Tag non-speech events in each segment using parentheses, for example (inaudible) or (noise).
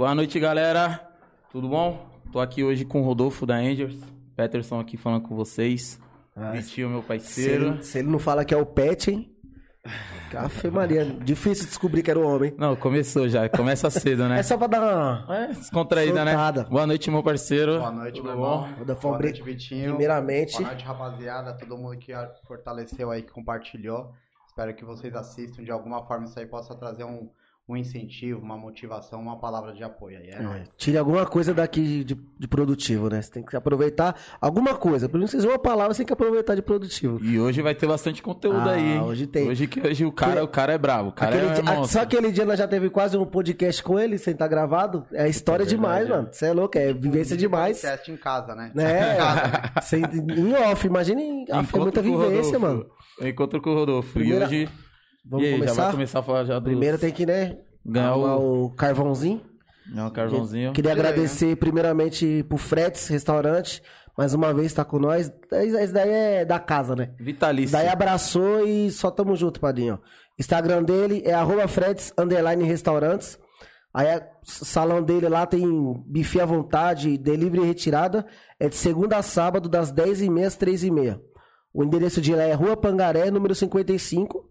Boa noite, galera. Tudo bom? Tô aqui hoje com o Rodolfo da Angels. Peterson aqui falando com vocês. Ah, Vitinho, meu Se parceiro. ele, se ele não fala que é o Pet, hein? (laughs) Café Maria. Difícil descobrir que era o homem. Não, começou já. Começa cedo, né? (laughs) É só pra dar uma. É, descontraída, Soltada. né? Boa noite, meu parceiro. Boa noite, meu Tudo irmão. bom? Dar Boa noite, Vitinho. Primeiramente. Boa noite, rapaziada. Todo mundo que fortaleceu aí, que compartilhou. Espero que vocês assistam de alguma forma. Isso aí possa trazer um, um incentivo, uma motivação, uma palavra de apoio aí. É nóis. Tire alguma coisa daqui de, de produtivo, né? Você tem que aproveitar alguma coisa. Pelo menos vocês uma palavra, você tem que aproveitar de produtivo. E hoje vai ter bastante conteúdo Ah, aí. hein? hoje tem. Hoje, que hoje o cara, o cara é bravo. O cara Aquele é dia- só aquele dia nós já teve quase um podcast com ele, sem estar gravado. É história É demais, é. mano. Você é louco, é vivência demais. Podcast em casa, né? É, sem, em off, imagina em off, é muita vivência, Rodolfo. mano. Encontro com o Rodolfo. Primeira- E hoje. Vamos e aí, já começar? vai começar a falar já do. Primeiro tem que, né, Ganhar o. o carvãozinho. Ganhar o carvãozinho. Queria agradecer primeiramente pro Freds Restaurante, mais uma vez tá com nós. Esse daí é da casa, né? Vitalício. Daí abraçou e só tamo junto, padrinho. Instagram dele é arroba Freds underline restaurantes. Aí o salão dele lá tem bife à vontade, delivery e retirada. É de segunda a sábado, das 10h30 às 3h30. O endereço de lá é Rua Pangaré, número 55.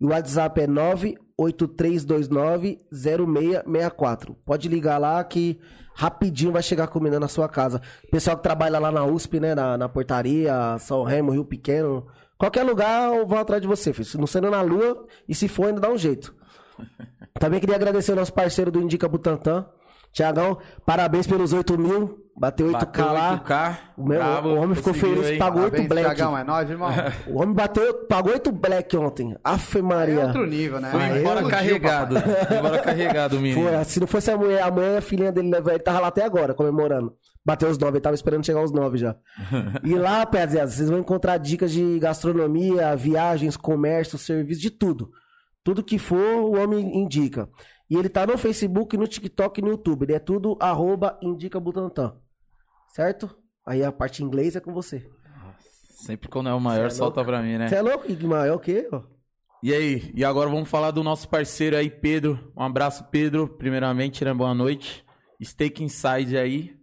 E o WhatsApp é 983290664. Pode ligar lá que rapidinho vai chegar comida na sua casa. Pessoal que trabalha lá na USP, né? Na, na portaria, São Remo, Rio Pequeno. Qualquer lugar eu vou atrás de você, filho. Se não sendo na lua, e se for, ainda dá um jeito. (laughs) Também queria agradecer o nosso parceiro do Indica Butantan. Tiagão, parabéns pelos 8 mil. Bateu 8K Bateu lá. 8K. O, meu, brabo, o homem ficou feliz, hein? pagou 8 Parabéns, black. Thiagão, é nóis, irmão. (laughs) O homem bateu, pagou 8 black ontem. Afe É Maria. outro nível, né? Foi Aí embora explodiu, carregado. Foi embora carregado, (laughs) menino. Foi, se não fosse a mulher, a mãe a filhinha dele, ele tava lá até agora, comemorando. Bateu os 9, ele tava esperando chegar aos 9 já. (laughs) e lá, rapaziada, vocês vão encontrar dicas de gastronomia, viagens, comércio, serviço, de tudo. Tudo que for, o homem indica. E ele tá no Facebook, no TikTok e no YouTube. Ele é tudo arroba indica Butantan. Certo? Aí a parte em inglês é com você. Sempre quando é o maior, é solta pra mim, né? Você é louco, Igmar? É o quê? ó? E aí? E agora vamos falar do nosso parceiro aí, Pedro. Um abraço, Pedro. Primeiramente, né? Boa noite. Steak Inside aí.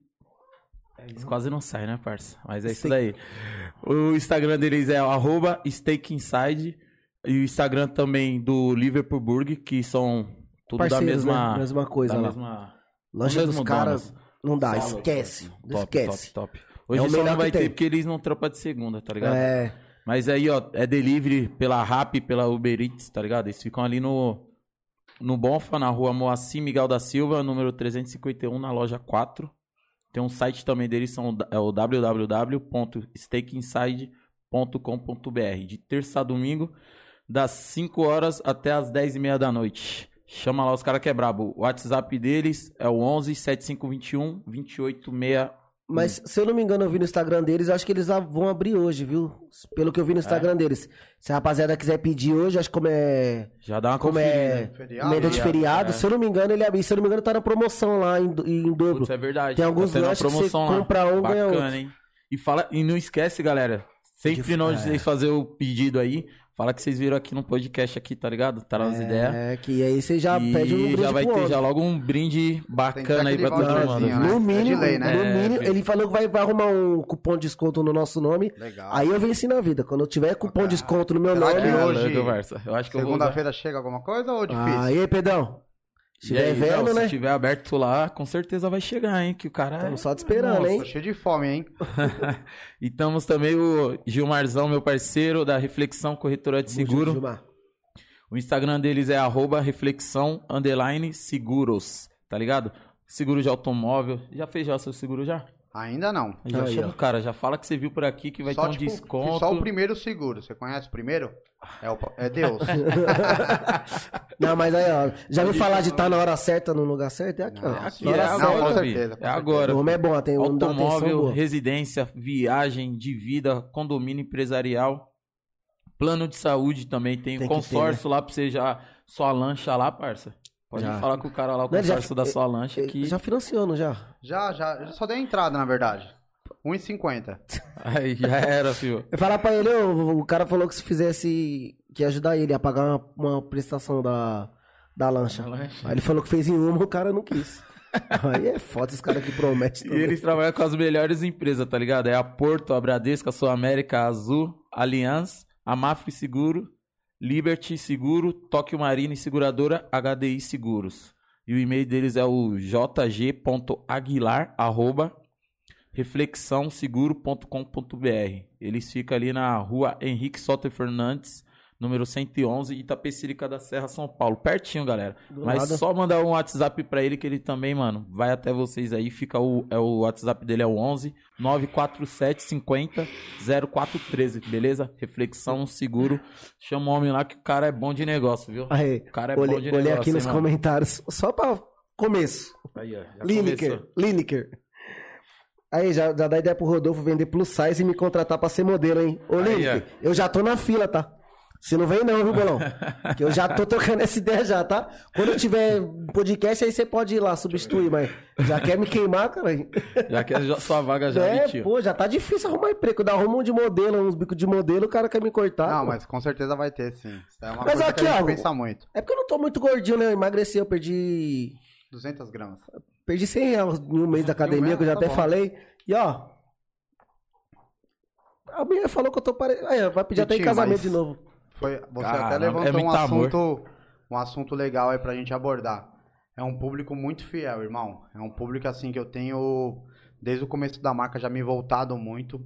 Isso quase não sai, né, parça? Mas é isso daí. O Instagram deles é arroba Steak Inside. E o Instagram também do Liverpool Burger, que são tudo da Parceiros, mesma... né? Mesma coisa da lá. mesma... Dos caras, não dá, esquece. Top, esquece. top, top. Hoje É só não vai ter tem. porque eles não trampam de segunda, tá ligado? É, Mas aí, ó, é delivery pela Rap, pela Uber Eats, tá ligado? Eles ficam ali no, no Bonfa, na rua Moacir Miguel da Silva, número 351, na loja 4. Tem um site também deles, são, é o www.stakeinside.com.br. De terça a domingo, das 5 horas até as 10 e meia da noite. Chama lá os caras que é brabo. O WhatsApp deles é o 11 7521 286. Mas se eu não me engano, eu vi no Instagram deles, eu acho que eles a- vão abrir hoje, viu? Pelo que eu vi no Instagram deles. Se a rapaziada quiser pedir hoje, acho que como é. Já dá uma Como é. Feriado, de né? feriado, É. se eu não me engano, ele abre. Se eu não me engano, tá na promoção lá em, em dobro. Putz, é verdade. Tem alguns Tá lanches que você lá. compra um, ganha Bacana, outro. hein? E, fala, e não esquece, galera. Sempre De- não é. vocês fazer o pedido aí. Fala que vocês viram aqui no podcast aqui, tá ligado? Tá nas ideias. É, que aí você já e pede um brinde já vai pro ter homem. já logo um brinde bacana aí pra todo mundo. né? No É mínimo, lei, né? no É, mínimo, ele falou que vai, vai arrumar um cupom de desconto no nosso nome. Legal. Aí eu venci na vida. Quando eu tiver cupom de desconto no meu Será nome. que É, hoje- conversa. Eu acho que eu. Segunda-feira chega alguma coisa ou difícil? Ah, e aí, Pedrão? Se tiver aí, vendo, Léo, né? Se tiver aberto lá, com certeza vai chegar, hein? Que o cara é... Estamos só te esperando, Nossa. hein? Tô cheio de fome, hein? (laughs) E estamos também o Gilmarzão, meu parceiro, da Reflexão Corretora de Seguro. Gilmar. O Instagram deles é arroba reflexão underline seguros, tá ligado? Seguro de automóvel. Já fez já o seu seguro já? Ainda não. Já Aí, chama ó. o cara, já fala que você viu por aqui que vai só, ter um tipo, desconto. só o primeiro seguro. Você conhece o primeiro? É, o, é Deus. (laughs) Não, mas aí, ó. Já ouviu falar de estar na hora certa no lugar certo? É aqui, ó. Não, Na Aqui, hora é Não, com certa. filho. certeza, com É agora. O homem é bom, tem um Automóvel, residência, viagem de vida, condomínio empresarial, plano de saúde também. Tem, Tem consórcio lá pra você já. Sua lancha lá, parça. Pode Já. falar com o cara lá, o Não, ele já- consórcio da sua lancha que. Já financiou, não já? já, já. já Só dei a entrada, na verdade. 1,50. Aí já era, filho. Eu (laughs) falar pra ele, ô, o cara falou que se fizesse. que ia ajudar ele a pagar uma, uma prestação da, da lancha. Da lancha. Aí ele falou que fez em uma, o cara não quis. (laughs) Aí é foda os caras que prometem. E também. eles trabalham com as melhores empresas, tá ligado? É a Porto, a Bradesco, a Sul América, a Azul, a Allianz, a Mafre Seguro, Liberty Seguro, Tóquio Marine Seguradora, HDI Seguros. E o e-mail deles é o jg.aguilar, arroba, reflexãoseguro.com.br. Eles ficam ali na rua Henrique Soter Fernandes, número 111, Itapecerica da Serra, São Paulo. Pertinho, galera. Do Mas lado. só mandar um WhatsApp pra ele que ele também, mano, vai até vocês aí. Fica o, é o WhatsApp dele é o 11 947 50 0413, beleza? Reflexão seguro. Chama o homem lá que o cara é bom de negócio, viu? Aí, O cara é bom olhei, de olhei negócio. aqui nos hein, mano? comentários, só pra começo. Aí, ó, Lineker, começou. Lineker. Aí, já, já dá ideia pro Rodolfo vender plus size e me contratar pra ser modelo, hein? Ô, Aí, Lineker, eu já tô na fila, tá? Você não vem não, viu, Bolão? (laughs) que eu já tô trocando essa ideia já, tá? Quando eu tiver podcast, aí você pode ir lá substituir, mas já quer me queimar, cara? Já que a sua vaga já é, pô, já tá difícil arrumar emprego. Dá arrumo um de modelo, uns bicos de modelo, o cara quer me cortar. Não, pô. mas com certeza vai ter, sim. Isso é uma Mas coisa aqui, que a gente ó, pensa muito. É porque eu não tô muito gordinho, né? Eu emagreci, eu perdi. 200 gramas. Perdi 100 reais em um mês da academia, que eu já tá até bom. falei. E ó. A minha falou que eu tô parecendo. Aí, vai pedir até em Vitinho, casamento mas- de novo. Foi, você Caramba, até é levantou muito um amor. assunto, um assunto legal aí pra gente abordar. É um público muito fiel, irmão. É um público assim que eu tenho desde o começo da marca já me voltado muito.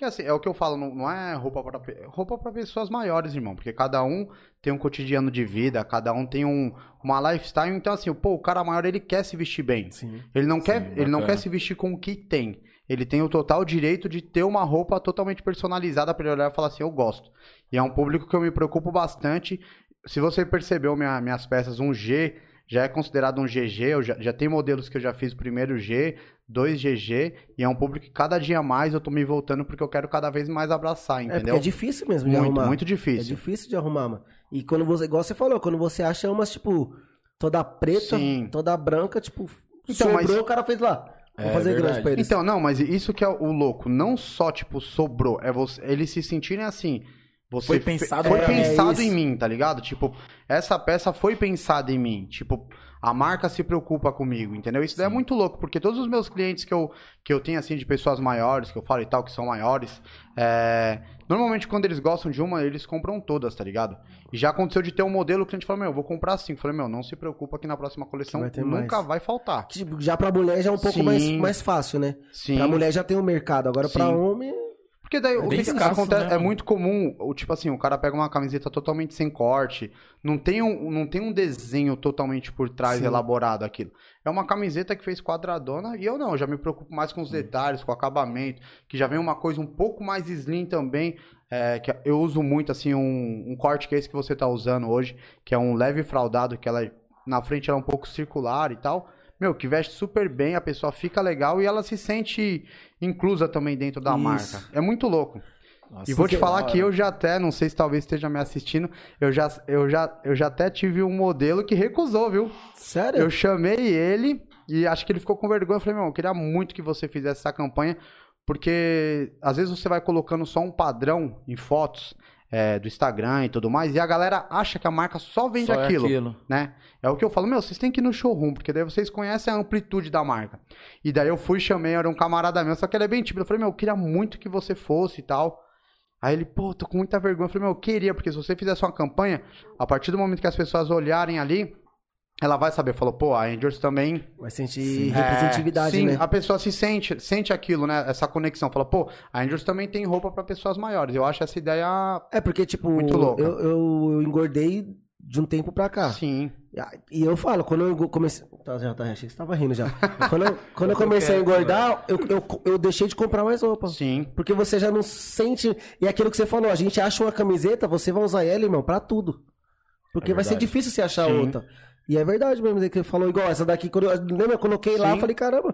Porque assim, é o que eu falo, não, não é roupa para roupa para pessoas maiores, irmão, porque cada um tem um cotidiano de vida, cada um tem um uma lifestyle, então assim, pô, o cara maior ele quer se vestir bem. Sim. Ele não quer, ele não bacana. quer se vestir com o que tem. Ele tem o total direito de ter uma roupa totalmente personalizada para ele olhar e falar assim, eu gosto. E é um público que eu me preocupo bastante. Se você percebeu minha- minhas peças, um G já é considerado um GG. Eu já, já tem modelos que eu já fiz primeiro G, 2GG, e é um público que cada dia mais eu tô me voltando porque eu quero cada vez mais abraçar, É entendeu? é difícil mesmo de muito, arrumar. muito É difícil. difícil de arrumar, mano. E quando você, igual você falou, quando você acha umas, tipo, toda preta, Sim. toda branca, tipo, Então, sobrou, mas- o cara fez lá. Vou É, fazer grande pra eles. Então, não, mas isso que é o louco. Não só, tipo, sobrou. É você, eles se sentirem assim. Você Foi pensado foi pra mim. pensado É em mim, tá ligado? Tipo, essa peça foi pensada em mim. Tipo, a marca se preocupa comigo, entendeu? Isso daí é muito louco, porque todos os meus clientes que eu, que eu tenho, assim, de pessoas maiores, que eu falo e tal, que são maiores, é, normalmente quando eles gostam de uma, eles compram todas, tá ligado? E já aconteceu de ter um modelo, o cliente falou, meu, eu vou comprar cinco. Eu falei, meu, não se preocupa que na próxima coleção Vai ter nunca mais. vai faltar. Tipo, já pra mulher já é um pouco Sim. mais, mais fácil, né? Sim. Pra mulher já tem o mercado, agora pra Sim. homem. Porque daí o bem que, acontece né, é muito comum, o tipo assim, o cara pega uma camiseta totalmente sem corte, não tem um, não tem um desenho totalmente por trás Sim. elaborado aquilo. É uma camiseta que fez quadradona e eu não, eu já me preocupo mais com os detalhes, com o acabamento, que já vem uma coisa um pouco mais slim também, é, que eu uso muito assim um, um corte que é esse que você tá usando hoje, que é um leve fraudado, que ela na frente ela é um pouco circular e tal. Meu, que veste super bem, a pessoa fica legal e ela se sente inclusa também dentro da Isso. marca. É muito louco. Nossa, E vou te falar da que hora. eu já até, não sei se talvez esteja me assistindo, eu já, eu já, eu já até tive um modelo que recusou, viu? Sério? Eu chamei ele e acho que ele ficou com vergonha. Eu falei, meu, eu queria muito que você fizesse essa campanha, porque às vezes você vai colocando só um padrão em fotos é, do Instagram e tudo mais, e a galera acha que a marca só vende Só é aquilo aquilo. né? É o que eu falo, meu, vocês têm que ir no showroom, porque daí vocês conhecem a amplitude da marca. E daí eu fui, chamei, era um camarada meu, só que ele é bem tímido. Eu falei, meu, eu queria muito que você fosse e tal. Aí ele, pô, tô com muita vergonha. Eu falei, meu, eu queria, porque se você fizesse uma campanha, a partir do momento que as pessoas olharem ali, ela vai saber. Falou, pô, a Angels também Vai sentir é, representatividade, sim, né? a pessoa se sente, sente aquilo, né? Essa conexão. Fala, pô, a Angels também tem roupa pra pessoas maiores. Eu acho essa ideia, É porque, tipo, Muito louca. eu, eu, eu engordei de um tempo pra cá. sim. E eu falo, quando eu comecei. Tá, já tá, achei que você tava rindo já. (laughs) Quando eu, quando eu comecei a engordar, eu, eu, eu deixei de comprar mais roupa. Sim. Porque você já não sente. E é aquilo que você falou, a gente acha uma camiseta, você vai usar ela, irmão, pra tudo. Porque É vai ser difícil você achar Sim. outra. E é verdade mesmo, que você falou igual essa daqui. Quando eu, lembra, eu coloquei lá, Sim. eu falei, caramba,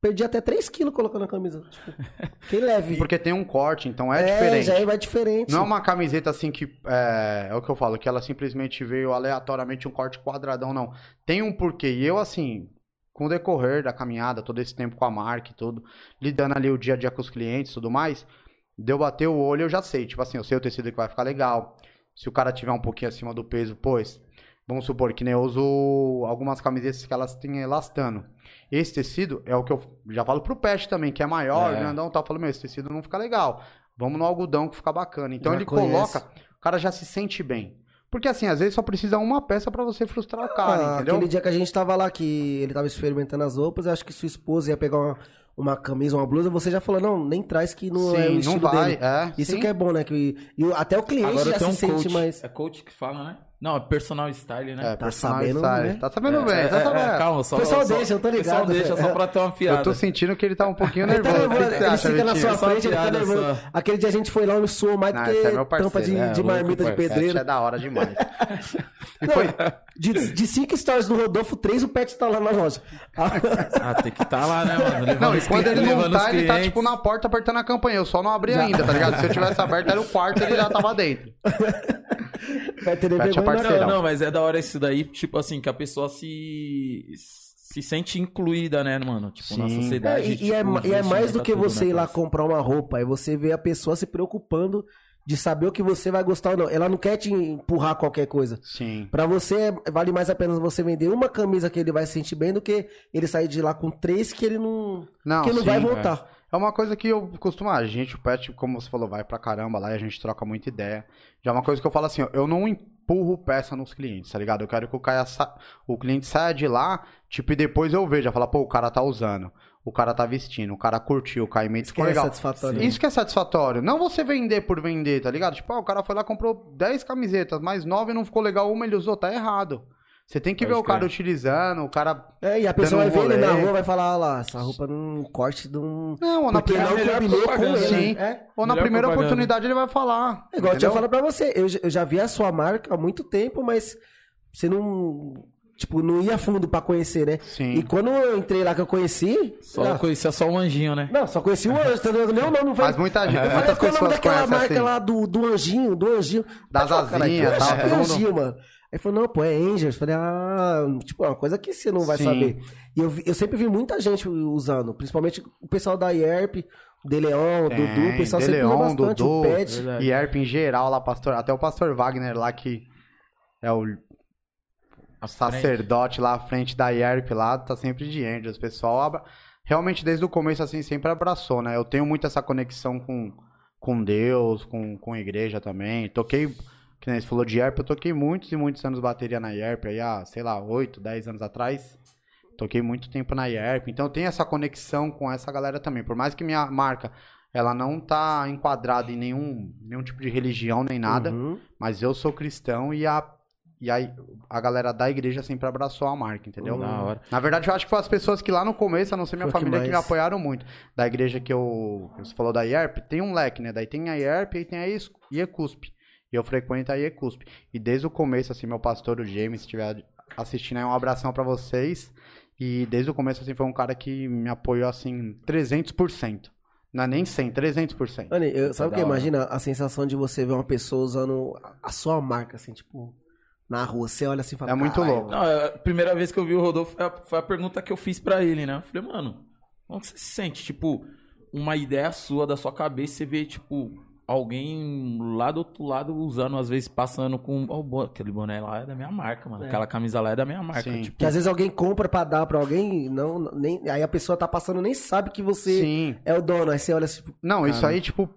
perdi até 3 quilos colocando a camisa. Tipo, fiquei leve. (laughs) Porque tem um corte, então é, diferente. já vai diferente. Não é uma camiseta assim que. É, é o que eu falo, que ela simplesmente veio aleatoriamente um corte quadradão, não. Tem um porquê. E eu, assim, com o decorrer da caminhada, todo esse tempo com a marca e tudo, lidando ali o dia a dia com os clientes e tudo mais, deu bater o olho, eu já sei. Tipo assim, eu sei o tecido que vai ficar legal. Se o cara tiver um pouquinho acima do peso, pois. Vamos supor que nem eu uso algumas camisetas que elas têm elastano. Esse tecido é o que eu já falo pro pet também, que é maior, É. grandão. Eu falo, meu, esse tecido não fica legal. Vamos no algodão que fica bacana. Então Já ele conhece. coloca, o cara já se sente bem. Porque assim, às vezes só precisa uma peça pra você frustrar o cara, Ah, entendeu? Aquele dia que a gente tava lá, que ele tava experimentando as roupas, eu acho que sua esposa ia pegar uma, uma camisa, uma blusa, você já falou, não, nem traz que não é o Sim, estilo não vai, dele. é. Isso sim. que é bom, né? Que, e o- até o cliente Agora já se um sente coach. mais... É coach que fala, né? Não, é personal style, né? É, Tá personal sabendo, style. né? Tá sabendo É, bem, é, tá é, sabendo. calma, só, O pessoal só- deixa, eu tô O pessoal ligado. deixa só pra ter uma piada. Eu tô sentindo que ele tá um pouquinho (laughs) Ele tá nervoso. Nervoso, ele fica na sua frente, ele tá nervoso. Aquele dia a gente foi lá, me suou mais do que é tampa de, é, de marmita de pedreiro. é da hora demais. (laughs) E foi, De, de cinco stories do Rodolfo, três o Pet tá lá na loja. Ah, tem que estar lá, né, mano? Levando Não, e quando ele não tá, ele tá tipo na porta apertando a campanha. Eu só não abri ainda, tá ligado? Se eu tivesse aberto, era o quarto ele já tava dentro. (laughs) Pet ele é parceirão. Não, não, mas é da hora isso daí, tipo assim, que a pessoa se se sente incluída, né, mano? Tipo, na Sim. sociedade. É, e, e é, tipo, ma- e é mais do que tudo, você né, ir lá comprar uma roupa, é você ver a pessoa se preocupando de saber o que você vai gostar ou não. Ela não quer te empurrar qualquer coisa. Sim. Pra você, vale mais a pena você vender uma camisa que ele vai se sentir bem do que ele sair de lá com três que ele não, Não, que não sim, vai é. voltar. É uma coisa que eu costumo. A gente, o Pet, como você falou, vai pra caramba lá e a gente troca muita ideia. Já é uma coisa que eu falo assim, ó, eu não empurro peça nos clientes, tá ligado? Eu quero que o, cara sa... o cliente saia de lá, tipo, e depois eu vejo, fala, pô, o cara tá usando, o cara tá vestindo, o cara curtiu, o caimento ficou é legal. satisfatório. Isso que é satisfatório. Não você vender por vender, tá ligado? Tipo, ah, o cara foi lá comprou 10 camisetas, mais 9 não ficou legal, uma ele usou, tá errado. Você tem que Pode ver o cara crer. utilizando, o cara. É, e a pessoa vai um ver ele na rolê. rua vai falar, olha lá, essa roupa não corte de um. Não, ou na Porque primeira, não combinou com ele. sim. É. ou na Melhor primeira propaganda. oportunidade ele vai falar. É igual eu tinha falado pra você, eu, já- eu já vi a sua marca há muito tempo, mas você não. Tipo, não ia fundo pra conhecer, né? Sim. E quando eu entrei lá que eu conheci. Só ah, conhecia só o anjinho, né? Não, só conheci o anjo, entendeu? Não, não, não foi. Mas muita gente, Eu falei, muitas qual é o nome daquela marca assim. lá do, do anjinho, do anjinho. Das asinhas, tal, mundo- anjinho, mano. Aí falou, não, pô, é Angels. Falei, ah, tipo, é uma coisa que você não vai Sim. saber. E eu, vi- eu sempre vi muita gente usando, principalmente o pessoal da IERP, De Leon, Tem, Dudu, o pessoal De sempre usa Leon, bastante, Dudu, o Pet. E Erp em geral lá, pastor, até o pastor Wagner lá que é o A sacerdote lá à frente da IERP lá, tá sempre de Angels. O pessoal abra... realmente desde o começo assim sempre abraçou, né? Eu tenho muito essa conexão com, com Deus, com, com a igreja também. Toquei, que nem você falou de IERP, eu toquei muitos e muitos anos bateria na IERP aí há, sei lá, 8, 10 anos atrás. Toquei muito tempo na IERP, então tenho essa conexão com essa galera também. Por mais que minha marca ela não tá enquadrada em nenhum, nenhum tipo de religião nem nada, Uhum. mas eu sou cristão e a e aí a galera da igreja sempre abraçou a marca, entendeu? Da hora. Na verdade, eu acho que foi as pessoas que lá no começo, a não ser minha Foi o que família, que, me apoiaram muito. Da igreja que eu. Você falou da IERP, tem um leque, né? Daí tem a IERP e tem a IECUSP. E eu frequento a IECUSP. E desde o começo, assim, meu pastor, o James, se estiver assistindo aí, um abração pra vocês. E desde o começo, assim, foi um cara que me apoiou, assim, 300%. Não é nem 100, 300%. Mano, eu, sabe o que? hora. Imagina a sensação de você ver uma pessoa usando a sua marca, assim, tipo, na rua. Você olha assim e fala. É muito "Caralho, louco. Não, a primeira vez que eu vi o Rodolfo foi a, foi a pergunta que eu fiz pra ele, né? Eu falei, mano, como você se sente? Tipo, uma ideia sua da sua cabeça, você vê, tipo, alguém lá do outro lado usando, às vezes passando com. Bo- aquele boné lá é da minha marca, mano. É. Aquela camisa lá é da minha marca. Sim. Tipo, Que às vezes alguém compra pra dar pra alguém, não, nem, aí a pessoa tá passando nem sabe que você Sim. é o dono. Aí você olha assim, tipo, Não, isso Cara. aí, tipo,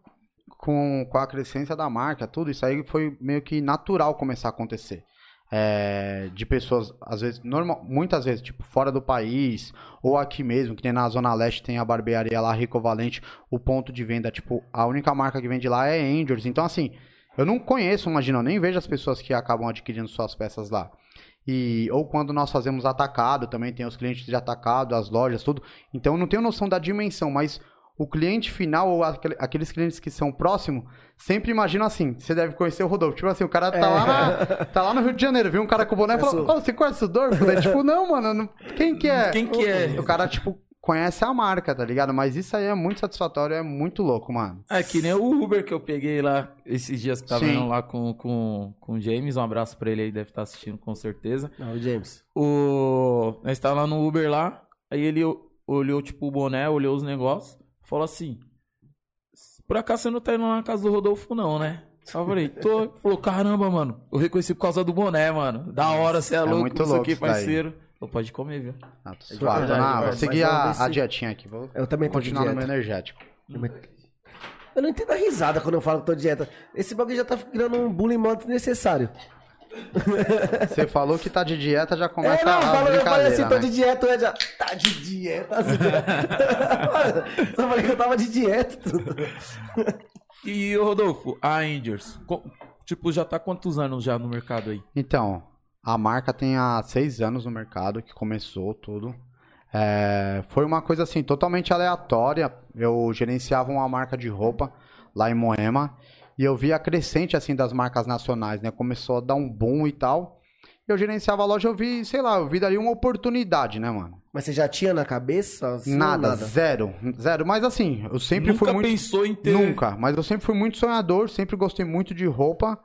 com, com a crescência da marca, tudo, isso aí foi meio que natural começar a acontecer. É, de pessoas, às vezes, normal, muitas vezes, tipo, fora do país, ou aqui mesmo, que nem na Zona Leste tem a barbearia lá, Rico Valente, o ponto de venda, tipo, a única marca que vende lá é Angels. Então, assim, eu não conheço, imagina, eu nem vejo as pessoas que acabam adquirindo suas peças lá. E, ou quando nós fazemos atacado, também tem os clientes de atacado, as lojas, tudo. Então eu não tenho noção da dimensão, mas o cliente final, ou aquele- aqueles clientes que são próximos, sempre imaginam assim. Você deve conhecer o Rodolfo. Tipo assim, o cara tá, lá, na- tá lá no Rio de Janeiro, viu um cara com boné e falou: Eu sou- Ô, você conhece o Dorfo? Daí, tipo, não, mano, não- quem que é? Quem que é? O cara, tipo, conhece a marca, tá ligado? Mas isso aí é muito satisfatório, é muito louco, mano. É que nem o Uber que eu peguei lá esses dias que tava Sim. indo lá com, com, com o James. Um abraço pra ele aí, deve estar assistindo com certeza. não, o James. O... Nós tava lá no Uber lá, aí ele olhou, tipo, o boné, olhou os negócios, falou assim: Por acaso você não tá indo lá na casa do Rodolfo, não, né? Eu falei, tô. Falou, caramba, mano. Eu reconheci por causa do boné, mano. Da hora, você é, louco. muito isso louco aqui, parceiro. Pô, pode comer, viu? Ah, tô suave. verdade, Não, vou mas seguir a, se- a dietinha aqui. Vou Eu também tô continuar no meu energético. Eu não entendo a risada quando eu falo que tô de dieta. Esse bagulho já tá criando um bullying desnecessário. Você falou que tá de dieta, já É, começa não, a eu falei, eu falei assim, brincadeira, tô né? de dieta, eu já. Tá de dieta, assim. (laughs) Só falei que eu tava de dieta. tudo. E, Rodolfo, a Angels, tipo, já tá quantos anos já no mercado aí? Então, a marca tem há seis anos no mercado que começou tudo. É, foi uma coisa assim, totalmente aleatória. Eu gerenciava uma marca de roupa lá em Moema e eu vi a crescente assim das marcas nacionais, né? Começou a dar um boom e tal. Eu gerenciava a loja, eu vi, sei lá, eu vi dali uma oportunidade, né, mano? Mas você já tinha na cabeça? assim, ou nada, zero, zero. Mas assim, eu sempre Nunca fui muito. pensou em ter... Nunca, mas eu sempre fui muito sonhador, sempre gostei muito de roupa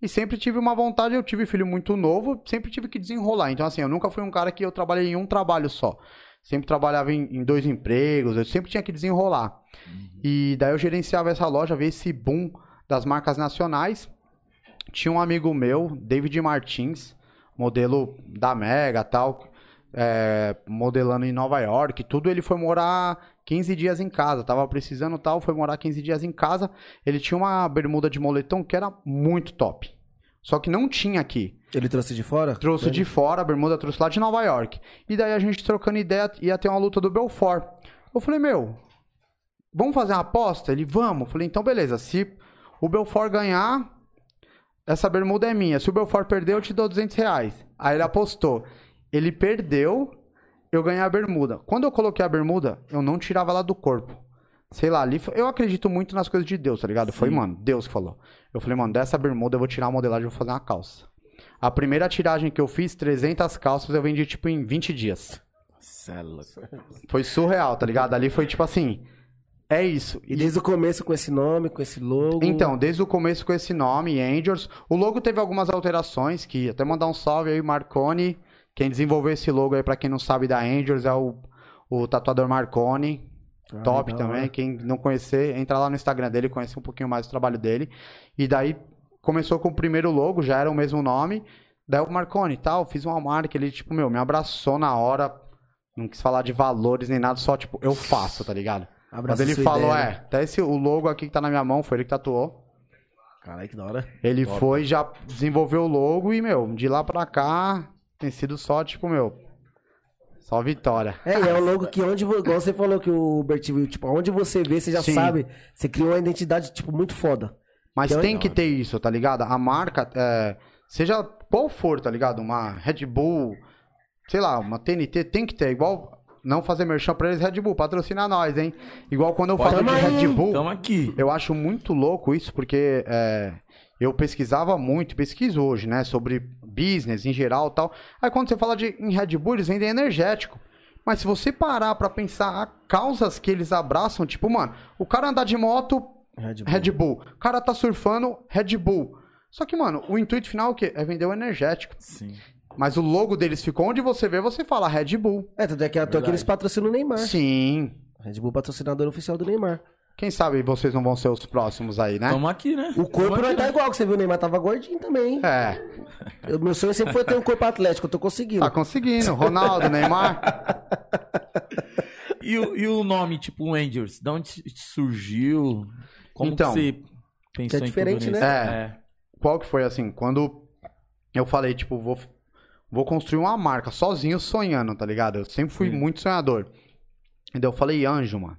e sempre tive uma vontade, eu tive filho muito novo, sempre tive que desenrolar. Então assim, eu nunca fui um cara que eu trabalhei em um trabalho só. Sempre trabalhava em, em dois empregos, eu sempre tinha que desenrolar. E daí eu gerenciava essa loja, vi esse boom das marcas nacionais. Tinha um amigo meu, David Martins, modelo da Mega tal, é, modelando em Nova York, tudo. Ele foi morar 15 dias em casa, tava precisando tal, foi morar 15 dias em casa. Ele tinha uma bermuda de moletom que era muito top. Só que não tinha aqui. Ele trouxe de fora? Trouxe de fora, a bermuda trouxe lá de Nova York. E daí a gente trocando ideia, ia ter uma luta do Belfort. Eu falei, meu, vamos fazer uma aposta? Ele, vamos. Eu falei, então beleza, se o Belfort ganhar, essa bermuda é minha. Se o Belfort perder, eu te dou 200 reais. Aí ele apostou. Ele perdeu, eu ganhei a bermuda. Quando eu coloquei a bermuda, eu não tirava ela do corpo. Sei lá, ali, foi- eu acredito muito nas coisas de Deus, tá ligado? Foi, mano, Deus que falou. Eu falei, mano, dessa bermuda eu vou tirar a modelagem e vou fazer uma calça. A primeira tiragem que eu fiz, 300 calças, eu vendi, tipo, em 20 dias. Cela. Foi surreal, tá ligado? Ali foi, tipo assim, é isso. E desde o começo com esse nome, com esse logo. Então, desde o começo com esse nome, Angels. O logo teve algumas alterações, que até mandar um salve aí, Marconi. Quem desenvolveu esse logo aí, pra quem não sabe da Angels, é o, o tatuador Marconi. Ah, Top da também. Quem não conhecer, entra lá no Instagram dele, conhece um pouquinho mais do trabalho dele. E daí começou com o primeiro logo, já era o mesmo nome. Daí o Marconi e tal, fiz uma marca, ele, tipo, meu, me abraçou na hora. Não quis falar de valores nem nada, só, tipo, eu faço, tá ligado? Abraçou Quando ele falou, ideia, é, até esse, o logo aqui que tá na minha mão, foi ele que tatuou. Caralho, que da hora. Ele foi, já desenvolveu o logo e, meu, de lá pra cá, tem sido só, tipo, meu, só vitória. É, e é um logo que onde, igual você falou que o Bert viu, tipo, onde você vê, você já Sim. sabe. Você criou uma identidade, tipo, muito foda. Mas Então, tem que ter isso, tá ligado? A marca, é, seja qual for, tá ligado? Uma Red Bull, sei lá, uma TNT, tem que ter. Igual, não fazer merchan pra eles, Red Bull, patrocina nós, hein? Igual quando eu falo de Red? Bull, Tamo aqui. eu acho muito louco isso, porque é, eu pesquisava muito, pesquiso hoje, né, sobre business em geral e tal. Aí quando você fala de em Red Bull, eles vendem energético. Mas se você parar pra pensar a causas que eles abraçam, tipo, mano, o cara andar de moto, Red Bull. Red Bull. O cara tá surfando, Red Bull. Só que, mano, o intuito final é o quê? É vender o energético. Sim. Mas o logo deles ficou onde você vê, você fala Red Bull. É, tanto é que, tanto é que eles patrocinam o Neymar. Sim. Red Bull patrocinador oficial do Neymar. Quem sabe vocês não vão ser os próximos aí, né? Tamo aqui, né? O corpo Tamo não aqui, tá né? igual, que você viu, o Neymar tava gordinho também, hein? É, Eu- Meu sonho sempre foi ter um corpo atlético, eu tô conseguindo. tá conseguindo. Ronaldo, Neymar. (laughs) E, o- e o nome, tipo, Angels, de onde surgiu? Como Então, que você pensou que é em diferente, tudo né? isso? É. Qual que foi assim? Quando eu falei, tipo, vou, vou construir uma marca sozinho, sonhando, tá ligado? Eu sempre fui Sim. muito sonhador. E daí eu falei, anjo, mano.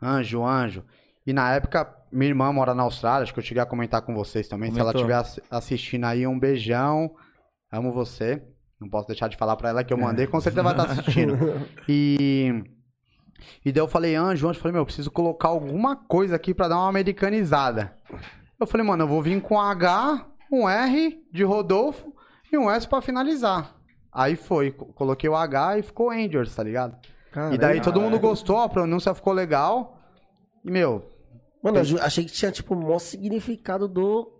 Anjo, anjo. E na época, minha irmã mora na Austrália, acho que eu cheguei a comentar com vocês também. Se ela Comentou. estiver assi- assistindo aí, um beijão. Amo você. Não posso deixar de falar pra ela que eu mandei, com certeza vai estar assistindo. (laughs) E. E daí eu falei, anjo, anjo, eu falei, meu, eu preciso colocar alguma coisa aqui pra dar uma americanizada. Eu falei, mano, eu vou vir com H, um R de Rodolfo e um S pra finalizar. Aí foi, co- coloquei o H e ficou Angels, tá ligado? Caralho. e daí todo mundo gostou, a pronúncia ficou legal. E, meu, Mano, eu achei que tinha, tipo, o maior significado do.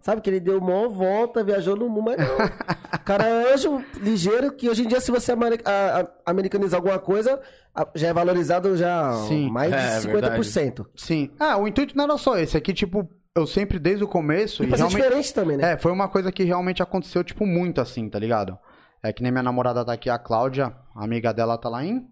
Sabe, que ele deu maior volta, viajou no mundo, mas não. O (laughs) cara é anjo ligeiro, que hoje em dia, se você americanizar alguma coisa, já é valorizado já Sim. mais É, de 50%. sim. Ah, o intuito não era só esse. Aqui, tipo, eu sempre, desde o começo. E E realmente, diferente também, né? é, foi uma coisa que realmente aconteceu, tipo, muito assim, tá ligado? É que nem minha namorada tá aqui, a Cláudia, a amiga dela tá lá em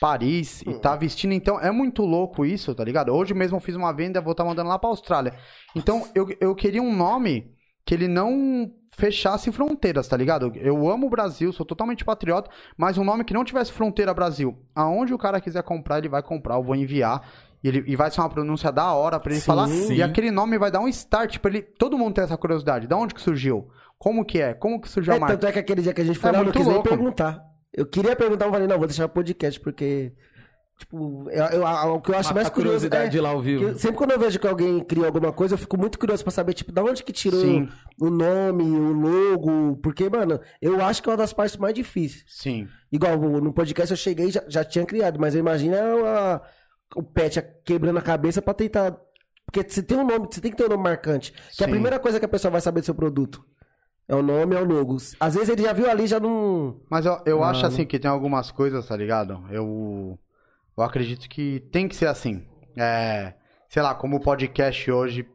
Paris e tá vestindo, então é muito louco isso, tá ligado? Hoje mesmo eu fiz uma venda, vou estar mandando lá pra Austrália. Então eu, eu queria um nome que ele não fechasse fronteiras, tá ligado? Eu amo o Brasil, sou totalmente patriota, mas um nome que não tivesse fronteira Brasil. Aonde o cara quiser comprar, ele vai comprar, eu vou enviar. E, ele, e vai ser uma pronúncia da hora pra ele Sim. falar. Sim. E aquele nome vai dar um start pra ele. Todo mundo tem essa curiosidade. Da onde que surgiu? Como que é? Como que surgiu a É, marca? tanto é que aquele dia que a gente foi É lá, eu não quis nem louco. perguntar. Eu queria perguntar, mas falei, não, vou deixar o podcast, porque. Tipo, eu, eu- a- o que eu acho Mata mais a curioso. curiosidade é, lá ao vivo. que sempre quando eu vejo que alguém cria alguma coisa, eu fico muito curioso pra saber, tipo, da onde que tirou Sim. o nome, o logo. Porque, mano, eu acho que é uma das partes mais difíceis. Sim. Igual no podcast eu cheguei e já, já tinha criado, mas eu imagino a- o Pet quebrando a cabeça pra tentar. Porque você tem um nome, você tem que ter um nome marcante. Que é a Sim. primeira coisa que a pessoa vai saber do seu produto. É o nome, é o logo. Às vezes ele já viu ali, já não. Mas eu, eu Ah, acho assim que tem algumas coisas, tá ligado? Eu, eu acredito que tem que ser assim. É, sei lá, como o podcast hoje,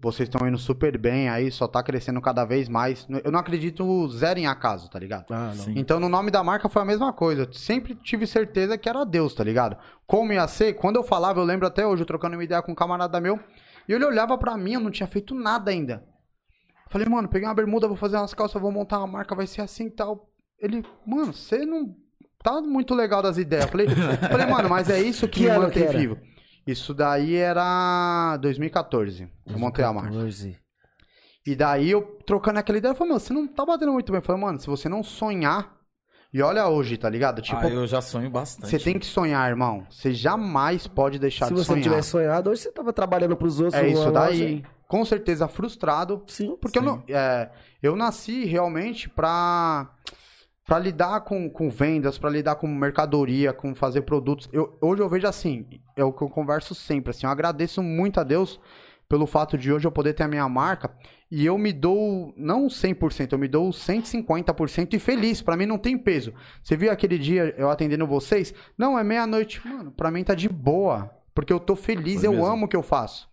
vocês estão indo super bem aí, só tá crescendo cada vez mais. Eu não acredito zero em acaso, tá ligado? Ah. Então no nome da marca foi a mesma coisa. Eu sempre tive certeza que era Deus, tá ligado? Como ia ser, quando eu falava, eu lembro até hoje, eu trocando uma ideia com um camarada meu, e ele olhava pra mim, eu não tinha feito nada ainda. Falei, mano, peguei uma bermuda, vou fazer umas calças, vou montar uma marca, vai ser assim e tal. Ele, mano, você não tá muito legal das ideias. Falei, (laughs) falei mano, mas é isso que, Que me mantém vivo. Isso daí era 2014. Eu montei a marca. 14. E daí eu trocando aquela ideia, eu falei, mano, você não tá batendo muito bem. Eu falei, mano, se você não sonhar. E olha hoje, tá ligado? Tipo, ah, eu já sonho bastante. você tem que sonhar, irmão. Você jamais pode deixar Se de você não sonhar. tivesse sonhado, hoje você tava trabalhando pros outros. É isso loja. daí. Com certeza frustrado. Sim. Porque eu, não, é, eu nasci realmente pra, pra lidar com, com vendas, pra lidar com mercadoria, com fazer produtos. Eu, hoje eu vejo assim, é o que eu converso sempre, assim, eu agradeço muito a Deus pelo fato de hoje eu poder ter a minha marca e eu me dou, não 100%, eu me dou 150% e feliz, pra mim não tem peso. Você viu aquele dia eu atendendo vocês? Não, é meia-noite, mano, pra mim tá de boa, porque eu tô feliz, Foi eu mesmo. amo o que eu faço.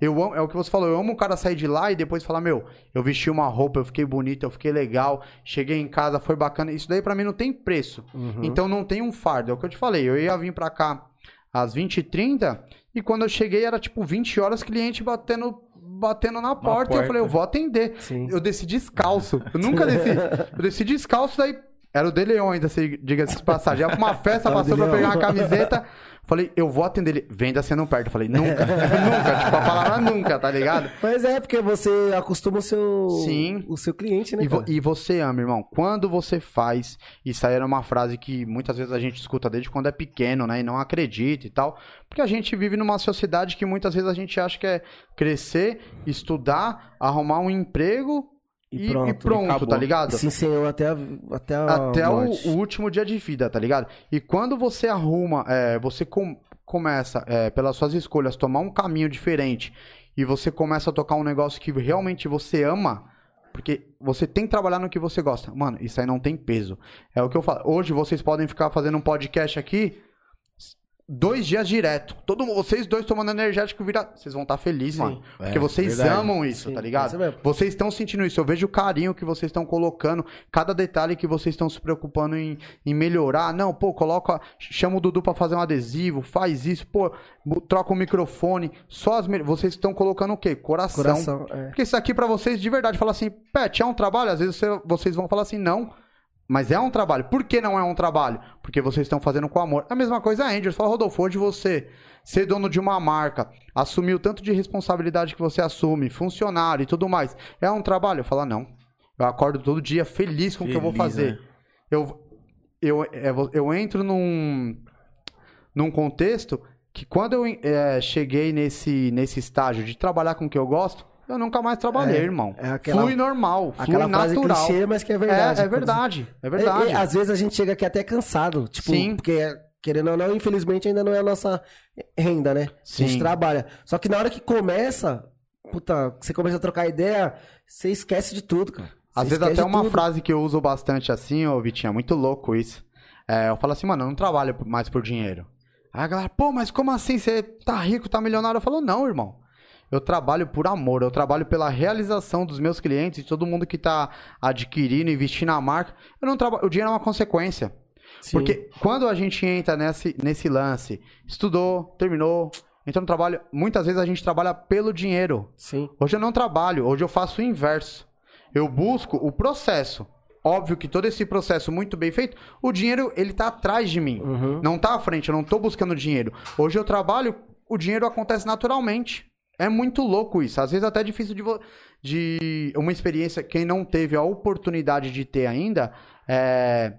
Eu amo, é o que você falou, eu amo o cara sair de lá e depois falar, meu, eu vesti uma roupa, eu fiquei bonito, eu fiquei legal, cheguei em casa, foi bacana. Isso daí pra mim não tem preço. Uhum. Então não tem um fardo. É o que eu te falei, eu ia vir pra cá às 20h30 e quando eu cheguei era tipo 20 horas, cliente batendo, batendo na porta, e eu porta. falei, eu vou atender. Sim. Eu desci descalço. Eu nunca (laughs) desci. Eu desci descalço, daí era o De Leon ainda, se diga-se de passagem. Pra uma festa, Era passou pra pegar uma camiseta. (laughs) Falei, eu vou atender ele. Venda você não perde. Eu falei, nunca. (laughs) nunca. Tipo, a palavra nunca, tá ligado? Mas é, porque você acostuma o seu, Sim. o seu cliente, né? E, vo- e você ama, irmão. Quando você faz, isso aí era uma frase que muitas vezes a gente escuta desde quando é pequeno, né? E não acredita e tal. Porque a gente vive numa sociedade que muitas vezes a gente acha que é crescer, estudar, arrumar um emprego E e, e pronto, pronto, e acabou. tá ligado? Se ensinou até a, até a Até o, o último dia de vida, tá ligado? E quando você arruma, é, você com- começa, é, pelas suas escolhas, tomar um caminho diferente e você começa a tocar um negócio que realmente você ama, porque você tem que trabalhar no que você gosta. Mano, isso aí não tem peso. É o que eu falo. Hoje vocês podem ficar fazendo um podcast aqui dois dias direto. Todo mundo, vocês dois tomando energético vira, vocês vão estar felizes, Sim. mano. É, Porque vocês verdade. amam isso, Sim, tá é ligado? mesmo. Vocês estão sentindo isso. Eu vejo o carinho que vocês estão colocando, cada detalhe que vocês estão se preocupando em, em melhorar. Não, pô, coloca, chama o Dudu pra fazer um adesivo, faz isso, pô, troca o microfone. Só as vocês estão colocando o quê? Coração. Coração, é. Porque isso aqui pra vocês de verdade fala assim, Pet, é um trabalho? Às vezes você- vocês vão falar assim, não. Mas é um trabalho. Por que não é um trabalho? Porque vocês estão fazendo com amor. A mesma coisa a Angels. Fala, Rodolfo, hoje você ser dono de uma marca, assumir o tanto de responsabilidade que você assume, funcionário e tudo mais, é um trabalho? Eu falo, não. Eu acordo todo dia feliz com o que eu vou fazer. né? Eu, eu, é, eu entro num, num contexto que quando eu é, cheguei nesse, nesse estágio de trabalhar com o que eu gosto, eu nunca mais trabalhei, É, irmão. é aquela- flui normal, flui Aquela frase natural. clichê, mas que é verdade. É, é verdade, é verdade. E- e às vezes a gente chega aqui até cansado. Tipo, Sim. porque, querendo ou não, infelizmente ainda não é a nossa renda, né? A gente Sim. trabalha. Só que na hora que começa, puta, você começa a trocar ideia, você esquece de tudo, cara. Você Às vezes até uma tudo. frase que eu uso bastante assim, ô Vitinho, é muito louco isso. É, eu falo assim, mano, eu não trabalho mais por dinheiro. Aí a galera, pô, mas como assim? Você tá rico, tá milionário? Eu falo, não, irmão. Eu trabalho por amor, eu trabalho pela realização dos meus clientes, de todo mundo que tá adquirindo, investindo na marca. Eu não trabalho, o dinheiro é uma consequência. Sim. Porque quando a gente entra nesse, nesse lance, estudou, terminou, entrou no trabalho, muitas vezes a gente trabalha pelo dinheiro. Sim. Hoje eu não trabalho, hoje eu faço o inverso. Eu busco o processo. Óbvio que todo esse processo muito bem feito, o dinheiro ele tá atrás de mim, Uhum. não tá à frente, eu não tô buscando dinheiro. Hoje eu trabalho, o dinheiro acontece naturalmente. É muito louco isso. Às vezes até é difícil de, de uma experiência, quem não teve a oportunidade de ter ainda, é,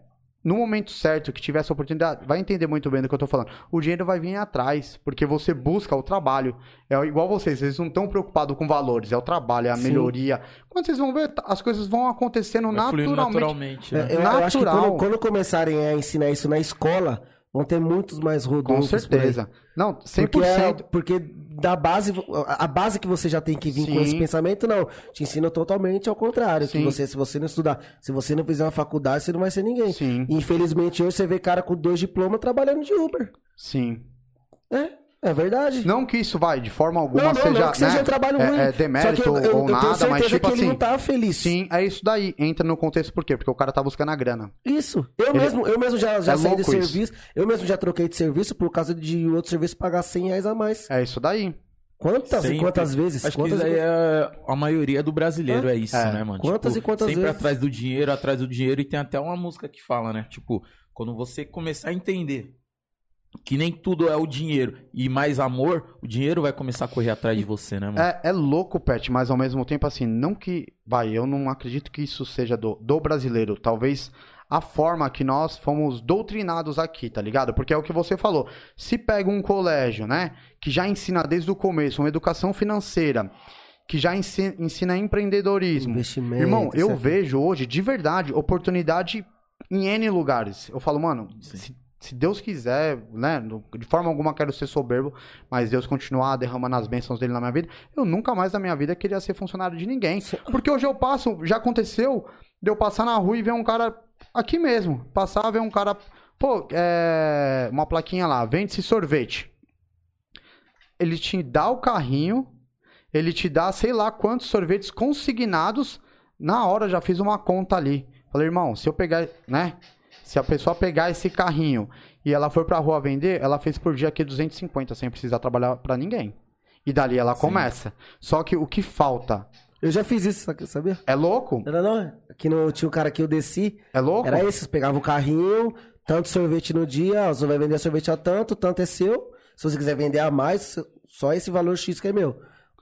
no momento certo que tiver essa oportunidade, vai entender muito bem do que eu tô falando. O dinheiro vai vir atrás, porque você busca o trabalho. É igual vocês, vocês não estão preocupados com valores, é o trabalho, é a Sim. melhoria. Quando vocês vão ver, as coisas vão acontecendo Vai naturalmente. naturalmente. né? É, eu, eu acho que Natural. quando, quando começarem a ensinar isso na escola, vão ter muitos mais Com Rodolfos. aí. certeza. Não, 100%. Porque, é- porque da base, a base que você já tem que vir com Sim. esse pensamento, não. Te ensina totalmente ao contrário. Que Sim. você, se você não estudar, se você não fizer uma faculdade, você não vai ser ninguém. Sim, Infelizmente, hoje você vê cara com dois diplomas trabalhando de Uber. sim. É, é verdade. Não que isso vai, de forma alguma, não, não, seja, não que seja né, um trabalho é- ruim. é demérito Só que eu, eu, ou eu tenho nada, certeza mas tipo que ele assim, não tá feliz. Sim, é isso daí. Entra no contexto por quê? Porque o cara tá buscando a grana. Isso. Eu Ele- mesmo, eu mesmo já, já É saí de isso. serviço. Eu mesmo já troquei de serviço por causa de outro serviço pagar 100 reais a mais. É isso daí. Quantas Sempre. e quantas vezes? Acho que quantas isso e aí é a maioria do brasileiro, é, isso, É. né, mano? Quantas Tipo, e quantas Sempre vezes? atrás do dinheiro, atrás do dinheiro, e tem até uma música que fala, né? Tipo, quando você começar a entender que nem tudo é o dinheiro e mais amor, o dinheiro vai começar a correr atrás de você, né, mano? É, é louco, Pet, mas ao mesmo tempo, assim, não que. Vai, eu não acredito que isso seja do, do brasileiro. Talvez a forma que nós fomos doutrinados aqui, tá ligado? Porque é o que você falou. Se pega um colégio, né, que já ensina desde o começo uma educação financeira, que já ensi- ensina empreendedorismo. Investimento. Irmão, eu certo? vejo hoje, de verdade, oportunidade em N lugares. Eu falo, mano, Sim. se, se Deus quiser, né, de forma alguma quero ser soberbo, mas Deus continuar derramando as bênçãos dele na minha vida, eu nunca mais na minha vida queria ser funcionário de ninguém. Porque hoje eu passo, já aconteceu, de eu passar na rua e ver um cara aqui mesmo, passar, ver um cara, pô, é, uma plaquinha lá, vende-se sorvete. Ele te dá o carrinho, ele te dá sei lá quantos sorvetes consignados, na hora já fiz uma conta ali. Falei, irmão, se eu pegar, né? Se a pessoa pegar esse carrinho e ela for pra rua vender, ela fez por dia aqui 250 sem precisar trabalhar pra ninguém. E dali ela Sim. começa. Só que o que falta Eu já fiz isso, sabia? é louco? Não, não, não. Aqui no, tinha um cara que eu desci, É louco? era esse, você pegava o carrinho, tanto sorvete no dia, você vai vender sorvete a tanto, tanto é seu. Se você quiser vender a mais, só esse valor X que é meu.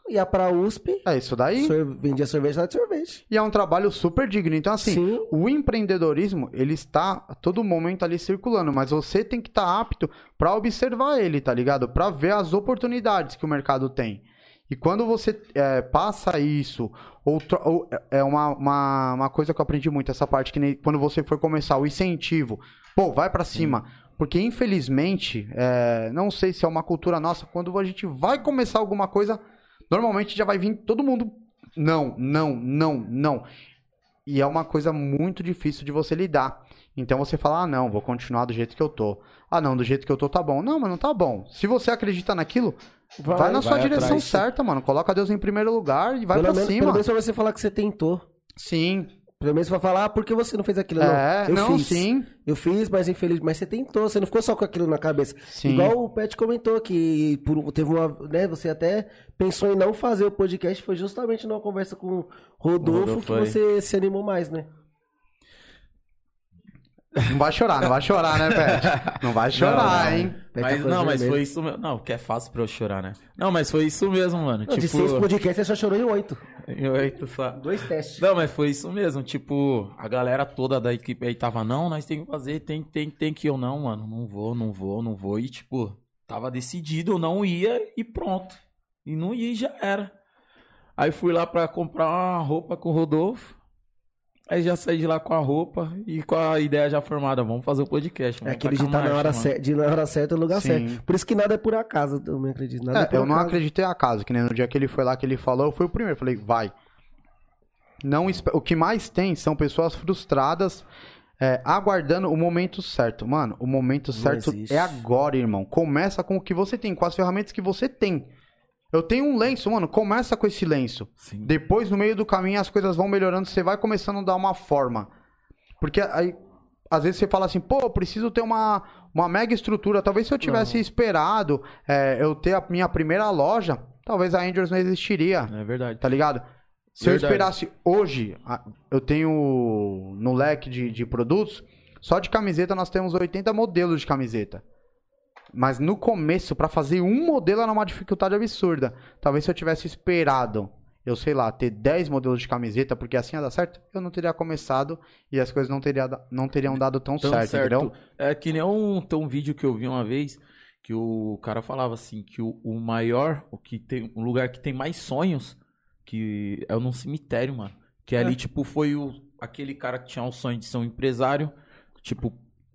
Ia pra USP, É isso daí. sor- vendia sorvete lá de sorvete. E é um trabalho super digno. Então, assim, Sim. o empreendedorismo, ele está a todo momento ali circulando, mas você tem que estar apto para observar ele, tá ligado? Para ver as oportunidades que o mercado tem. E quando você é, passa isso, ou, ou- é uma, uma, uma coisa que eu aprendi muito, essa parte que nem, quando você for começar o incentivo, pô, vai para cima. Porque, infelizmente, é, não sei se é uma cultura nossa, quando a gente vai começar alguma coisa, normalmente já vai vir todo mundo. Não, não, não, não. E é uma coisa muito difícil de você lidar. Então você fala, ah, não, vou continuar do jeito que eu tô. Ah, não, do jeito que eu tô tá bom. Não, mas não tá bom. Se você acredita naquilo, vai, na sua vai direção atrás. certa, mano. Coloca Deus em primeiro lugar e vai pelo, pra menos, cima. pelo menos você falar que você tentou. Sim. Pelo menos pra falar, ah, por que você não fez aquilo? É, não, eu não, fiz. sim. Eu fiz, mas infeliz, mas você tentou, você não ficou só com aquilo na cabeça. Sim. Igual o Pet comentou que por, teve uma, né, você até pensou em não fazer o podcast, foi justamente numa conversa com o Rodolfo, Rodolfo que aí. você se animou mais, né? Não vai chorar, não vai chorar, né, Pet? Não vai chorar, Não, não. hein? Pet Mas, tá não, mas foi isso mesmo. Não, que é fácil pra eu chorar, né? Não, mas foi isso mesmo, mano. Não, De tipo, seis podcasts, você só chorou em oito. oito só. Dois testes. Não, mas foi isso mesmo. Tipo, a galera toda da equipe aí tava, não, nós tem que fazer, tem, tem, tem que eu não, mano. Não vou, não vou, não vou. E, tipo, tava decidido, eu não ia e pronto. E não ia e já era. Aí fui lá pra comprar uma roupa com o Rodolfo. Aí já saí de lá com a roupa e com a ideia já formada. Vamos fazer o podcast. É aquele de tacar estar na marcha, hora, mano. cer- de na hora certa no lugar Sim. certo. Por isso que nada é por acaso, eu também acredito. Nada é, É, por eu não acaso. acreditei a casa, que nem no dia que ele foi lá que ele falou, eu fui o primeiro. Falei, vai. Não, o que mais tem são pessoas frustradas é, aguardando o momento certo. Mano, o momento certo é agora, irmão. Começa com o que você tem, com as ferramentas que você tem. Eu tenho um lenço, mano, começa com esse lenço. Sim. Depois, no meio do caminho, as coisas vão melhorando, você vai começando a dar uma forma. Porque aí, às vezes você fala assim, pô, eu preciso ter uma, uma mega estrutura. Talvez se eu tivesse esperado é, eu ter a minha primeira loja, talvez a Angels não existiria, É verdade. tá ligado? Se eu Verdade. esperasse hoje, eu tenho no leque de, de produtos, só de camiseta nós temos 80 modelos de camiseta. Mas no começo, pra fazer um modelo era uma dificuldade absurda. Talvez se eu tivesse esperado, eu sei lá, ter 10 modelos de camiseta, porque assim ia dar certo, eu não teria começado e as coisas não, teria, não teriam dado tão, Tão certo, certo. entendeu? É que nem um, um vídeo que eu vi uma vez que o cara falava assim que o, o maior, o que tem um lugar que tem mais sonhos, que é num cemitério, mano. Que ali tipo foi o aquele cara que tinha o sonho de ser um empresário, tipo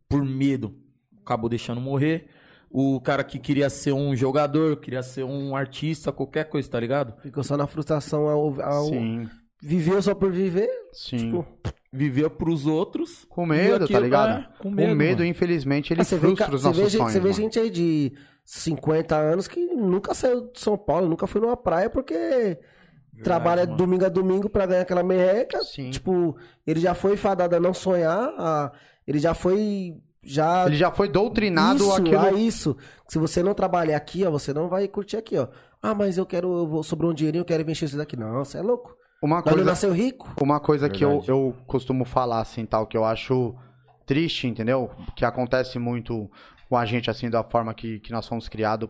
por medo, acabou deixando morrer. O cara que queria ser um jogador, queria ser um artista, qualquer coisa, tá ligado? Ficou só na frustração ao, ao Sim, viver só por viver. sim. Tipo, Vivia pros outros. com medo, tá ligado? é, com Com medo, medo, mano. infelizmente, ele ah, você vê, frustra ca- os você vê nossos gente, sonhos. você vê mano. gente aí de 50 anos que nunca saiu de São Paulo, nunca foi numa praia porque trabalha mano. domingo a domingo pra ganhar aquela merreca. Sim. Tipo, ele já foi fadado a não sonhar, a- ele já foi. Já Ele já foi doutrinado isso, aquilo. ah, isso. Se você não trabalhar aqui, ó, você não vai curtir aqui, ó. Ah, mas eu quero, eu vou sobrou um dinheirinho, eu quero investir isso daqui. Não, você é louco. Uma não coisa, nasceu rico. uma coisa que eu, Verdade. eu costumo falar, assim, tal, que eu acho triste, entendeu? Que acontece muito com a gente, assim, da forma que, que nós fomos criados.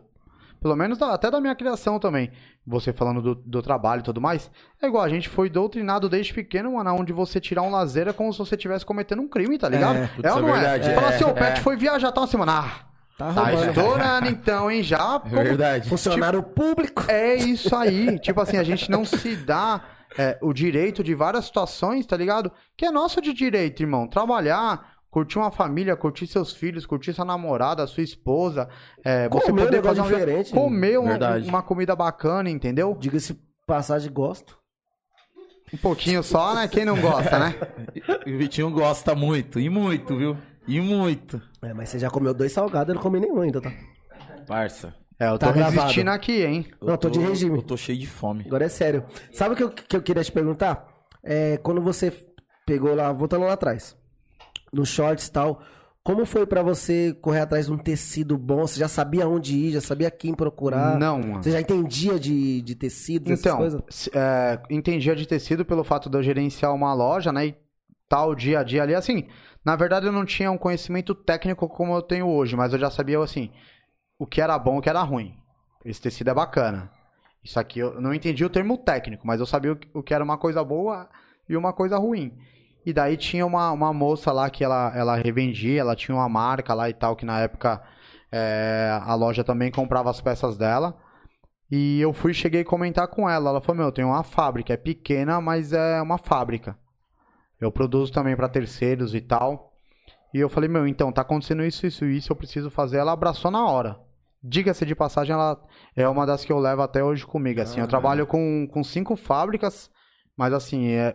Pelo menos da- até da minha criação também. Você falando do, do trabalho e tudo mais. É igual, a gente foi doutrinado desde pequeno, mano, onde você tirar um lazer é como se você estivesse cometendo um crime, tá ligado? É, putz, ou é não verdade, é? Fala é, assim, o Pet é. foi viajar, tá uma semana. Ah, Tá tá estourando então, hein? Já. (laughs) É como- verdade. Funcionário público. é isso aí. tipo assim, a gente não se dá é, o direito de várias situações, tá ligado? Que é nosso de direito, irmão. Trabalhar, curtir uma família, curtir seus filhos, curtir sua namorada, sua esposa. É, você Comer um poder negócio fazer um- diferente. Comer um- Verdade. uma comida bacana, entendeu? Diga-se passagem, gosto. Um pouquinho só, né? Quem não gosta, né? (laughs) E o Vitinho gosta muito, e muito, viu? E muito. É, mas você já comeu dois salgados, eu não comi nenhum ainda, tá? Parça. É, eu tô Tá gravado. resistindo aqui, hein? eu Não, eu tô de regime. Eu tô cheio de fome. Agora é sério. Sabe o que eu, que eu queria te perguntar? É, quando você pegou lá, voltando lá atrás, no shorts e tal, como foi pra você correr atrás de um tecido bom? Você já sabia onde ir, já sabia quem procurar? Não, mano. Você já entendia de, de tecidos, essas Então, coisas? é, entendia de tecido pelo fato de eu gerenciar uma loja, né? E tal dia a dia ali. Assim, na verdade eu não tinha um conhecimento técnico como eu tenho hoje, mas eu já sabia, assim, o que era bom e o que era ruim. Esse tecido é bacana. Isso aqui eu não entendi o termo técnico, mas eu sabia o que era uma coisa boa e uma coisa ruim. E daí tinha uma, uma moça lá que ela, ela revendia, ela tinha uma marca lá e tal, que na época é, a loja também comprava as peças dela. E eu fui, cheguei a comentar com ela. Ela falou: Meu, eu tenho uma fábrica, é pequena, mas é uma fábrica. Eu produzo também para terceiros e tal. E eu falei: Meu, então, tá acontecendo isso, isso, isso, eu preciso fazer. Ela abraçou na hora. Diga-se de passagem, ela é uma das que eu levo até hoje comigo. Assim, eu Ah, trabalho com, com cinco fábricas, mas assim, é.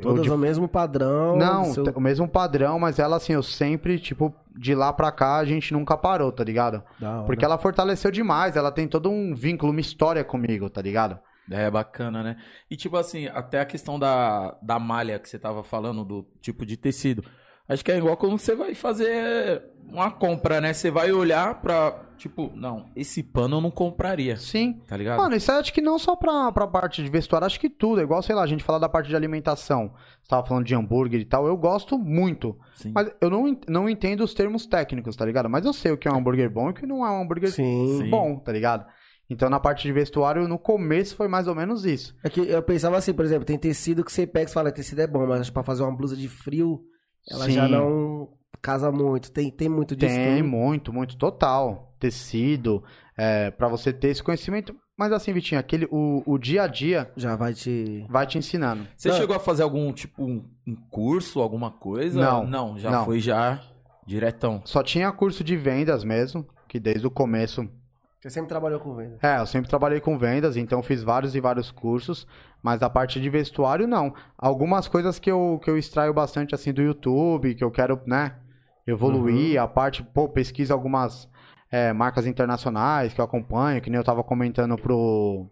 Todas de- o mesmo padrão. Não, seu- o mesmo padrão, mas ela, assim, eu sempre, tipo, de lá pra cá, a gente nunca parou, tá ligado? Porque ela fortaleceu demais, ela tem todo um vínculo, uma história comigo, tá ligado? É bacana, né? E tipo assim, até a questão da, da malha que você tava falando, do tipo de tecido. Acho que é igual quando você vai fazer uma compra, né? Você vai olhar pra, tipo, não, esse pano eu não compraria, Sim. tá ligado? Mano, isso aí acho que não só pra, pra parte de vestuário, acho que tudo. É igual, sei lá, a gente falar da parte de alimentação. Você tava falando de hambúrguer e tal, eu gosto muito. Sim. Mas eu não, não entendo os termos técnicos, tá ligado? Mas eu sei o que é um hambúrguer bom e o que não é um hambúrguer Sim. Bom, tá ligado? Então na parte de vestuário, no começo foi mais ou menos isso. É que eu pensava assim, por exemplo, tem tecido que você pega e fala, tecido é bom, mas acho que pra fazer uma blusa de frio, ela Sim. já não casa muito. Tem, tem muito disso. Tem também? muito, muito total. Tecido, é, para você ter esse conhecimento. Mas assim, Vitinho, aquele, o, o dia a dia Já vai te. vai te ensinando. Você Não. chegou a fazer algum, tipo, um, um curso, alguma coisa? Não. Não, já Não. foi já diretão. Só tinha curso de vendas mesmo, que desde o começo. Você sempre trabalhou com venda. É, eu sempre trabalhei com vendas, então fiz vários e vários cursos, mas a parte de vestuário não. Algumas coisas que eu, que eu extraio bastante assim do YouTube, que eu quero, né, evoluir, a parte, pô, pesquisa algumas é, marcas internacionais que eu acompanho, que nem eu tava comentando pro,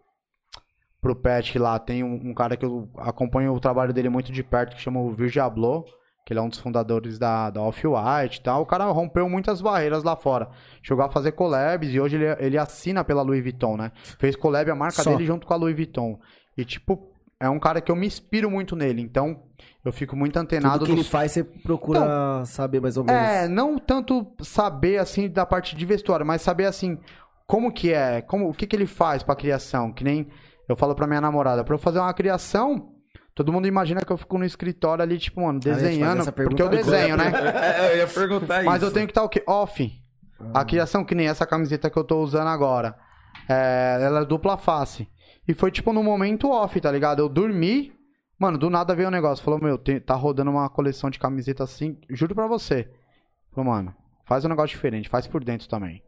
pro Pet lá, tem um, um cara que eu acompanho o trabalho dele muito de perto, que chama o Virgil Abloh, que ele é um dos fundadores da, da Off-White e tal. O cara rompeu muitas barreiras lá fora. Chegou a fazer collabs e hoje ele, ele assina pela Louis Vuitton, né? Fez collab a marca Só. dele junto com a Louis Vuitton. E, tipo, é um cara que eu me inspiro muito nele. Então, eu fico muito antenado Tudo que ele dos- faz, você procura saber mais ou menos. é, não tanto saber assim da parte de vestuário, mas saber assim como que é, como o que que ele faz pra criação, que nem eu falo pra minha namorada, pra eu fazer uma criação, todo mundo imagina que eu fico no escritório ali tipo, mano, Ah, desenhando, porque eu desenho, né? (laughs) É, eu ia perguntar Mas isso. eu tenho que estar o quê? Off. Ah. A criação que nem essa camiseta que eu tô usando agora. É, ela é dupla face. E foi tipo no momento off, tá ligado? Eu dormi, mano, do nada veio um negócio. Falou, meu, tem- tá rodando uma coleção de camiseta assim, juro pra você. Falou, mano, faz um negócio diferente, faz por dentro também.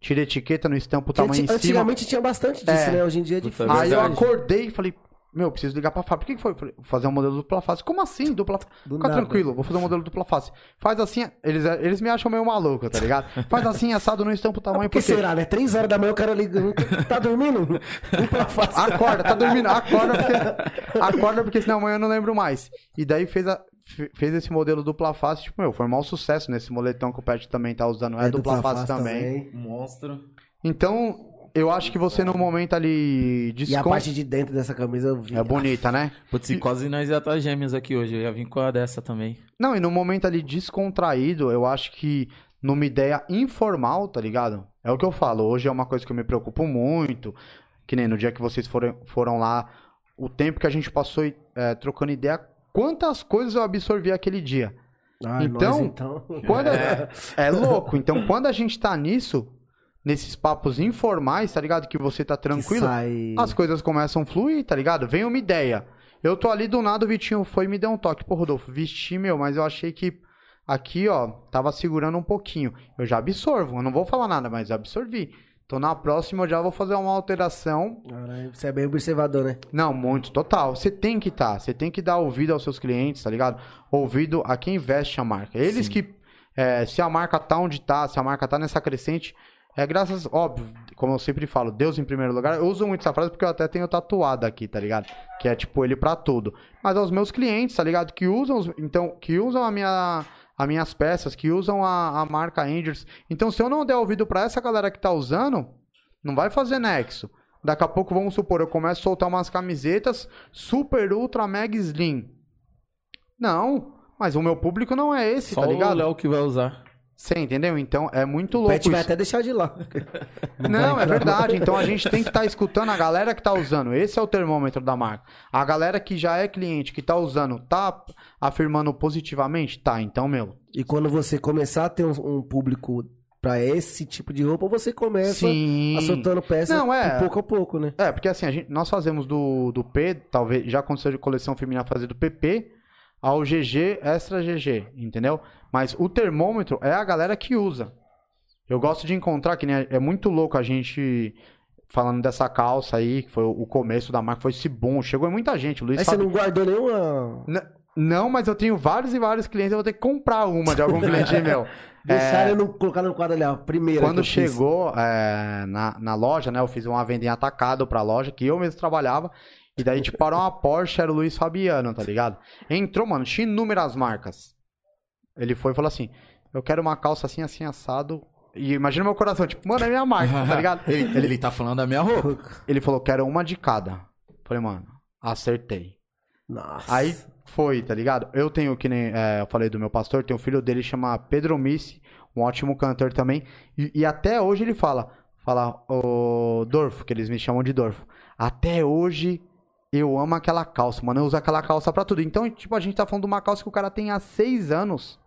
Tira a etiqueta no estampo, tamanho em cima. Antigamente tinha bastante disso, É. né? Hoje em dia é difícil. Aí eu acordei e falei, meu, preciso ligar pra fábrica. Por que, que foi? Falei, vou fazer um modelo dupla face. Como assim, dupla face? Do Fica nada. tranquilo, vou fazer um modelo dupla face. Faz assim, eles, eles me acham meio maluco, tá ligado? (laughs) Faz assim, assado no estampo o tamanho, por que porque... será, né? Três horas da manhã o cara ligando. Tá dormindo? (laughs) Dupla face. Acorda, tá dormindo, acorda porque, (laughs) acorda porque senão amanhã eu não lembro mais. E daí fez, a, fe- fez esse modelo dupla face, tipo, meu, foi um mau sucesso nesse moletom que o Pet também tá usando, é, dupla, face, também. Monstro. Então, eu acho que você no momento ali E a descon... parte de dentro dessa camisa eu vi. É bonita, né? Putz, e quase nós ia estar gêmeos aqui hoje. Eu ia vir com a dessa também. Não, e no momento ali descontraído, eu acho que numa ideia informal, tá ligado? É o que eu falo, hoje é uma coisa que eu me preocupo muito, que nem no dia que vocês foram, foram lá, o tempo que a gente passou é, trocando ideia, quantas coisas eu absorvi aquele dia. Ah, Então, nós, então... Quando (laughs) é... é louco, então quando a gente tá nisso, nesses papos informais, tá ligado? Que você tá tranquilo, Sai... as coisas começam a fluir, tá ligado? Vem uma ideia. Eu tô ali do nada, o Vitinho foi e me deu um toque. Pô, Rodolfo, vesti, meu, mas eu achei que aqui, ó, tava segurando um pouquinho. Eu já absorvo, eu não vou falar nada, mas absorvi. Então na próxima eu já vou fazer uma alteração. Caralho, você é bem observador, né? Não, muito, total. Você tem que estar, você tem que dar ouvido aos seus clientes, tá ligado? Ouvido a quem veste a marca. Eles Sim. que, é, se a marca tá onde tá, se a marca tá nessa crescente, é graças, óbvio, como eu sempre falo, Deus em primeiro lugar. Eu uso muito essa frase porque eu até tenho tatuado aqui, tá ligado? Que é tipo ele pra tudo. Mas aos meus clientes, tá ligado? Que usam, os- então, que usam a minha, as minhas peças, que usam a, a marca Angels. Então, se eu não der ouvido pra essa galera que tá usando, não vai fazer nexo. Daqui a pouco, vamos supor, eu começo a soltar umas camisetas super, ultra, mega slim. Não, mas o meu público não é esse, Só tá o ligado? Léo que vai usar. Você entendeu? Então é muito O louco Pet vai isso. até deixar de lá. (laughs) Não, é verdade. Então a gente tem que estar escutando a galera que tá usando. Esse é o termômetro da marca. A galera que já é cliente, que tá usando, tá afirmando positivamente? Tá, então, meu. E quando você começar a ter um, um público pra esse tipo de roupa, você começa Sim. a soltando peça Não, é. pouco a pouco, né? É, porque assim, a gente, nós fazemos do, do P, talvez, já aconteceu de coleção feminina fazer do PP ao GG, extra GG, entendeu? Mas o termômetro é a galera que usa. Eu gosto de encontrar, que é, é muito louco a gente falando dessa calça aí, que foi o começo da marca, foi esse boom. Chegou muita gente, o Luiz Aí você sabe- não guardou nenhuma. N- Não, mas eu tenho vários e vários clientes, eu vou ter que comprar uma de algum (laughs) cliente meu. Deixaram eu não colocar no quadro ali, ó. Primeiro. Quando chegou é, na, na loja, né? Eu fiz uma venda em atacado pra loja, que eu mesmo trabalhava. E daí, tipo, parou uma Porsche, era o Luiz Fabiano, tá ligado? Entrou, mano, tinha inúmeras marcas. Ele foi e falou assim: Eu quero uma calça assim, assim, assado. E imagina meu coração, tipo, mano, é minha marca, tá ligado? (laughs) ele, ele tá falando da minha roupa. Ele falou: Quero uma de cada. Falei, mano, acertei. Nossa. Aí foi, tá ligado? Eu tenho, que nem é, eu falei do meu pastor, tem um filho dele chama Pedro Missi, um ótimo cantor também. E, e até hoje ele fala, fala, o Dorfo, que eles me chamam de Dorfo. Até hoje eu amo aquela calça, mano. Eu uso aquela calça pra tudo. Então, tipo, a gente tá falando de uma calça que o cara tem há seis anos.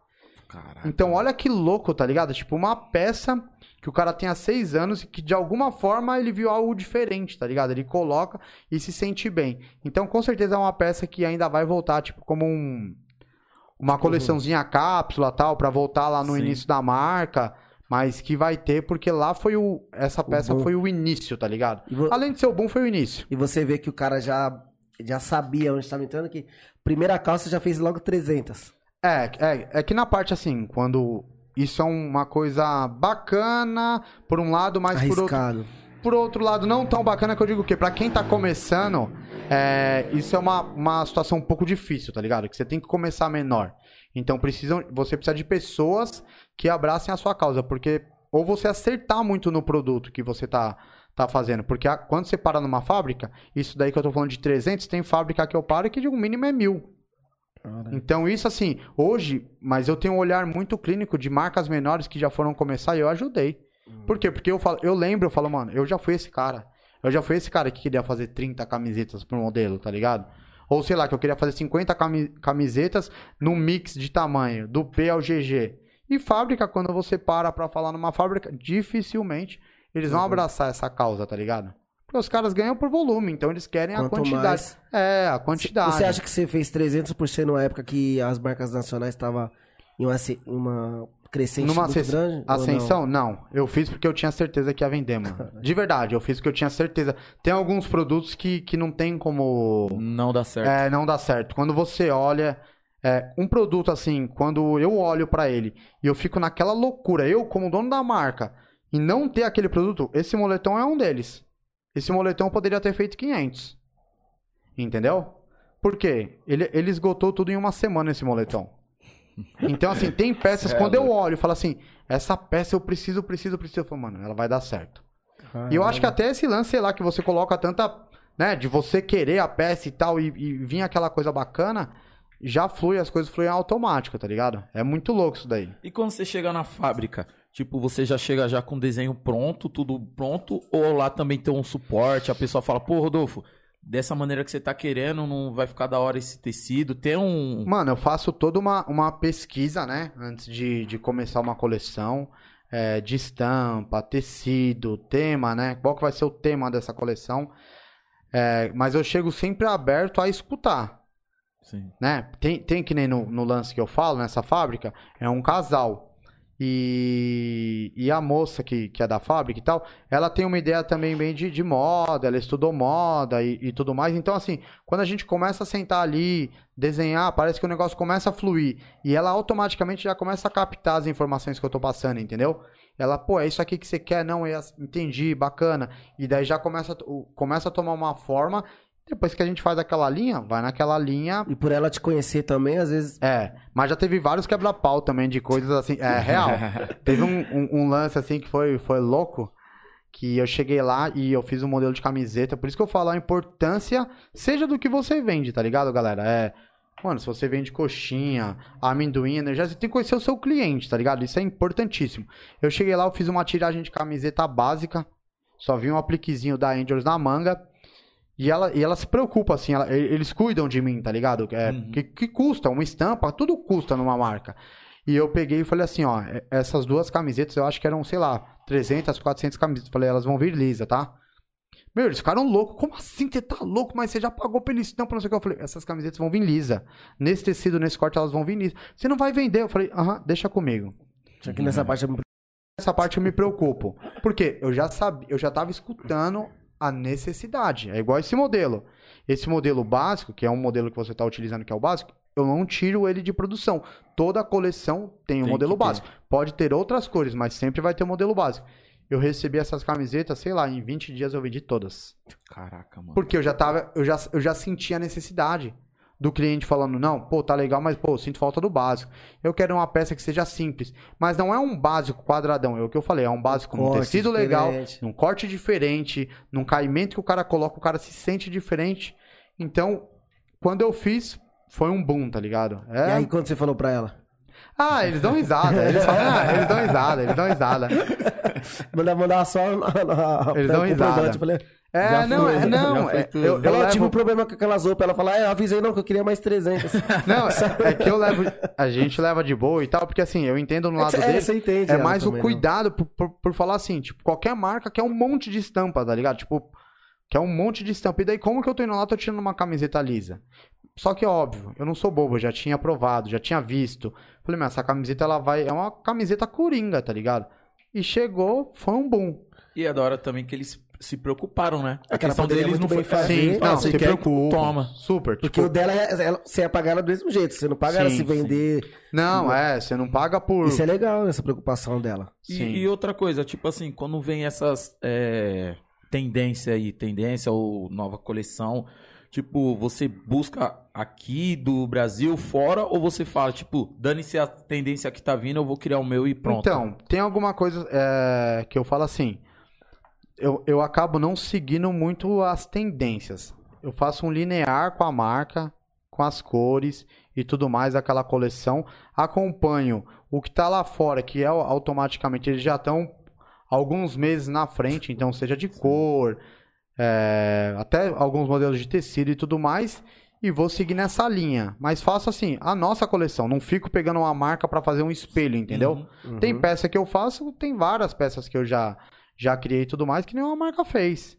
Caraca. Então, olha que louco, tá ligado? Tipo, uma peça que o cara tem há seis anos e que de alguma forma ele viu algo diferente, tá ligado? Ele coloca e se sente bem. Então, com certeza é uma peça que ainda vai voltar, tipo, como um. Uma coleçãozinha cápsula tal, pra voltar lá no Sim. início da marca. Mas que vai ter, porque lá foi o. Essa peça boom. foi o início, tá ligado? Vo- Além de ser o boom, foi o início. e você vê que o cara já, já sabia onde estava entrando, que primeira calça já fez logo 300. É, é, é que na parte assim, quando isso é uma coisa bacana, por um lado, mas por outro, Arriscado. por outro lado, não tão bacana que eu digo o quê? Pra quem tá começando, é, isso é uma, uma situação um pouco difícil, tá ligado? Que você tem que começar menor. Então precisam, você precisa de pessoas que abracem a sua causa, porque ou você acertar muito no produto que você tá, tá fazendo, porque a- quando você para numa fábrica, isso daí que eu tô falando de 300, tem fábrica que eu paro que de um mínimo é mil. Então, isso assim, hoje, mas eu tenho um olhar muito clínico de marcas menores que já foram começar e eu ajudei. Por quê? Porque eu, falo, eu lembro, eu falo, mano, eu já fui esse cara. Eu já fui esse cara que queria fazer 30 camisetas pro modelo, tá ligado? Ou sei lá, que eu queria fazer 50 cami- camisetas num mix de tamanho, do P ao GG. E fábrica, quando você para pra falar numa fábrica, dificilmente eles vão abraçar essa causa, tá ligado? Porque os caras ganham por volume, então eles querem a Quanto quantidade. mais- É, a quantidade. Você acha que você fez 300% numa época que as marcas nacionais estavam em uma, uma crescente Numa muito grande? ou não? ascensão? Não? Eu fiz porque eu tinha certeza que ia vender, mano. (laughs) De verdade, eu fiz porque eu tinha certeza. Tem alguns produtos que, que não tem como Não dá certo. é, não dá certo. Quando você olha é, um produto assim, quando eu olho pra ele e eu fico naquela loucura, eu como dono da marca, e não ter aquele produto, esse moletom é um deles. Esse moletom poderia ter feito 500. Entendeu? Por quê? Ele, ele esgotou tudo em uma semana esse moletom. Então, assim, tem peças, É, quando eu olho e falo assim, essa peça eu preciso, preciso, preciso, eu falo, mano, ela vai dar certo. Ah, E eu acho que até esse lance, sei lá, que você coloca tanta, né, de você querer a peça e tal, e, e vir aquela coisa bacana, já flui, as coisas fluem automático, tá ligado? É muito louco isso daí. E quando você chega na fábrica, tipo, você já chega já com o desenho pronto, tudo pronto, ou lá também tem um suporte, a pessoa fala, pô, Rodolfo, dessa maneira que você tá querendo, não vai ficar da hora esse tecido, tem um... Mano, eu faço toda uma, uma pesquisa, né, antes de, de começar uma coleção, é, de estampa, tecido, tema, né, qual que vai ser o tema dessa coleção. É, mas eu chego sempre aberto a escutar. Sim. né? Tem, tem que nem no, no lance que eu falo, nessa fábrica, é um casal. E, e a moça que, que é da fábrica e tal, ela tem uma ideia também bem de, de moda, ela estudou moda e, e tudo mais. Então, assim, quando a gente começa a sentar ali, desenhar, parece que o negócio começa a fluir. E ela automaticamente já começa a captar as informações que eu tô passando, entendeu? Ela, pô, é isso aqui que você quer? Não, é assim, entendi, bacana. E daí já começa, começa a tomar uma forma. Depois que a gente faz aquela linha, vai naquela linha E por ela te conhecer também, às vezes. é, mas já teve vários quebra-pau também de coisas assim. É (laughs) real. teve um, um- um lance assim que foi, foi louco. Que eu cheguei lá e eu fiz um modelo de camiseta. Por isso que eu falo a importância, seja do que você vende, tá ligado, galera? É. Mano, se você vende coxinha, amendoim, energia, você tem que conhecer o seu cliente, tá ligado? Isso é importantíssimo. Eu cheguei lá, eu fiz uma tiragem de camiseta básica. Só vi um apliquezinho da Angels na manga. E ela, e ela se preocupa, assim, ela- eles cuidam de mim, tá ligado? É, Uhum. que, que custa, uma estampa, tudo custa numa marca. E eu peguei e falei assim, ó, essas duas camisetas, eu acho que eram, sei lá, 300, 400 camisetas. Falei, elas vão vir lisa, tá? Meu, eles ficaram loucos. Como assim? Você tá louco? Mas você já pagou pela estampa, não sei o que. Eu falei, essas camisetas vão vir lisa. Nesse tecido, nesse corte, elas vão vir lisa. Você não vai vender? Eu falei, aham, deixa comigo. Só que nessa parte é eu me Essa parte eu me preocupo. Porque eu já sabia, eu já tava escutando a necessidade. É igual esse modelo. Esse modelo básico, que é um modelo que você está utilizando, que é o básico, eu não tiro ele de produção. Toda coleção tem um Tem modelo que ter. básico. Pode ter outras cores, mas sempre vai ter um modelo básico. Eu recebi essas camisetas, sei lá, em 20 dias eu vendi todas. Caraca, mano. Porque eu já tava, eu já, eu já senti a necessidade do cliente falando, não, pô, tá legal, mas pô, sinto falta do básico. Eu quero uma peça que seja simples, mas não é um básico quadradão, é o que eu falei, é um básico com corte tecido legal, diferente. num corte diferente, num caimento que o cara coloca, o cara se sente diferente. Então, quando eu fiz, foi um boom, tá ligado? E É... aí, quando você falou pra ela? Ah, eles dão risada, eles falam, ah, eles dão risada, eles dão risada. (laughs) Mandar, mandar só Eles dão risada. É, Já não, foi, é, já não, é, eu, eu ela, eu tive levo- um problema com aquelas roupas. Ela falou, ah, eu avisei não, que eu queria mais 300. (laughs) Não, é, é que eu levo. A gente leva de boa e tal, porque assim, eu entendo no É, lado é, dele. você entende É mais o né? cuidado por, por, por falar assim, tipo, qualquer marca quer um monte de estampa, tá ligado? Tipo, quer um monte de estampa. E daí, como que eu tô indo lá, tô tirando uma camiseta lisa? Só que, óbvio, eu não sou bobo, eu já tinha provado, já tinha visto. Falei, mas essa camiseta, ela vai. É uma camiseta coringa, tá ligado? E chegou, foi um boom. E é da hora também que eles se preocuparam, né? A É que ela questão poderia deles não foi fazer. Sim, não, você se quer? preocupa. Toma. Super. Porque tipo, o dela, é- ela, você ia pagar ela do mesmo jeito. Você não paga ela Sim, se vender. Não, é, você não paga por. Isso é legal, essa preocupação dela. E, Sim. e outra coisa, tipo assim, quando vem essas é, tendência aí, tendência ou nova coleção, tipo, você busca aqui do Brasil, fora, ou você fala, tipo, dane-se a tendência que tá vindo, eu vou criar o meu e pronto. Então, tem alguma coisa é, que eu falo assim. Eu, eu acabo não seguindo muito as tendências. Eu faço um linear com a marca, com as cores e tudo mais daquela coleção. Acompanho o que tá lá fora, que é automaticamente eles já estão alguns meses na frente, então seja de cor, é, até alguns modelos de tecido e tudo mais. E vou seguir nessa linha. Mas faço assim, a nossa coleção. Não fico pegando uma marca para fazer um espelho, entendeu? Uhum. Tem peça que eu faço, tem várias peças que eu já, já criei tudo mais que nenhuma marca fez.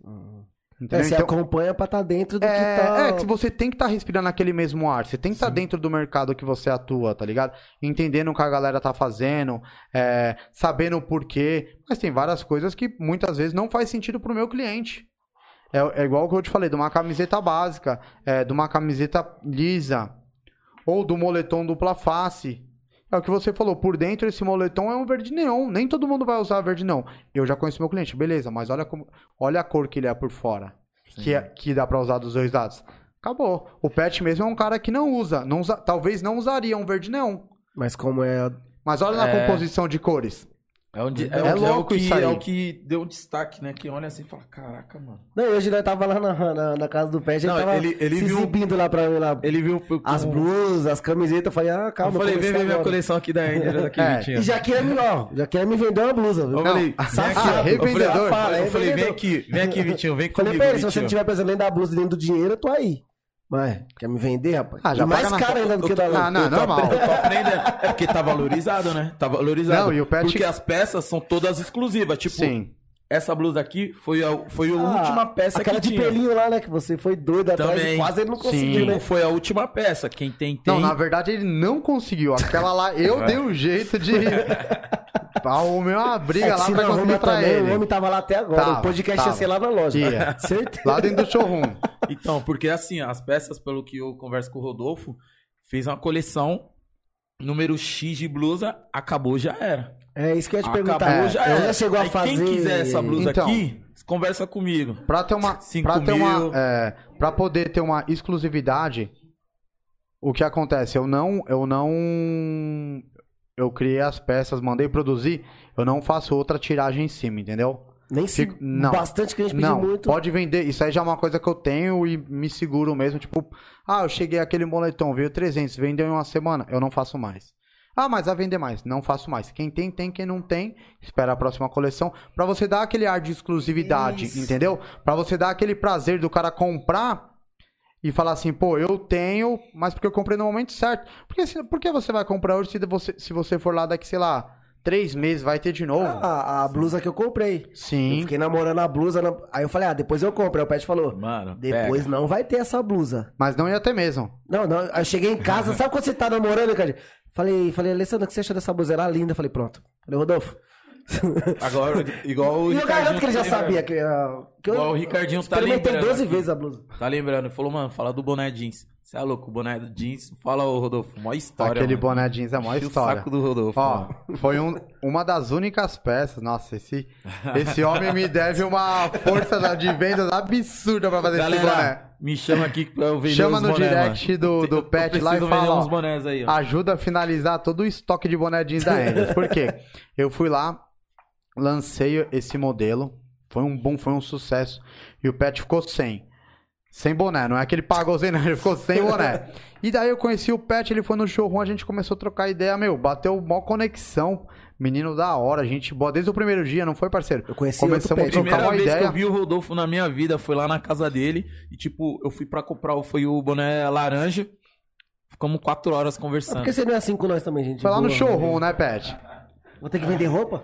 É, Entendeu? você Então, acompanha pra estar dentro do é, que tá. é que você tem que estar respirando aquele mesmo ar. Você tem que estar dentro do mercado que você atua, tá ligado? Entendendo o que a galera tá fazendo, é, sabendo o porquê. Mas tem várias coisas que muitas vezes não faz sentido pro meu cliente. É, é igual o que eu te falei, de uma camiseta básica, é, de uma camiseta lisa, ou do moletom dupla face. É o que você falou, por dentro esse moletom é um verde neon. Nem todo mundo vai usar verde neon. Eu já conheço meu cliente, beleza, mas olha, como, olha a cor que ele é por fora. Que, é- que dá pra usar dos dois lados. Acabou. O Pet mesmo é um cara que não usa. Não usa talvez não usaria um verde neon. Mas como é. Mas olha na É. composição de cores. É, onde, é, É o que- é o louco que. É o que deu destaque, né? Que olha assim e fala, caraca, mano. Não, hoje nós tava lá na, na, na casa do Pet, ele Não, tava ele- ele se viu- exibindo lá pra mim lá. Ele viu... As blusas, as camisetas, eu falei, ah, Eu calma. falei, vem ver minha coleção aqui da Angel, daqui, (laughs) É. Vitinho. E já quer me, ó, já quer me vender uma blusa. Eu falei, Não, safado. aqui, eu falei, Revendedor. Fala, eu falei, vem aqui, vem aqui, Vitinho, vem Falei comigo, pra ele, se você não tiver pensando nem da blusa nem do dinheiro, eu tô aí. Mas, quer me vender, rapaz? Ah, já e mais na- caro ainda do que Eu tô- da Ah, não, apre- Eu tô aprendendo. É porque tá valorizado, né? Tá valorizado. Não, e o pet- Porque as peças são todas exclusivas. Tipo, Sim. essa blusa aqui foi a, foi a Ah, última peça Aquela que de tinha. pelinho lá, né? Que você foi doido atrás Também. e quase ele não Sim. conseguiu, né? Não foi a última peça. Quem tem, tem. Não, na verdade ele não conseguiu. Aquela lá, eu (laughs) dei um jeito de. Arrumei uma briga É lá pra conseguir atrair também, ele. O homem tava lá até agora. Tava, o podcast tava. ia ser lá na loja. Ia. (laughs) Certeza. Lá dentro do showroom. Então, porque assim, as peças, pelo que eu converso com o Rodolfo, fez uma coleção, número X de blusa, acabou, já era. É isso que eu ia te Acabou, perguntar. já Você era. já chegou a Aí fazer... Quem quiser essa blusa Então. aqui, conversa comigo. Pra ter uma. Cinco Pra ter mil. uma. É, pra poder ter uma exclusividade, o que acontece? Eu não. Eu não. Eu criei as peças, mandei produzir, eu não faço outra tiragem em cima, entendeu? Nem se... Fico- não. Bastante cliente pediu Não, muito. pode vender. Isso aí já é uma coisa que eu tenho e me seguro mesmo. Tipo, ah, eu cheguei aquele moletom, veio 300, vendeu em uma semana, eu não faço mais. Ah, mas vai vender mais. Não faço mais. Quem tem, tem. Quem não tem, espera a próxima coleção. Pra você dar aquele ar de exclusividade, Isso. entendeu? Pra você dar aquele prazer do cara comprar e falar assim, pô, eu tenho, mas porque eu comprei no momento certo. Porque se, por que você vai comprar hoje se você, se você for lá daqui, sei lá, três meses, vai ter de novo? Ah, a blusa que eu comprei. Eu Sim. fiquei namorando a blusa. na- Aí eu falei, ah, depois eu compro. Aí o Pet falou, Mano, depois pega. não vai ter essa blusa. Mas não ia ter mesmo. Não, não. Aí eu cheguei em casa, sabe quando você tá namorando, cara? Falei, falei, Alessandra, o que você achou dessa blusa? Era linda. Falei, pronto. Falei, Rodolfo. (laughs) Agora, igual o E eu garanto que ele já tá sabia que, que Igual o eu Ricardinho tá experimentei lembrando. 12 aqui. vezes a blusa. Tá lembrando, ele falou, mano, fala do boné jeans. Você é louco, o boné jeans. Fala, ô Rodolfo, mó história. Aquele mano. boné jeans é a maior Enchi o história. saco do Rodolfo. Ó, mano. foi um- uma das únicas peças. Nossa, esse, esse homem me deve uma força de vendas absurda pra fazer esse boné. Galera, me chama aqui pra eu vender Chama os no boné, direct mano. do, do Eu Pet lá e fala, uns ó, bonés aí, ajuda a finalizar todo o estoque de boné jeans da Angels. Por quê? Eu fui lá, lancei esse modelo, foi um boom, foi um sucesso, e o Pet ficou sem. Sem boné, não é que ele pagou sem, não, ele ficou sem boné. (laughs) E daí eu conheci o Pet, ele foi no showroom, a gente começou a trocar ideia, meu, bateu uma conexão. Menino da hora, a gente boa desde o primeiro dia, não foi, parceiro? Eu conheci Começamos outro a trocar Primeira uma vez que ideia. eu vi o Rodolfo na minha vida foi lá na casa dele. E, tipo, eu fui pra comprar, o- foi o boné laranja. Ficamos quatro horas Por conversando. que você não é assim com nós também, gente? Foi lá no Boa. showroom, né, Pet? Vou ter que vender roupa?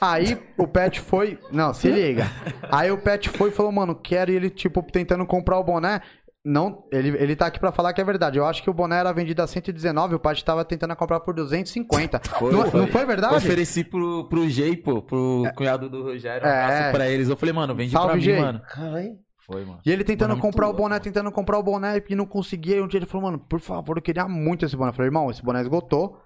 Aí o Pet foi. Não, se liga. Aí o Pet foi e falou, mano, quero. E ele, tipo, tentando comprar o boné. não, ele, ele tá aqui pra falar que é verdade. Eu acho que o boné era vendido a 119, o Paty tava tentando comprar por 250. (laughs) Foi, não, foi. não foi verdade? Eu ofereci pro, pro Jay, pô, pro cunhado do Rogério, um É. pra eles. Eu falei, mano, vende Salve, pra mim, Jay. mano. Caralho. Foi, mano. E ele tentando Mano, é comprar o louco, boné, mano. tentando comprar o boné e não conseguia. E um dia ele falou, mano, por favor, eu queria muito esse boné. Eu falei, irmão, esse boné esgotou.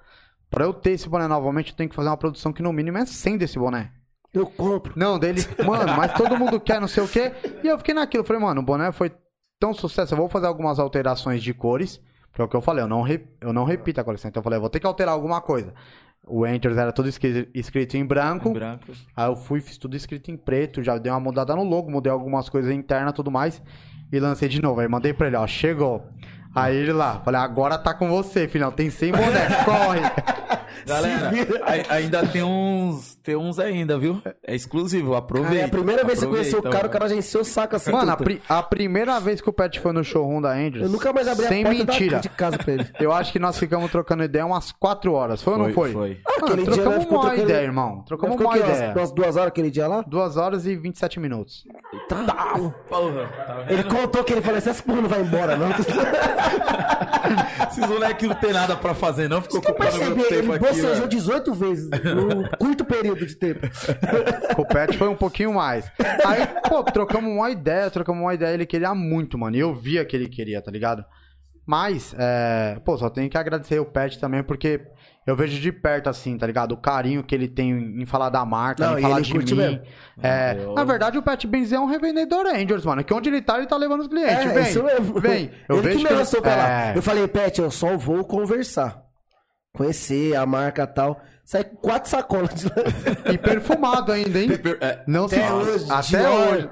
Pra eu ter esse boné novamente, eu tenho que fazer uma produção que no mínimo é 100 desse boné. Eu compro. Não, dele, mano, mas todo mundo quer não sei o quê. E eu fiquei naquilo. Falei, mano, o boné foi tão sucesso. Eu vou fazer algumas alterações de cores. Porque é o que eu falei, eu não, re- eu não repito a coleção. Então eu falei, eu vou ter que alterar alguma coisa. O Enters era tudo escri- escrito em branco. Em branco. Aí eu fui, fiz tudo escrito em preto, já dei uma mudada no logo, mudei algumas coisas internas e tudo mais. E lancei de novo. Aí mandei pra ele, ó, chegou. Aí ele lá, falei, agora tá com você, filhão. Tem 100 bonecos, corre. (laughs) Galera, ai- ainda tem uns, tem uns ainda, viu? É exclusivo, aproveita. Cara, é a primeira vez que você conheceu o aproveita, cara, o cara já encheu o saco assim. Mano, a, pri- a primeira vez que o Pet foi no showroom da Andrews, Eu nunca mais abri sem a porta mentira. Da, de casa pra ele. Eu acho que nós ficamos trocando ideia umas 4 horas. Foi, ou não foi? Foi. Mano, Aquele dia trocamos ficou uma trocando- ideia, irmão. Trocamos uma aqui, ideia. umas, umas duas horas aquele dia lá? 2 horas e 27 minutos. Tá. Porra, tá? Ele contou que ele falou assim: essa porra não vai embora, não. (laughs) Esses moleques não tem nada pra fazer, não. Ficou Eu ocupando meu tempo ele aqui, bocejou velho. 18 vezes num (laughs) curto período de tempo. O Pet foi um pouquinho mais. Aí, pô, trocamos uma ideia, trocamos uma ideia. Ele queria muito, mano. E eu via que ele queria, tá ligado? Mas, é, pô, só tenho que agradecer o Pet também, porque eu vejo de perto, assim, tá ligado? O carinho que ele tem em falar da marca, Não, em falar ele de curte mim. É, eu- Na verdade, o Pet Benz é um revendedor Angels, mano. Que onde ele tá, ele tá levando os clientes. É, vem, isso mesmo. vem. Eu ele vejo que me que arrastou pra lá. É. Eu falei, Pet, eu só vou conversar. Conhecer a marca e tal. Sai com quatro sacolas de (laughs) E perfumado ainda, hein? É, Não se Até hoje. Até Dior, hoje.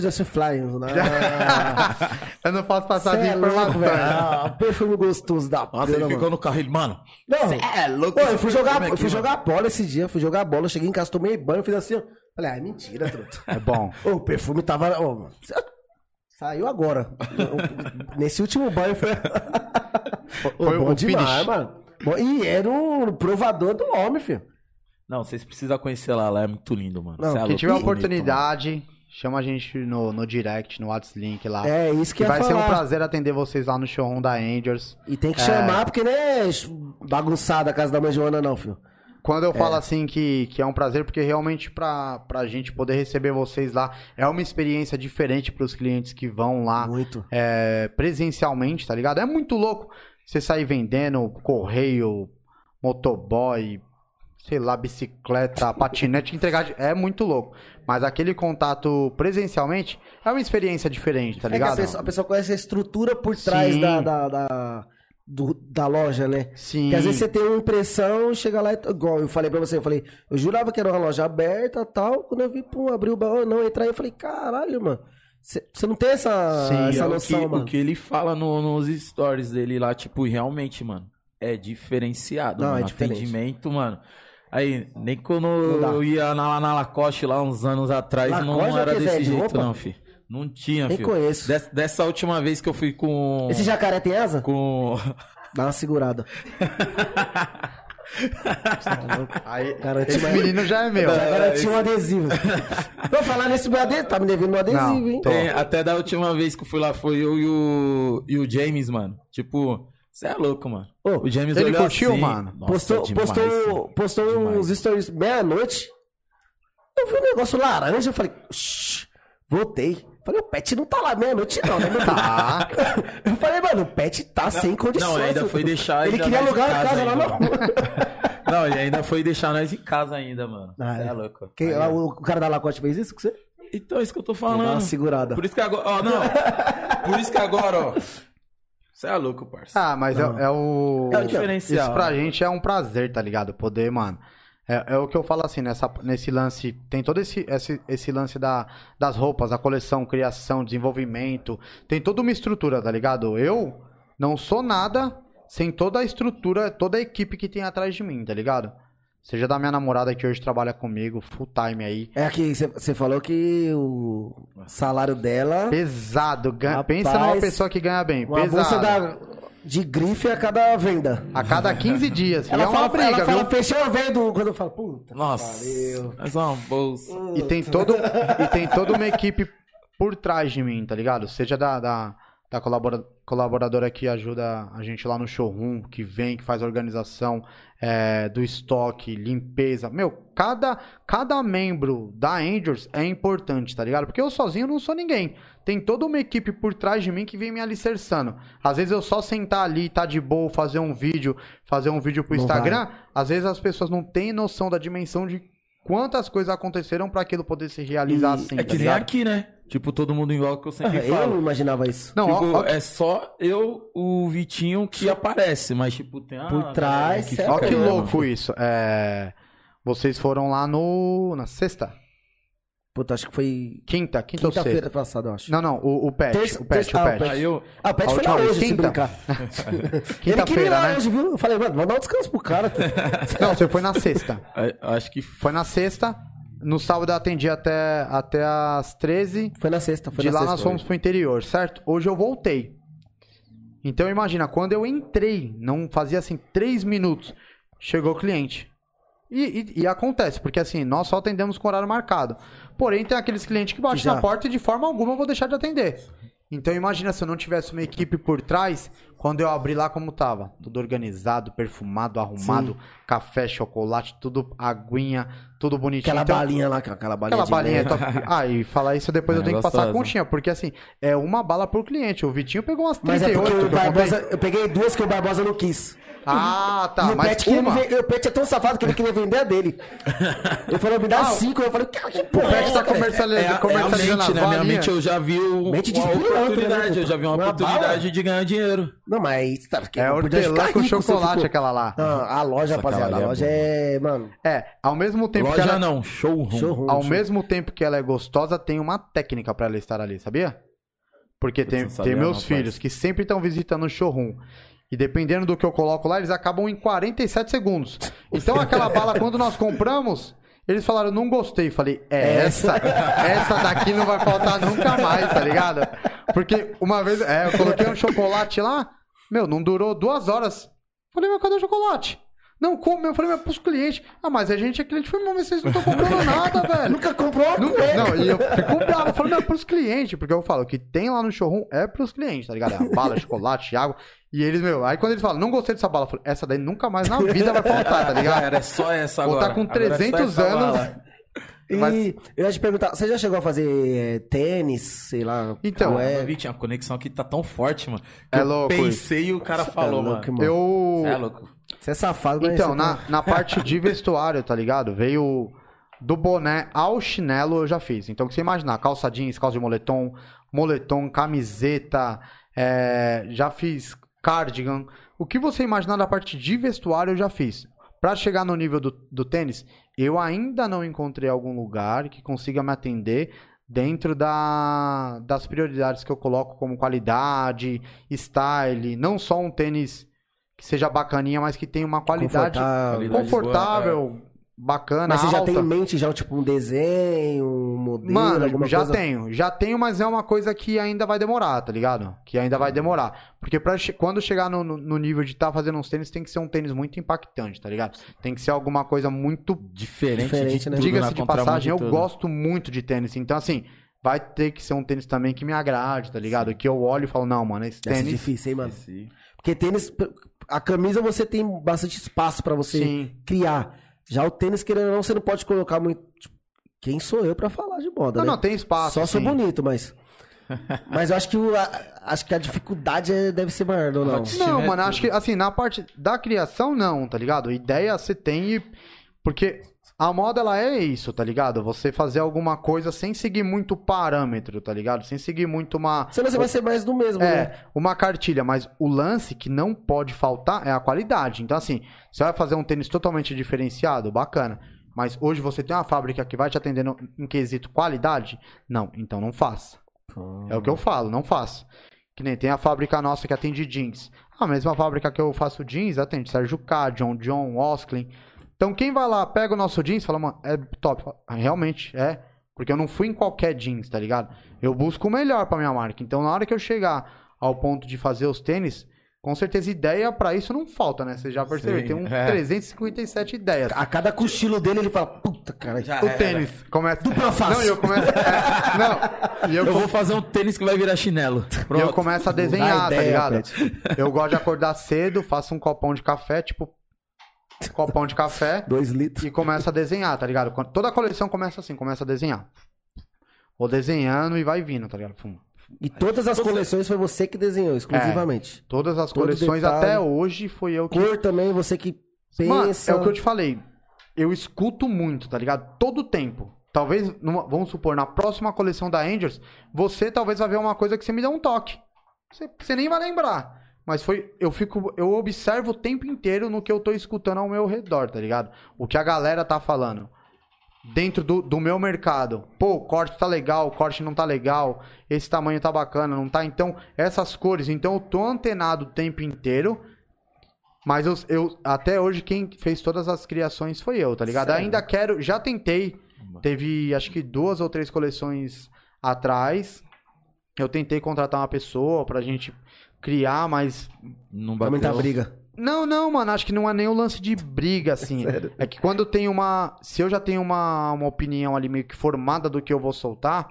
Joseph Flying. Né? (laughs) Eu não posso passar de é informação. velho. Perfume gostoso da Nossa, ele porra, ficou mano. no carro, ele, mano. Não, Cê é louco. Pô, eu fui jogar, aqui, eu fui jogar bola esse dia, fui jogar bola, cheguei em casa, tomei banho, fiz assim, ó. Falei, ah, é mentira, truto. É bom. O perfume tava. ô, saiu agora. Nesse último banho foi. Foi bom o demais, finish. mano. Bom, e era o provador do homem, filho. Não, vocês precisam conhecer lá, lá é muito lindo, mano. Não, Cê é Quem louco, tiver a bonito, oportunidade, chama a gente no, no direct, no WhatsApp link lá. É, isso que, que vai ser um falar. prazer atender vocês lá no showroom da Angels. E tem que É. chamar, porque não é bagunçada a casa da mãe Joana, não, filho. Quando eu falo assim que, que é um prazer, porque realmente pra, pra gente poder receber vocês lá, é uma experiência diferente pros clientes que vão lá Muito. é, presencialmente, tá ligado? É muito louco você sair vendendo correio, motoboy, sei lá, bicicleta, (laughs) patinete, entregar. de- É muito louco. Mas aquele contato presencialmente é uma experiência diferente, tá É que a ligado? pessoa, a pessoa conhece a estrutura por trás da, da, da, do- da loja, né? Sim. Porque às vezes você tem uma impressão, chega lá e. Igual eu falei pra você, eu falei, eu jurava que era uma loja aberta tal. Quando eu vi, pum, abri o baú, não, entrar aí, eu falei, caralho, mano. Você não tem essa, Sim, essa É noção, que, mano. o que ele fala no- nos stories dele lá, tipo, realmente, mano, é diferenciado. Não, mano. é diferente. Atendimento, mano. Aí, nem quando Não eu ia na, na Lacoste lá uns anos atrás, não Lacoste é era desse de jeito, roupa? não, fi. Não tinha, Nem conheço. Des- dessa última vez que eu fui com. Esse jacaré tem asa? Com. Dá uma segurada. (laughs) Aí, Cara, esse menino já é meu. Agora tinha um adesivo. (laughs) Vou falar nesse meu adesivo, tá me devendo um adesivo, Não, hein? Tem, até da última vez que eu fui lá, foi eu e o, e o James, mano. Tipo, você é louco, mano. Ô, o James ele olhou curtiu, assim, mano? Nossa, postou demais, postou, postou Demais. uns stories meia-noite. Eu vi um negócio laranja, eu falei, shh, voltei. Falei, o Pet não tá lá meia-noite, não, né, meu? Tá. (laughs) Eu falei, mano, o Pet tá sem condições. Não, ainda meu foi deixar Ele ainda queria alugar a casa casa lá na ainda. rua. (laughs) Não, ele ainda foi deixar nós em casa ainda, mano. Ah, Você é. é louco. Quem, Aí, ó. o, o cara da Lacoste fez isso com você? Então, é isso que eu tô Dá uma falando. segurada. Por isso que agora. Ó, não. (laughs) Por isso que agora, ó. Você é louco, parça. Ah, mas é, Não. é o. É o diferencial. Isso pra gente é um prazer, tá ligado? Poder, mano. É, é o que eu falo assim, nessa, nesse lance. Tem todo esse, esse, esse lance da, das roupas, a coleção, criação, desenvolvimento. Tem toda uma estrutura, tá ligado? Eu não sou nada sem toda a estrutura, toda a equipe que tem atrás de mim, tá ligado? Seja da minha namorada que hoje trabalha comigo, full time aí. É que você falou que o salário dela. Pesado. ganha- Rapaz, pensa numa pessoa que ganha bem. Uma pesado. bolsa da, de grife a cada venda. A cada 15 dias. Ela é uma fala, briga, ela fala, fechou a venda. Quando eu falo, puta. Nossa. Valeu. É só uma bolsa. E tem, todo, e tem toda uma equipe por trás de mim, tá ligado? Seja da, da, da colabora- colaboradora que ajuda a gente lá no showroom, que vem, que faz a organização é, do estoque, limpeza. Meu, cada, cada membro da Angels é importante, tá ligado? Porque eu sozinho não sou ninguém. Tem toda uma equipe por trás de mim que vem me alicerçando. Às vezes eu só sentar ali, tá de boa, fazer um vídeo, fazer um vídeo pro Não Instagram, às vezes as pessoas não têm noção da dimensão de quantas coisas aconteceram pra aquilo poder se realizar E- assim, É tá que nem ligado? aqui, né? Tipo, todo mundo em volta que eu sempre Ah, eu falo. não imaginava isso. Não, Tipo, ó, ó, é só eu, o Vitinho que aparece, mas tipo, tem a Por trás, galera que fica que louco isso. É, Vocês foram lá no. na sexta? Puta, acho que foi Quinta? Quinta, ou quinta-feira sexta? passada, eu acho. Não, não, o, o Pet. Terça- o Pet, terça- o ah, o Pet. Aí eu, Ah, o Pet foi lá hoje, se quinta? brincar. (laughs) Ele queria ir Quinta-feira, lá né? hoje, viu? Eu falei, mano, vamos dar um descanso pro cara. (laughs) Não, você foi na sexta. acho que Foi na sexta. No sábado eu atendi até, até as 13. Foi na sexta, foi de na lá sexta. nós fomos pro interior, certo? Hoje eu voltei. Então imagina, quando eu entrei, não fazia assim três minutos, chegou o cliente. E, e- e acontece, porque assim, nós só atendemos com horário marcado. Porém, tem aqueles clientes que batem já- na porta e de forma alguma eu vou deixar de atender. Então imagina se eu não tivesse uma equipe por trás, quando eu abri lá como tava. Tudo organizado, perfumado, arrumado, café, chocolate, tudo aguinha, tudo bonitinho. Aquela Então, balinha lá, aquela balinha Aquela de balinha top. Ah, e falar isso depois É eu tenho que passar a conchinha, porque assim, é uma bala por cliente. O Vitinho pegou umas Mas é 38. porque o eu. Barbosa... Eu peguei duas que o Barbosa não quis. Ah, tá. e o mas Pet, ver- o Pet é tão safado que ele queria vender a dele. Ele falou, me dá Ah, cinco. Eu falei, cara, que O porra é Pet essa, tá comercializando, É, é a comercializando mente, na minha mente eu já vi um- Mente de uma né, oportunidade, eu já vi uma, uma oportunidade bala. de ganhar dinheiro. Não, mas... Tá, porque É hortelã com chocolate aquela lá. Não, a loja, rapaziada, a é loja é, mano, É, ao mesmo tempo Loja ela... não, showroom. showroom. Ao show. mesmo tempo que ela é gostosa, tem uma técnica pra ela estar ali, sabia? Porque tem, sabia tem meus não, filhos que sempre estão visitando o showroom. E dependendo do que eu coloco lá, eles acabam em 47 segundos. Então aquela bala, (laughs) quando nós compramos, eles falaram, não gostei. Falei, é essa. Essa daqui não vai faltar nunca mais, tá ligado? Porque uma vez, é, eu coloquei um chocolate lá, meu, não durou duas horas. Falei, mas cadê o chocolate? Não, como? Eu falei, mas pros clientes. Ah, mas a gente é cliente. Falei, mas vocês não estão comprando (laughs) nada, velho. Nunca comprou uma Não, e eu fico bravo. Eu falo, não, é pros clientes. Porque eu falo, o que tem lá no showroom é pros clientes, tá ligado? É a bala, (laughs) chocolate, água. E eles, meu, aí quando eles falam, não gostei dessa bala, eu falo, essa daí nunca mais na vida vai faltar, tá ligado? era, é só essa Vou agora. tá com Agora é só 300 essa anos. bala. E Mas- eu ia te perguntar, você já chegou a fazer é, tênis, sei lá? Então? Mas, a conexão aqui tá tão forte, mano. É Eu louco Pensei e o cara falou, louco, mano. irmão. Eu. É louco. Você é safado, mas Então, na, na parte de vestuário, tá ligado? Veio do boné ao chinelo eu já fiz. Então, o que você imaginar, calça jeans, calça de moletom, moletom, camiseta, é, já fiz cardigan. O que você imaginar da parte de vestuário eu já fiz. Pra chegar no nível do, do tênis, eu ainda não encontrei algum lugar que consiga me atender dentro da, das prioridades que eu coloco como qualidade, style, não só um tênis que seja bacaninha, mas que tenha uma qualidade Confortável. Confortável, bacana, Mas você já alta. tem em mente já, tipo, um desenho, um modelo, Mano, alguma já coisa? tenho, já tenho, mas é uma coisa que ainda vai demorar, tá ligado? Que ainda vai demorar. Porque pra che- quando chegar no, no- nível de estar fazendo uns tênis, tem que ser um tênis muito impactante, tá ligado? Tem que ser alguma coisa muito. Diferente, Diferente, de né? Diga-se de passagem, eu tudo. gosto muito de tênis. Então, assim, vai ter que ser um tênis também que me agrade, tá ligado? Que eu olho e falo, não, mano, esse Deve tênis. difícil, hein, mano? Esse- Porque tênis, a camisa você tem bastante espaço pra você Sim. criar. Já o tênis, querendo ou não, você não pode colocar muito... tipo, Quem sou eu pra falar de moda, Não, né? não, tem espaço. Só sou sim. bonito, mas... (laughs) Mas eu acho que, o- a, acho que a dificuldade é- deve ser maior, não? não? Não, mano, acho que assim, na parte da criação, não, tá ligado? Ideia você tem e. Porque a moda, ela é isso, tá ligado? Você fazer alguma coisa sem seguir muito parâmetro, tá ligado? Sem seguir muito uma. Senão você vai ser mais do mesmo, né? É, uma cartilha, mas o lance que não pode faltar é a qualidade. Então, assim, você vai fazer um tênis totalmente diferenciado, bacana. Mas hoje você tem uma fábrica que vai te atender no- em quesito qualidade? Não, então não faça. É o que eu falo, não faço. Que nem tem a fábrica nossa que atende jeans. A mesma fábrica que eu faço jeans atende Sérgio K, John John, Osklin. Então quem vai lá, pega o nosso jeans e fala, mano, é top. Fala, "Ah, Realmente, é. Porque eu não fui em qualquer jeans, tá ligado? Eu busco o melhor pra minha marca. Então na hora que eu chegar ao ponto de fazer os tênis, com certeza ideia pra isso não falta, né? Você já percebeu? Sim, Tem um é. 357 ideias. A cada cochilo dele, ele fala, puta, cara. Já O era. tênis começa. Dupla face. Não, e eu começo. é, não, e eu, Eu com- vou fazer um tênis que vai virar chinelo. e eu Pronto. começo a desenhar, tá ideia, ligado? Pet. Eu gosto de acordar cedo, faço um copão de café, tipo. Copão de café. Dois litros. e começa a desenhar, tá ligado? Toda a coleção começa assim, começa a desenhar. Vou desenhando e vai vindo, tá ligado? Fum. E todas as coleções foi você que desenhou, exclusivamente. Todas as Todo coleções detalhe. até hoje foi eu que. Cor também, você que pensa. Mano, é o que eu te falei. Eu escuto muito, tá ligado? Todo tempo. Talvez, numa- vamos supor, na próxima coleção da Angels, você talvez vai ver uma coisa que você me dá um toque. Você, você nem vai lembrar. Mas foi. Eu fico. Eu observo o tempo inteiro no que eu tô escutando ao meu redor, tá ligado? O que a galera tá falando. Dentro do, do meu mercado. Pô, o corte tá legal, o corte não tá legal. Esse tamanho tá bacana, não tá? Então, essas cores. Então, eu tô antenado o tempo inteiro. Mas eu, eu- até hoje quem fez todas as criações foi eu, tá ligado? Sério? Ainda quero, já tentei. Teve acho que duas ou três coleções atrás. Eu tentei contratar uma pessoa pra gente criar, mas Não bateu. briga. não, não, mano, acho que não é nem o lance de briga assim. (laughs) Sério? É que quando tem uma, se eu já tenho uma, uma opinião ali meio que formada do que eu vou soltar,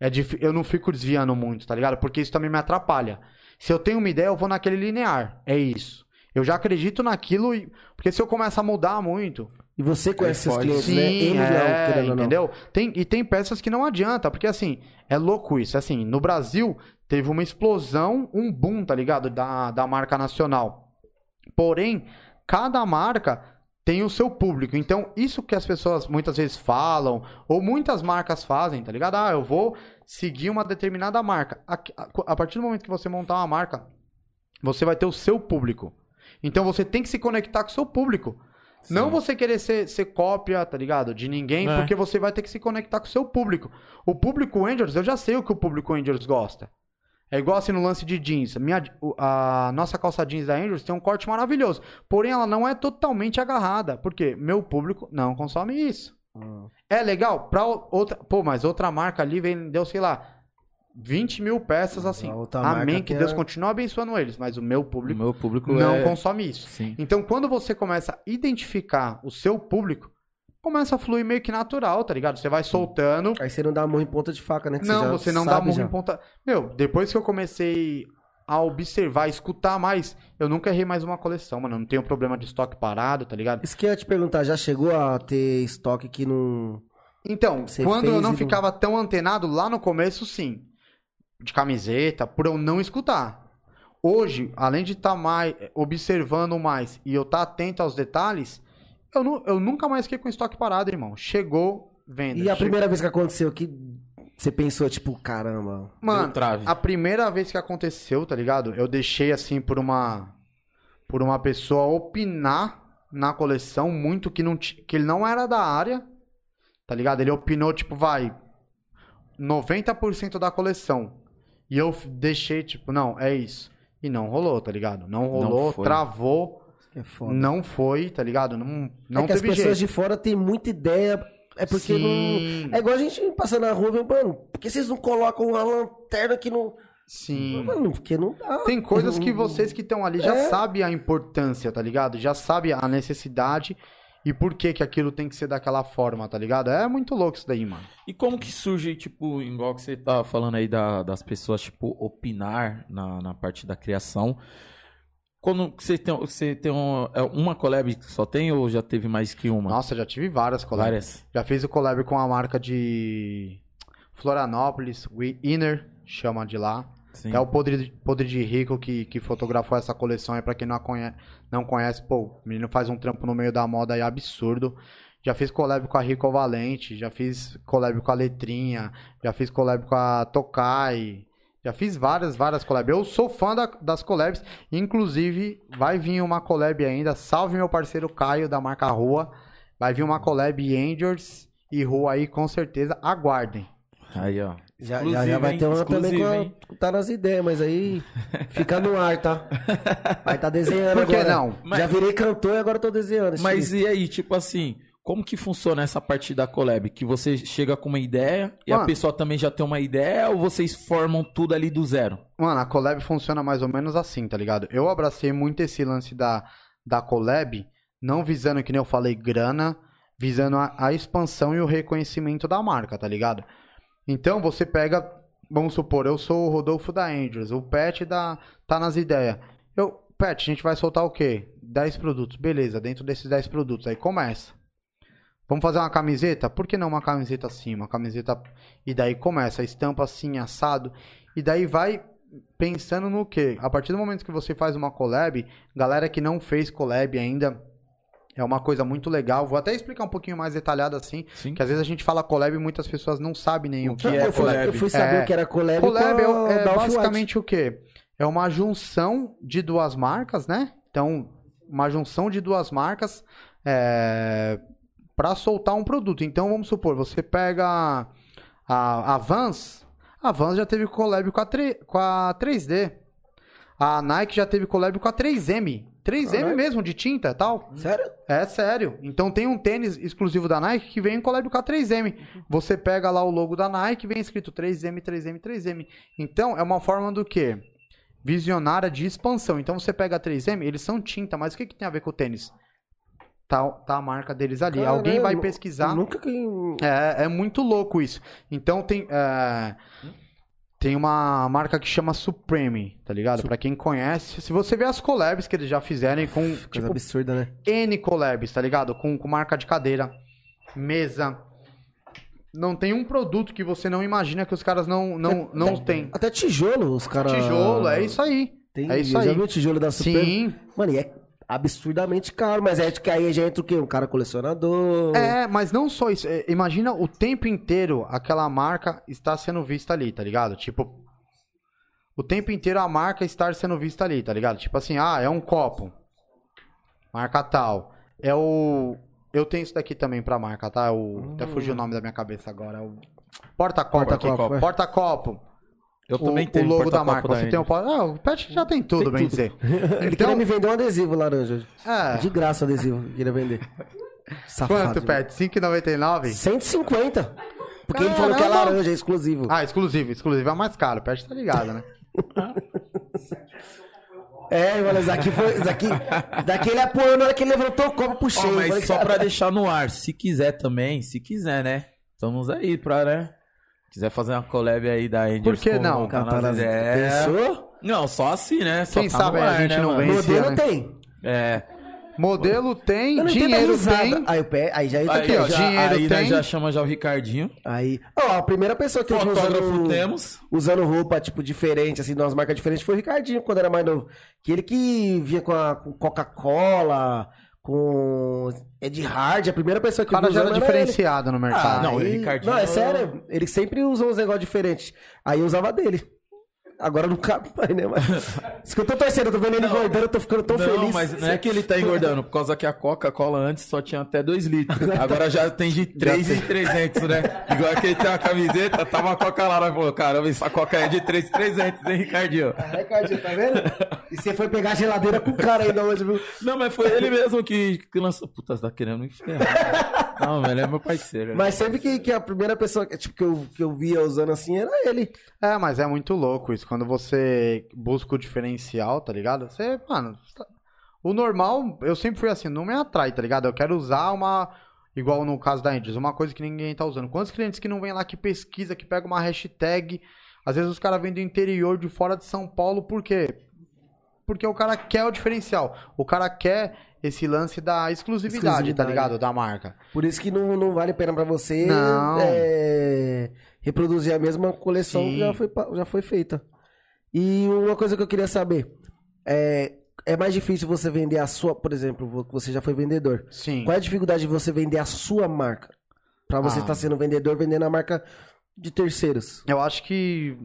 é dif... eu não fico desviando muito, tá ligado? Porque isso também me atrapalha. Se eu tenho uma ideia, eu vou naquele linear. É isso. Eu já acredito naquilo e porque se eu começar a mudar muito, E você conhece seus pode. clientes, Sim, né? Ele não, é, entendeu? Tem, e tem peças que não adianta, porque assim, é louco isso. Assim, no Brasil, teve uma explosão, um boom, tá ligado? Da, da marca nacional. Porém, cada marca tem o seu público. Então, isso que as pessoas muitas vezes falam, ou muitas marcas fazem, tá ligado? Ah, eu vou seguir uma determinada marca. A, a- a partir do momento que você montar uma marca, você vai ter o seu público. Então, você tem que se conectar com o seu público. Não você querer ser, ser cópia, tá ligado? De ninguém, É. porque você vai ter que se conectar com o seu público. O público Angels, eu já sei o que o público Angels gosta. É igual assim no lance de jeans. Minha, o- a nossa calça jeans da Angels tem um corte maravilhoso. Porém, ela não é totalmente agarrada. Porque meu público não consome isso. Ah. É legal? Pra o- outra. Pô, mas outra marca ali vendeu, sei lá, 20 mil peças assim. Amém, que Deus é- continue abençoando eles. Mas o meu O público meu público não é... consome isso. Sim. Então, quando você começa a identificar o seu público, começa a fluir meio que natural, tá ligado? Você vai soltando. Aí você não dá murro em ponta de faca, né? Que Não, já você não dá murro já. em ponta. Meu, depois que eu comecei a observar, escutar mais, eu nunca errei mais uma coleção, mano. Eu não tenho problema de estoque parado, tá ligado? Isso que eu ia te perguntar, já chegou a ter estoque que não. Então, Você quando eu não não- ficava tão antenado, lá no começo, sim. De camiseta, por eu não escutar. Hoje, além de estar mais observando mais e eu estar atento aos detalhes, eu, nu- eu nunca mais fiquei com estoque parado, irmão. Chegou, venda. E a Chegou- primeira vez que aconteceu que você pensou, tipo, caramba. Mano, a primeira vez que aconteceu, tá ligado? Eu deixei assim por uma por uma pessoa opinar na coleção muito que não que ele não era da área, tá ligado? Ele opinou tipo, vai 90% da coleção. E eu deixei tipo, não, é isso. E não rolou, tá ligado? Não rolou, foi. travou, É foda. não foi, tá ligado? Não não é que as pessoas jeito. de fora têm muita ideia. É porque Sim. não. É igual a gente passando na rua e vendo, mano, por que vocês não colocam uma lanterna que não. Sim. Mano, porque não dá. Tem coisas que vocês que estão ali já É. sabem a importância, tá ligado? Já sabem a necessidade e por que que aquilo tem que ser daquela forma, tá ligado? É muito louco isso daí, mano. E como que surge, tipo, igual que você tá falando aí da- das pessoas, tipo, opinar na, na parte da criação. Quando você tem, você tem um- é uma collab que só tem ou já teve mais que uma? Nossa, já tive várias collabs. Várias. Já fiz o collab com a marca de Florianópolis, We Inner, chama de lá. Sim. É o Podre, Podre de Rico que, que fotografou essa coleção aí, pra quem não, a conhe- não conhece, pô, o menino faz um trampo no meio da moda aí absurdo. Já fiz collab com a Rico Valente, já fiz collab com a Letrinha, já fiz collab com a Tokai, já fiz várias, várias collabs. Eu sou fã da- das collabs, inclusive vai vir uma collab ainda, salve meu parceiro Caio da marca Rua, vai vir uma collab Angels e Rua aí com certeza, aguardem. Aí, ó. Já, já, já vai ter uma também com a, hein? tá nas ideias, mas aí (laughs) fica no ar, tá? Vai tá desenhando Por que agora. não? Já virei cantor e agora tô desenhando. Mas estilista. e aí, tipo assim, como que funciona essa parte da collab? Que você chega com uma ideia e a Mano. pessoa também já tem uma ideia ou vocês formam tudo ali do zero? Mano, a collab funciona mais ou menos assim, tá ligado? Eu abracei muito esse lance da, da collab, não visando, que nem eu falei, grana, visando a, a expansão e o reconhecimento da marca, tá ligado? Então você pega, vamos supor, eu sou o Rodolfo da Andrews, o Pet da, tá nas ideias. Eu, Pet, a gente vai soltar o quê? 10 produtos, beleza, dentro desses 10 produtos, aí começa. Vamos fazer uma camiseta? Por que não uma camiseta assim? Uma camiseta. E daí começa, a estampa assim, assado. E daí vai pensando no quê? A partir do momento que você faz uma collab, galera que não fez collab ainda, é uma coisa muito legal. Vou até explicar um pouquinho mais detalhado assim, Sim. que às vezes a gente fala collab e muitas pessoas não sabem nem o que que é. é eu, fui, collab? eu fui saber É. o que era collab. Collab com é, é basicamente o quê? É uma junção de duas marcas, né? Então, uma junção de duas marcas é, para soltar um produto. Então, vamos supor, você pega a, a Vans, a Vans já teve collab com a, tre- com a 3D. A Nike já teve collab com a 3M. 3M Caralho. mesmo, de tinta e tal. Sério? É sério. Então tem um tênis exclusivo da Nike que vem em collab com a 3M. Você pega lá o logo da Nike, vem escrito 3M, 3M, 3M. Então é uma forma do quê? Visionária de expansão. Então você pega a 3M, eles são tinta, mas o que, que tem a ver com o tênis? Tá, tá a marca deles ali. Caramba, Alguém vai pesquisar. Nunca. É, é muito louco isso. Então tem. é, tem uma marca que chama Supreme, tá ligado? Pra quem conhece. Se você ver as collabs que eles já fizeram com. Coisa Tipo, absurda, né? N collabs, tá ligado? Com, com marca de cadeira, mesa. Não tem um produto que você não imagina que os caras não, não, não têm. Até tijolo, os caras. Tijolo, é isso aí. Tem, é isso eu Já aí. viu o tijolo da Super? Sim. Mano, e é absurdamente caro, mas é que aí já entra o quê? Um cara colecionador. É, mas não só isso. É, Imagina o tempo inteiro aquela marca está sendo vista ali, tá ligado? Tipo, o tempo inteiro a marca estar sendo vista ali, tá ligado? Tipo assim, ah, é um copo. Marca tal. É o. Eu tenho isso daqui também pra marca, tá? O... Até fugiu o nome da minha cabeça agora. é O... Porta-copo. Porta-copo, é. Porta-copo. Eu O, também o tenho logo da marca. Você da tem o. Ah, o Pet já tem tudo, Tem bem tudo. dizer. (laughs) Ele Então, queria me vender um adesivo laranja. é. De graça o adesivo, queria vender. (laughs) Safado. Quanto, Pet? 5,99? 150. Porque ele falou que é Caramba! laranja, é exclusivo. Ah, exclusivo. Exclusivo é mais caro. O Pet tá ligado, né? (laughs) É, mano, isso aqui foi. Aqui, daqui ele apoiou na hora que ele levantou o copo pro cheio. mas Falei, só cara, pra deixar no ar, se quiser também, se quiser, né? Estamos aí pra, né? Quiser fazer uma collab aí da Angels Por que com- não? com Catar nós, as- é... Pensou? Não, só assim, né? Só Quem tá sabe no a ar, gente né, não vem. Modelo né? tem. É. Modelo tem, dinheiro tem. Aí, o pé, aí já entra Aí, aqui, ó, já, dinheiro aí tem. já chama já o Ricardinho. Aí. Ó, a primeira pessoa que eu vi Fotógrafo usando, temos. usando roupa, tipo, diferente, assim, de umas marcas diferentes, foi o Ricardinho, quando era mais novo. Que ele que vinha com a Coca-Cola, com Ed Hard, a primeira pessoa O que eu cara já era usando diferenciado no mercado. Ah, não, Aí- o Ricardinho- Não, é sério. Ele sempre usou uns negócios diferentes. Aí eu usava dele. Agora não cabe mais, né? Mas... (laughs) Isso que eu tô torcendo, eu tô vendo ele engordando, eu tô ficando tão não, feliz. mas não é que ele tá engordando, por causa que a Coca-Cola antes só tinha até 2 litros. Agora já tem de 3 em 300, né? Igual que ele tem uma camiseta, tava uma Coca lá, nós falou, caramba, essa Coca é de 3 em 300, hein, Ricardinho? Ah, Ricardinho, tá vendo? E você foi pegar a geladeira com o cara ainda hoje, viu? Não, mas foi ele mesmo que, que lançou. Puta, você tá querendo me ferrar. (laughs) Não, velho, é meu parceiro. Mas sempre que, que a primeira pessoa que, tipo, que, eu, que eu via usando assim era ele. É, mas é muito louco isso. Quando você busca o diferencial, tá ligado? Você, mano. O normal, eu sempre fui assim, não me atrai, tá ligado? Eu quero usar uma. Igual no caso da Indies, uma coisa que ninguém tá usando. Quantos clientes que não vem lá que pesquisa, que pega uma hashtag? Às vezes os caras vêm do interior, de fora de São Paulo, por quê? Porque o cara quer o diferencial. O cara quer esse lance da exclusividade, tá Exclusividade. ligado? Da marca. Por isso que não, não vale a pena pra você é, reproduzir a mesma coleção Sim. que já foi, já foi feita. E uma coisa que eu queria saber. É, é mais difícil você vender a sua, por exemplo, vo- você já foi vendedor. Sim. Qual é a dificuldade de você vender a sua marca? Pra você Ah. estar sendo vendedor, vendendo a marca de terceiros. Eu acho que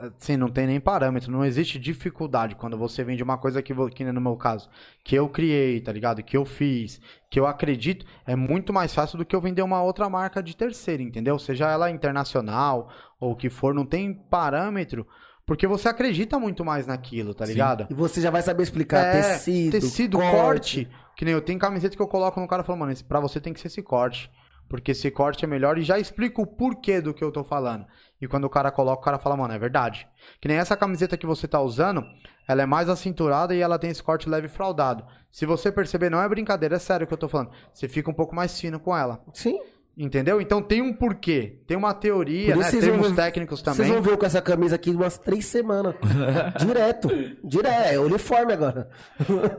assim, não tem nem parâmetro, não existe dificuldade quando você vende uma coisa que, que no meu caso, que eu criei, tá ligado? Que eu fiz, que eu acredito, é muito mais fácil do que eu vender uma outra marca de terceiro, entendeu? Seja ela internacional ou o que for, não tem parâmetro Porque você acredita muito mais naquilo, tá Sim. ligado? E você já vai saber explicar É, tecido, tecido, corte. corte. Que nem eu tenho camiseta que eu coloco no cara e falo, mano, pra você tem que ser esse corte. Porque esse corte é melhor e já explico o porquê do que eu tô falando. E quando o cara coloca, o cara fala, mano, é verdade. Que nem essa camiseta que você tá usando, ela é mais acinturada e ela tem esse corte leve fraudado. Se você perceber, não é brincadeira, é sério o que eu tô falando. Você fica um pouco mais fino com ela. Sim. Entendeu? Então tem um porquê. Tem uma teoria, né? vocês Termos vão ver- técnicos Vocês também. vão ver com essa camisa aqui umas três semanas. (laughs) Direto. Direto. É uniforme agora.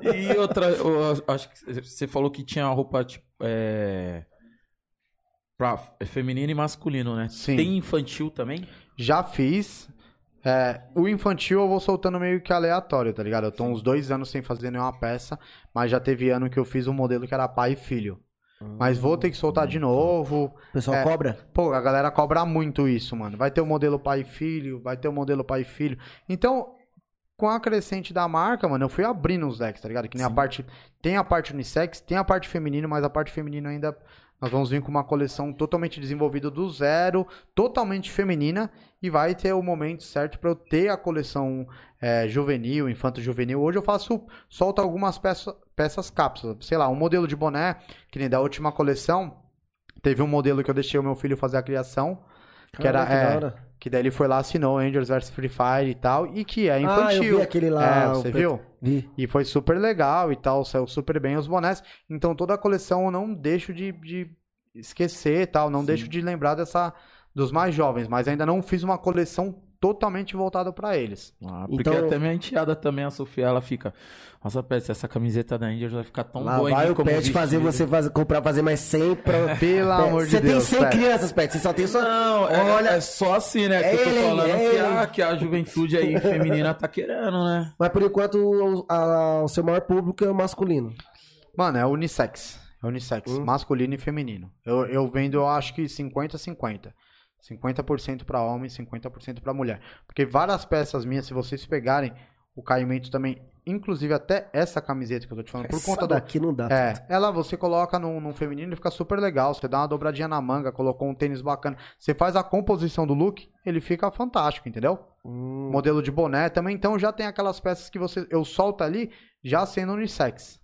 E outra, eu acho que você falou que tinha roupa tipo. É... Pra feminino e masculino, né? Sim. Tem infantil também? Já fiz. É, o infantil eu vou soltando meio que aleatório, tá ligado? Eu tô uns dois anos sem fazer nenhuma peça, mas já teve ano que eu fiz um modelo que era pai e filho. Mas vou ter que soltar de novo. O pessoal É. cobra? Pô, a galera cobra muito isso, mano. Vai ter o modelo pai e filho, vai ter o modelo pai e filho. Então, com a crescente da marca, mano, eu fui abrindo os decks, tá ligado? Que nem a parte. Tem a parte unissex, tem a parte feminina, mas a parte feminina ainda. Nós vamos vir com uma coleção totalmente desenvolvida do zero, totalmente feminina, e vai ter o momento certo pra eu ter a coleção é, juvenil, infanto juvenil. Hoje eu faço, solto algumas peças, peças cápsulas. Sei lá, um modelo de boné, que nem da última coleção, teve um modelo que eu deixei o meu filho fazer a criação, que era. Da é, que daí ele foi lá, assinou Angels vs Free Fire e tal, e que é Ah, eu infantil. vi aquele lá. É, você preto. viu? Vi. E foi super legal e tal, saiu super bem os bonés. Então toda a coleção eu não deixo de, de esquecer e tal, não deixo de lembrar dessa dos mais jovens, mas ainda não fiz uma coleção totalmente voltada pra eles. Ah, porque Então- até minha enteada também, a Sofia, ela fica. Nossa, Pet, essa camiseta da Índia vai ficar tão Lá boa vai o como Pet fazer você fazer, comprar, fazer mais 100 pra... (laughs) Pelo É, amor de Você tem Deus. 100 Pet. crianças, Pet. Você só tem só... Não, é, Olha- é só assim, né? É que eu tô ele, falando é que, a, que a juventude aí (laughs) feminina tá querendo, né? Mas por enquanto o, a- o seu maior público é o masculino. Mano, é unissex. É unissex, Hum. masculino e feminino. Eu, eu vendo, eu acho que 50-50. 50% pra homem, 50% pra mulher. Porque várias peças minhas, se vocês pegarem o caimento também, inclusive até essa camiseta que eu tô te falando, por Essa conta do, daqui não dá. É, ela você coloca num, num feminino e fica super legal. Você dá uma dobradinha na manga, colocou um tênis bacana. Você faz a composição do look, ele fica fantástico, entendeu? Hum, Modelo de boné também, então já tem aquelas peças que você eu solto ali já sendo unissex.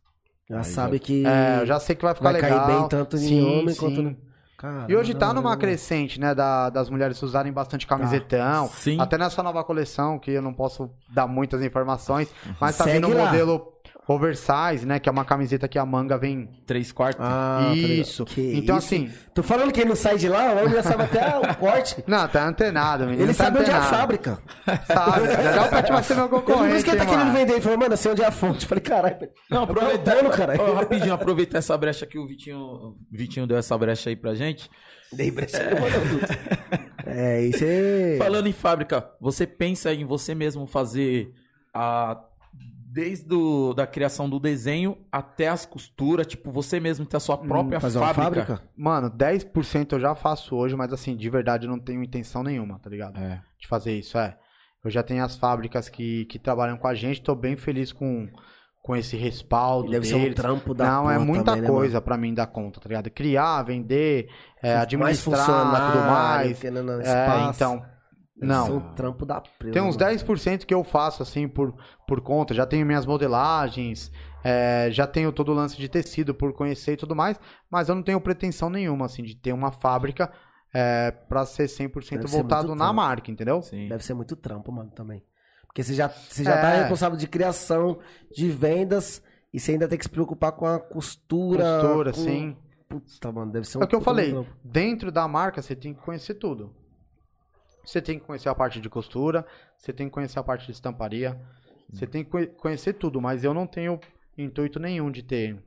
já Aí sabe que É, eu já sei que vai ficar vai legal. cair bem tanto em Sim, homem sim. quanto... Caramba, E hoje tá numa crescente, né, da- das mulheres usarem bastante camisetão. Sim. Até nessa nova coleção, que eu não posso dar muitas informações, mas tá Segue vindo um lá. modelo oversize, né, que é uma camiseta que a manga vem Três quartos. Ah, tá. Isso. Que então, isso. assim. Tô falando que ele não sai de lá, o homem já sabe até o (laughs) corte. Não, tá antenado, menino. Ele tá sabe onde é a antenado. fábrica. Sabe. Já Pet vai ser meu Por concorrente. isso que ele tá querendo vender. Ele falou, mano, eu sei onde é a fonte. Eu falei, caralho. Não, aproveita, dono, cara. Ó, rapidinho, aproveitar essa brecha que o Vitinho, o Vitinho deu essa brecha aí pra gente. Dei brecha, ele tudo. (laughs) É, isso é... Falando em fábrica, você pensa em você mesmo fazer a desde do, da criação do desenho até as costuras, tipo, você mesmo ter a sua própria Fazer uma fábrica. fábrica? Mano, 10% eu já faço hoje, mas assim, de verdade eu não tenho intenção nenhuma, tá ligado? É. De fazer isso, é. Eu já tenho as fábricas que, que trabalham com a gente, tô bem feliz com, com esse respaldo Deve ser um deles. trampo da Não, é muita também, né, coisa pra mim dar conta, tá ligado? Criar, vender, é, Mais administrar, funcionário, tudo mais. É, então, Ser não. um trampo da presa, Tem uns mano. 10% que eu faço assim por, por conta. Já tenho minhas modelagens, é, já tenho todo o lance de tecido por conhecer e tudo mais, mas eu não tenho pretensão nenhuma assim de ter uma fábrica é, para ser 100% Deve ser voltado muito na trampo. marca, entendeu? Sim. Deve ser muito trampo, mano, também. Porque você já, você já É. tá responsável de criação, de vendas, e você ainda tem que se preocupar com a costura. Costura, com... sim. Puta, mano, deve ser um É o que eu falei. trampo. Dentro da marca você tem que conhecer tudo. Você tem que conhecer a parte de costura, você tem que conhecer a parte de estamparia, você tem que conhe- conhecer tudo, mas eu não tenho intuito nenhum de ter.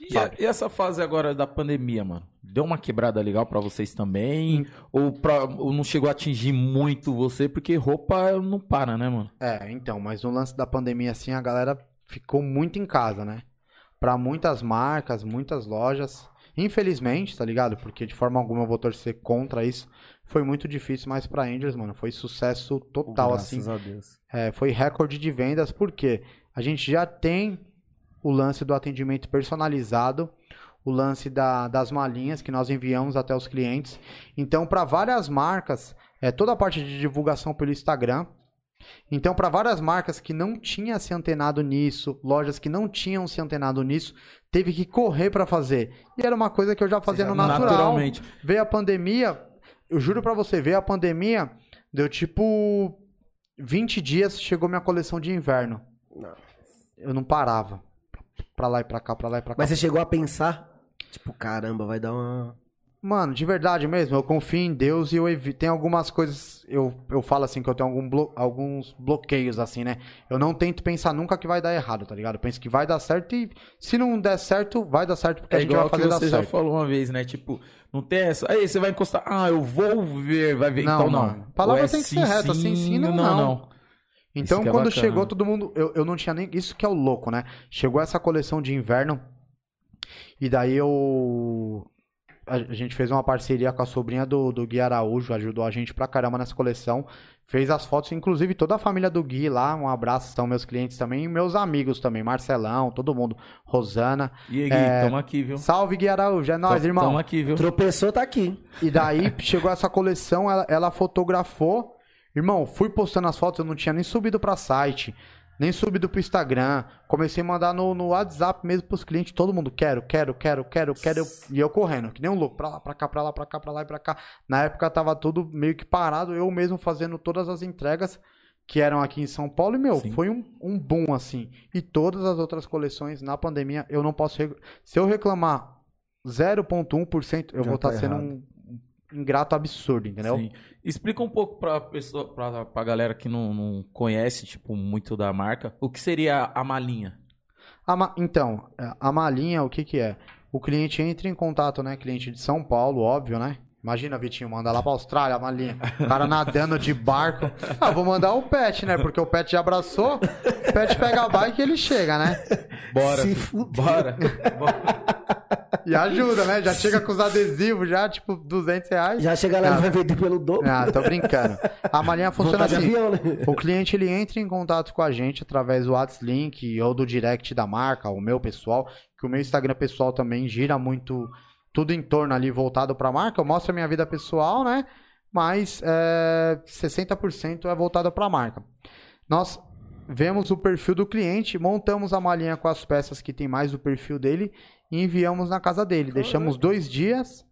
E, a- e essa fase agora da pandemia, mano? Deu uma quebrada legal pra vocês também? Ou, pra- ou não chegou a atingir muito você? Porque roupa não para, né, mano? É, então, mas no lance da pandemia, assim, a galera ficou muito em casa, né? Pra muitas marcas, muitas lojas. Infelizmente, tá ligado? Porque de forma alguma eu vou torcer contra isso. Foi muito difícil, mas pra Angels, mano, foi sucesso total, Graças assim. a Deus. É, foi recorde de vendas, porque a gente já tem o lance do atendimento personalizado, o lance da- das malinhas que nós enviamos até os clientes. Então, para várias marcas, é, toda a parte de divulgação pelo Instagram, Então, para várias marcas que não tinham se antenado nisso, lojas que não tinham se antenado nisso, teve que correr para fazer. E era uma coisa que eu já fazia no natural. Naturalmente. Veio a pandemia, eu juro pra você, veio a pandemia, deu tipo 20 dias, chegou minha coleção de inverno. Não. Eu não parava. Pra lá e pra cá, pra lá e pra cá. Mas você chegou a pensar? Tipo, caramba, vai dar uma. Mano, de verdade mesmo, eu confio em Deus e eu evito. Tem algumas coisas, eu, eu falo assim, que eu tenho algum blo- alguns bloqueios, assim, né? Eu não tento pensar nunca que vai dar errado, tá ligado? Eu penso que vai dar certo e se não der certo, vai dar certo porque É a gente igual vai que fazer você dar já certo. falou uma vez, né? Tipo, não tem essa. Aí você vai encostar. Ah, eu vou ver, vai ver. Não, então não. mano. Palavra é tem que ser reta, assim, sim, não, não, não. Então, que é quando bacana. chegou, todo mundo. Eu, eu não tinha nem. Isso que é o louco, né? Chegou essa coleção de inverno. E daí eu. A gente fez uma parceria com a sobrinha do, do Gui Araújo, ajudou a gente pra caramba nessa coleção. Fez as fotos, inclusive toda a família do Gui lá. Um abraço, são meus clientes também e meus amigos também. Marcelão, todo mundo. Rosana. E aí, Gui, É, tamo aqui, viu? Salve, Gui Araújo, é nóis, Tamo- irmão. Tamo aqui, viu? Tropeçou, tá aqui. E daí (laughs) chegou essa coleção, ela, ela fotografou. Irmão, fui postando as fotos, eu não tinha nem subido pra site, nem subido pro Instagram. Comecei a mandar no, no WhatsApp mesmo pros clientes, todo mundo, quero, quero, quero, quero, quero. eu- E eu correndo, que nem um louco, pra lá, pra cá, pra lá, pra cá, pra lá e pra cá. Na época tava tudo meio que parado, eu mesmo fazendo todas as entregas que eram aqui em São Paulo. E, meu, Sim. foi um, um boom, assim. E todas as outras coleções na pandemia, eu não posso... rec- Se eu reclamar 0,1%, eu Já vou estar tá sendo errado. um um ingrato absurdo, entendeu? Sim. Explica um pouco pra, pessoa, pra, pra galera que não, não conhece, tipo, muito da marca, o que seria a malinha? A ma- Então, a malinha, o que que é? O cliente entra em contato, né? Cliente de São Paulo, óbvio, né? Imagina, Vitinho, manda lá pra Austrália, a malinha. O cara nadando de barco. Ah, vou mandar o pet, né? Porque o pet já abraçou. O pet pega a bike e ele chega, né? Bora, Se bora. (laughs) Bora. E ajuda, né? Já chega com os adesivos, já, tipo, 200 reais. Já chega lá Ah. e vai vender pelo dobro. Ah, tô brincando. A malinha funciona assim. avião, né? O cliente ele entra em contato com a gente através do WhatsApp Link ou do direct da marca, o meu pessoal, que o meu Instagram pessoal também gira muito tudo em torno ali voltado para a marca. Eu mostro a minha vida pessoal, né? Mas é, 60% é voltado para a marca. Nós vemos o perfil do cliente, montamos a malinha com as peças que tem mais o perfil dele e enviamos na casa dele. Deixamos dois dias.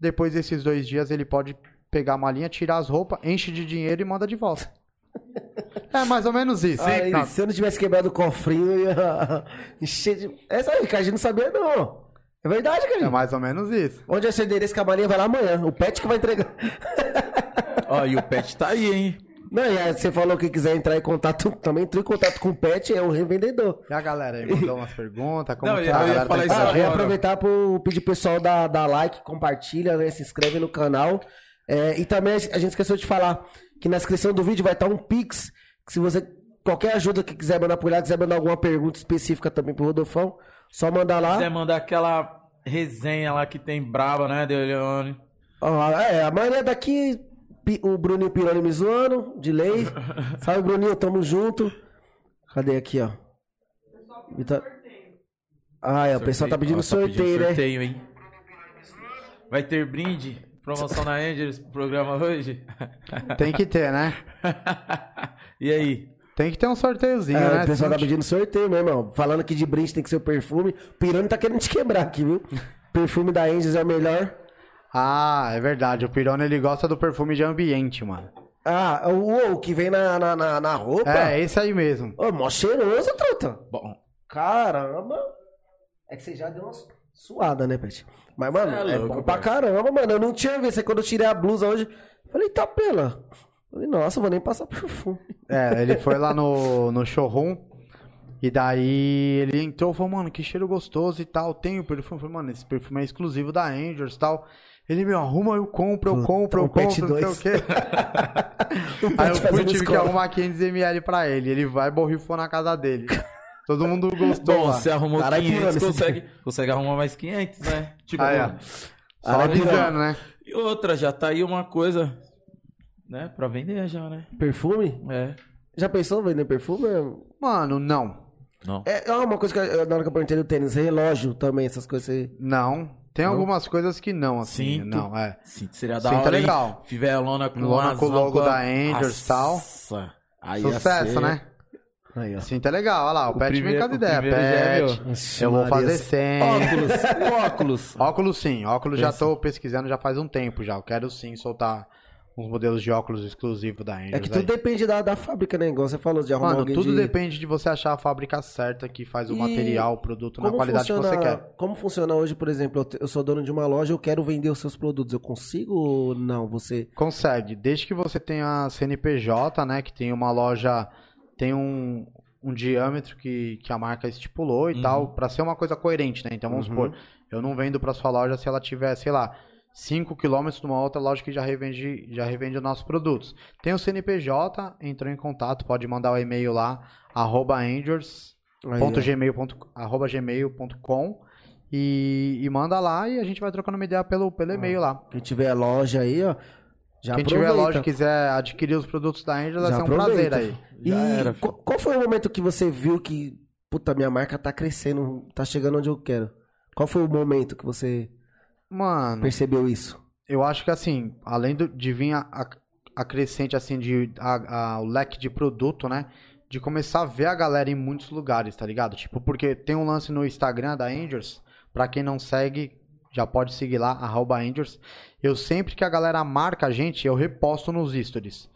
Depois desses dois dias ele pode pegar a malinha, tirar as roupas, enche de dinheiro e manda de volta. (laughs) É mais ou menos isso. Se eu não tivesse quebrado o cofrinho, eu ia (laughs) encher de. Essa aí, Ricardo, não sabia, não. É verdade, cara. é mais ou menos isso. Onde é seu endereço que a malinha vai lá amanhã? O pet que vai entregar. Ó, e o pet tá aí, hein? Não, e aí você falou que quiser entrar em contato, (laughs) também entrou em contato com o pet, é o revendedor. E a galera aí mandou umas perguntas, como Não, que eu a ia galera falar tá isso Ah, eu aproveitar para pedir pro pessoal dar, dar like, compartilha, né, se inscreve no canal. É, e também a gente esqueceu de falar que na descrição do vídeo vai estar um Pix, que se você, qualquer ajuda que quiser mandar por lá, quiser mandar alguma pergunta específica também pro Rodolfão, só mandar lá. Se quiser mandar aquela resenha lá que tem braba, né, Deleone? Ó, é, a maioria daqui, o Bruninho Pironi me zoando, de lei. (laughs) Salve, Bruninho, tamo junto. Cadê aqui, ó? Vita- Ah, é, o pessoal tá pedindo Ó, sorteio, né? sorteio, hein? Vai ter brinde, promoção na Angels, programa hoje. (laughs) Tem que ter, né? (laughs) e aí? Tem que ter um sorteiozinho, É, né? o pessoal tá pedindo sorteio mesmo, ó. Falando que de brinde tem que ser o perfume. Pirani tá querendo te quebrar aqui, viu? perfume da Angels é o melhor. Ah, é verdade. O Pirone ele gosta do perfume de ambiente, mano. Ah, o, o que vem na, na, na, na roupa. É, esse aí mesmo. Ô, mó cheiroso, truta. Bom, Caramba. É que você já deu uma su- suada, né, Pet? Mas, mano, é é, louco, bom pra pai. caramba, mano. Eu não tinha visto. Aí Quando eu tirei a blusa hoje, falei, tá pela. Falei, nossa, vou nem passar perfume. É, ele foi lá no, no showroom. E daí ele entrou e falou, mano, que cheiro gostoso e tal. Tem o perfume. Eu falei, mano, esse perfume é exclusivo da Angels e tal. Ele, meu, arruma, eu compro, eu compro, eu compro, não sei o quê. O (laughs) Aí eu fui, tive que arrumar 500ml pra ele. Ele vai borrifou na casa dele. Todo mundo gostou bom, lá. você arrumou Caralho, 500, pirando esse consegue, consegue arrumar mais 500, né? Tipo, Aí, mano. Só Caralho, avisando, né? E outra, já tá aí uma coisa, né, pra vender já, né? Perfume? É. Já pensou em vender perfume? Mano, não. Não. É, é uma coisa que eu- na hora que eu perguntei do tênis, relógio também, essas coisas. Você... Não. Tem algumas coisas que não, assim. Cinto. Não, é. Sim, seria da Cinto é hora, hein? legal. Fivelona com Lona com o logo da Angels e tal. Nossa. Aí Sucesso, ser- né? Aí, ó. Cinto é legal, olha lá, o, O Pet vem com as ideias. já é Pet. Ixi, eu vou fazer 100. Óculos, óculos. Óculos sim, óculos já Pensa. tô pesquisando já faz um tempo já. Eu quero sim soltar uns modelos de óculos exclusivos da Angels. É que aí. tudo depende da, da fábrica, né? Igual você falou, de arrumar Mano, alguém tudo de... depende de você achar a fábrica certa que faz o E material, o produto na qualidade que funciona, você quer. Como funciona hoje, por exemplo, eu sou dono de uma loja, eu quero vender os seus produtos. Eu consigo ou não? Você. Consegue, desde que você tenha CNPJ, né, que tem uma loja, tem um, um diâmetro que, que a marca estipulou e Uhum. tal, pra ser uma coisa coerente, né? Então vamos Uhum. supor, eu não vendo pra sua loja se ela tiver, sei lá, 5 km de uma outra loja que já revende, já revende os nossos produtos. Tem o CNPJ, entrou em contato, pode mandar o e-mail lá, arroba angels, Aí, ponto ó. gmail ponto- arroba gmail.com e, e manda lá e a gente vai trocando uma ideia pelo, pelo e-mail lá. Quem tiver loja aí, ó. Já Quem aproveita. tiver loja e quiser adquirir os produtos da Angel, vai ser um prazer aproveita. aí. E era, qual, qual foi o momento que você viu que, puta, minha marca tá crescendo, tá chegando onde eu quero? Qual foi o momento que você Mano, percebeu isso? eu acho que assim, além do- de vir a, a- a crescente assim de a- a- o leque de produto, né? De começar a ver a galera em muitos lugares, tá ligado? Tipo, porque tem um lance no Instagram da Angels, pra quem não segue, já pode seguir lá, arroba Angels. Eu sempre que a galera marca a gente, eu reposto nos stories.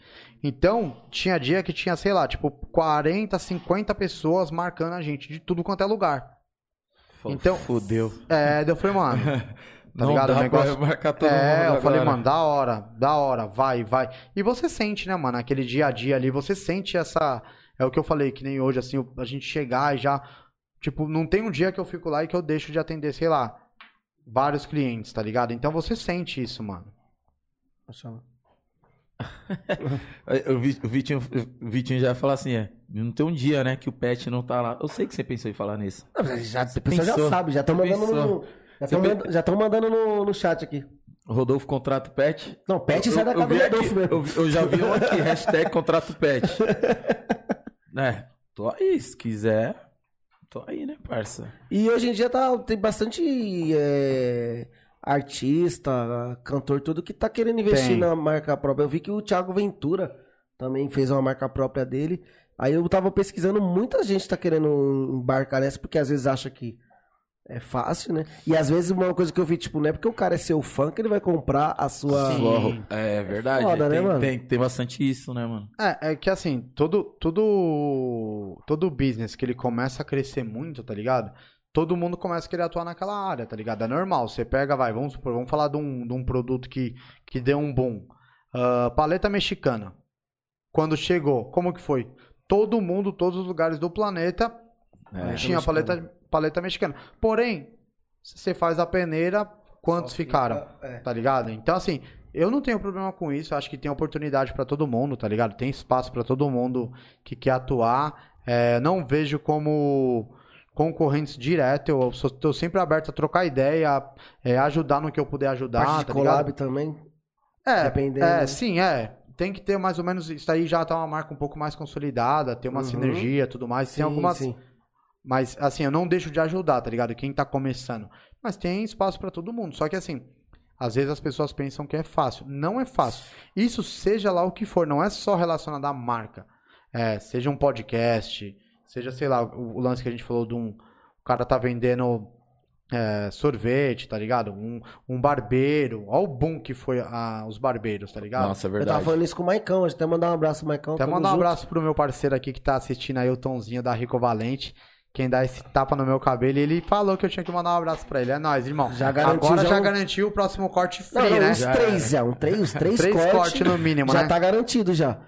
Então, tinha dia que tinha, sei lá, tipo, 40, 50 pessoas marcando a gente de tudo quanto é lugar. Então- Fudeu. É, daí eu falei, mano, (laughs) Tá não ligado? dá O negócio- pra marcar todo é, mundo eu falei, mano, da hora, da hora, vai, vai. E você sente, né, mano, aquele dia a dia ali, você sente essa. É o que eu falei, que nem hoje, assim, a gente chegar e já. Tipo, não tem um dia que eu fico lá e que eu deixo de atender, sei lá, vários clientes, tá ligado? Então você sente isso, mano. (laughs) O Vi- o Vitinho, o Vitinho já fala assim, é, não tem um dia, né, que o pet não tá lá. Eu sei que você pensou em falar nisso. Não, já, Você a pessoa já pensou. sabe, já estão mandando Pensou. no. Já estão pe- mandando, no, no chat aqui. Rodolfo contrata o pet. Não, pet Eu- sai da casa do Rodolfo mesmo. eu, eu já vi um (laughs) aqui, hashtag contrata o pet. (laughs) É, tô aí, se quiser, tô aí, né, parça? E hoje em dia tá, tem bastante é, artista, cantor, tudo que tá querendo investir Tem. na marca própria. Eu vi que o Thiago Ventura também fez uma marca própria dele. Aí eu tava pesquisando, muita gente tá querendo embarcar nessa, porque às vezes acha que é fácil, né? E às vezes uma coisa que eu vi, tipo, não é porque o cara é seu fã que ele vai comprar a sua. Sim. É verdade, foda, né, tem, mano? tem, tem bastante isso, né, mano? É, é que assim, todo, todo, todo business que ele começa a crescer muito, tá ligado? Todo mundo começa a querer atuar naquela área, tá ligado? É normal. Você pega, vai, vamos supor, vamos falar de um, de um produto que, que deu um boom. Ah, paleta mexicana. Quando chegou, como que foi? Todo mundo, todos os lugares do planeta É. tinha paleta, paleta mexicana. Porém, se você faz a peneira, quantos Só ficaram? fica- é. Tá ligado? Então, assim, eu não tenho problema com isso. Acho que tem oportunidade pra todo mundo, tá ligado? Tem espaço pra todo mundo que quer atuar. É, não vejo como concorrentes direto. Eu tô sempre aberto a trocar ideia, é, ajudar no que eu puder ajudar, Parte de tá collab ligado? também. É, dependendo. é, sim, é. Tem que ter mais ou menos. Isso aí já tá uma marca um pouco mais consolidada, ter uma Uhum. sinergia tudo mais. Sim, tem algumas. sim. Mas, assim, eu não deixo de ajudar, tá ligado? Quem tá começando. Mas tem espaço pra todo mundo. Só que, assim, às vezes as pessoas pensam que é fácil. Não é fácil. Isso seja lá o que for, não é só relacionado à marca. É, seja um podcast, seja, sei lá, o, o lance que a gente falou de um. O cara tá vendendo é, sorvete, tá ligado? Um, um barbeiro. Olha o boom que foi a- os barbeiros, tá ligado? Nossa, é Eu tava verdade. falando isso com o Maicão, até mandar um abraço pro Maicão. Até mandar um junto. abraço pro meu parceiro aqui que tá assistindo aí, o Tonzinho da Rico Valente. Quem dá esse tapa no meu cabelo, e ele falou que eu tinha que mandar um abraço pra ele. É nóis, irmão. Já garantiu Agora já já um- garantiu o próximo corte Não, free, não, né? uns Já três já, um três, os (laughs) três, Três cortes. cortes no mínimo, já né? tá garantido já.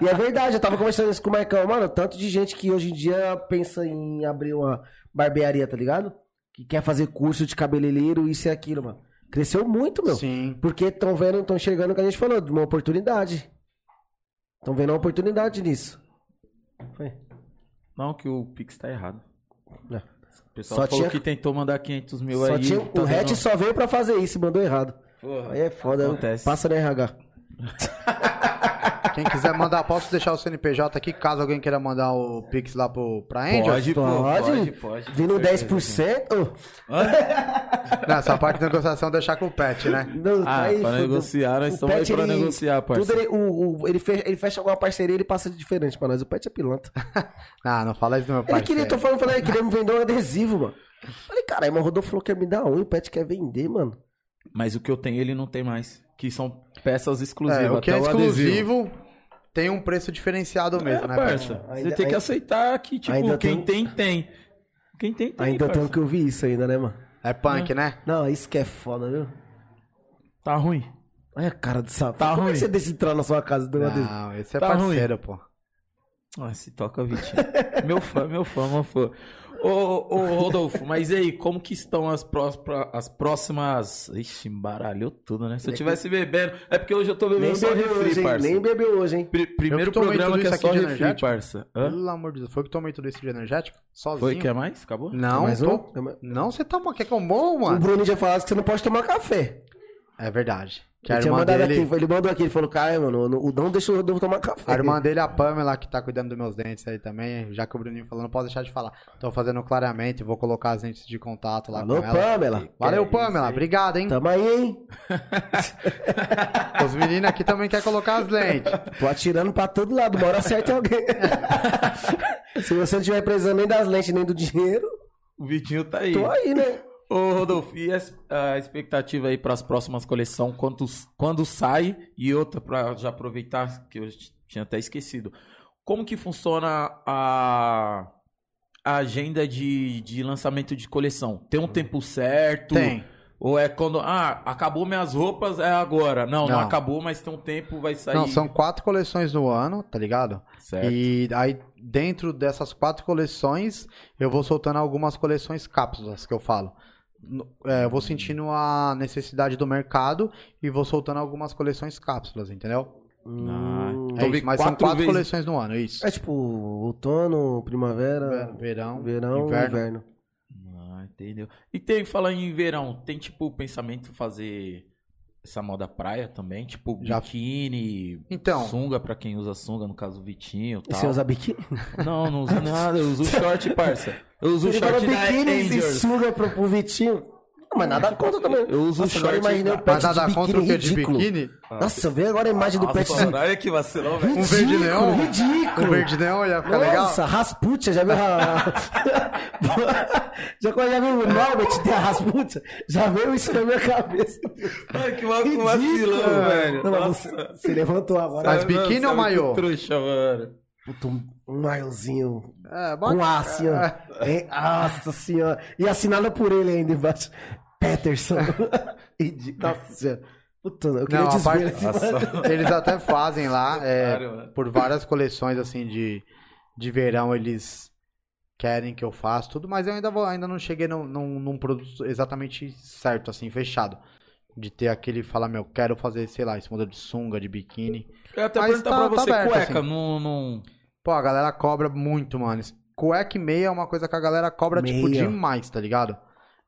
e é verdade, eu tava conversando isso com o Marcão, mano, tanto de gente que hoje em dia pensa em abrir uma barbearia, tá ligado? Que quer fazer curso de cabeleireiro, isso e aquilo, mano. Cresceu muito, meu. Sim. Porque estão vendo, estão enxergando o que a gente falou, de uma oportunidade. Estão vendo uma oportunidade nisso. Foi. Não, que o Pix tá errado. É. O pessoal Só falou tinha- que tentou mandar 500 mil Só aí. tinha, tá o Hatch dando- só veio pra fazer isso e mandou errado. Porra. Aí é foda, Acontece. passa no RH. (laughs) Quem quiser mandar, posso deixar o CNPJ aqui, caso alguém queira mandar o Pix lá pro, pra Angel? Pode, Pode? pode, pode. Vindo Com certeza. 10%? Nessa parte de negociação, deixar com o Pet, né? Não, Ah, aí, pra negociar, nós estamos aí pra ele- negociar, Tudo parceiro. ele, o, o- ele, fecha, ele fecha alguma parceria ele passa de diferente pra nós. O Pet é pilantra. (laughs) Ah, não fala isso do meu Ele pai. queria, tô falando, falei, ele queria me vender um adesivo, mano. Falei, caralho, mas o Rodolfo falou que ia me dar um e o Pet quer vender, mano. Mas o que eu tenho, ele não tem mais. Que são peças exclusivas. É, o que é exclusivo tem um preço diferenciado mesmo, é, né? parça. Você Ainda- tem que ainda- aceitar que, tipo, ainda quem tem- tem, tem. Quem tem, tem, ainda parça. tenho que ouvir isso ainda, né, mano? É punk, né? Não, isso que é foda, viu? Tá ruim. Olha a cara do sapo. Tá Como é ruim. que você deixa entrar na sua casa do adesivo? Não, esse é Tá parceiro, pô. Ah, se toca, Vitinho. meu fã, meu fã, meu fã. Ô, ô, Rodolfo, mas e aí, como que estão as, pró- as próximas... Ixi, embaralhou tudo, né? Se eu tivesse bebendo... É porque hoje eu tô bebendo Nem só bebeu refri, hoje, parça. Nem bebeu hoje, hein? Pri- primeiro programa que é só refri, energético. parça. Hã? Pelo amor de Deus, foi que tomei tudo isso de energético? Sozinho. Foi? Quer mais? Acabou? Não, Mais tô... um? Não, você tá... Quer que eu O mano? Bruno já falou que você não pode tomar café. É verdade. Que Ele tinha irmã mandado dele... aqui, ele mandou aqui, ele falou, cara, mano, o não deixa o Rodolfo tomar café. A irmã dele, a Pamela, que tá cuidando dos meus dentes aí também, já que o Bruninho falou, não posso deixar de falar. Tô fazendo clareamento, vou colocar as lentes de contato lá Alô, com ela. Pamela. Valeu, é Pamela. aí. Obrigado, hein? Tamo aí, hein? (laughs) Os meninos aqui também querem colocar as lentes. Tô atirando pra todo lado, uma hora acerta alguém. (laughs) Se você não tiver precisando nem das lentes nem do dinheiro, O Vitinho tá aí. tô aí, né? Ô, Rodolfo, e a expectativa aí para as próximas coleções? Quando, quando sai? E outra, para já aproveitar, que eu tinha até esquecido. Como que funciona a, a agenda de, de lançamento de coleção? Tem um tempo certo? Tem. Ou é quando. Ah, acabou minhas roupas, é agora. Não, não, Não. acabou, mas tem um tempo, vai sair. Não, são quatro coleções no ano, tá ligado? Certo. E aí, dentro dessas quatro coleções, eu vou soltando algumas coleções cápsulas, que eu falo. É, eu vou sentindo a necessidade do mercado e vou soltando algumas coleções cápsulas, entendeu? Ah, Hum, então é vem isso, mas são quatro vezes- coleções no ano, é isso. É tipo outono, primavera, Verão, verão, inverno. inverno. Ah, entendeu. E tem, falando em verão, tem tipo o pensamento de fazer essa moda praia também? Tipo Já- biquíni, Então. sunga pra quem usa sunga, no caso o Vitinho tal. você usa biquíni? (laughs) Não, não uso nada, eu uso short, parça. Eu uso falou short da biquíni e suga pro, pro Vitinho. Não, mas nada contra também. Eu uso Nossa, agora short imaginei da- o pet Mas nada de contra o biquíni de ridículo. biquíni? Nossa, vê agora a imagem do pet de... Nossa, olha que vacilão, velho. Um verde leão? ridículo. Um verde neon ia ficar legal? Nossa, Rasputia, já viu a... (laughs) (laughs) já, quando já viu o Norbert ter a Rasputia? Já veio isso na minha cabeça. Ai, que Ridículo, vacilão, velho. Não, mas Nossa. você, você levantou agora. Mas biquíni ou é maiô? Trouxa, mano. Puta, um, maiozinho É, com A, assim, ó. É. Hein? Nossa senhora. E assinada por ele ainda embaixo. Peterson. (laughs) (laughs) Nossa senhora. Puta, eu queria Não, a desver parte- esse- (laughs) Eles até fazem lá, é, Claro, por várias coleções assim de, de verão, eles querem que eu faça tudo, mas eu ainda, vou, ainda não cheguei num, num, num produto exatamente certo, assim, fechado. De ter aquele, falar, meu, quero fazer, sei lá, esse modelo de sunga, de biquíni. Eu até Mas perguntar tá- pra tá você, aberto, cueca, assim. não, não... Pô, a galera cobra muito, mano. Cueca e meia é uma coisa que a galera cobra, tipo, Meia. demais, tá ligado?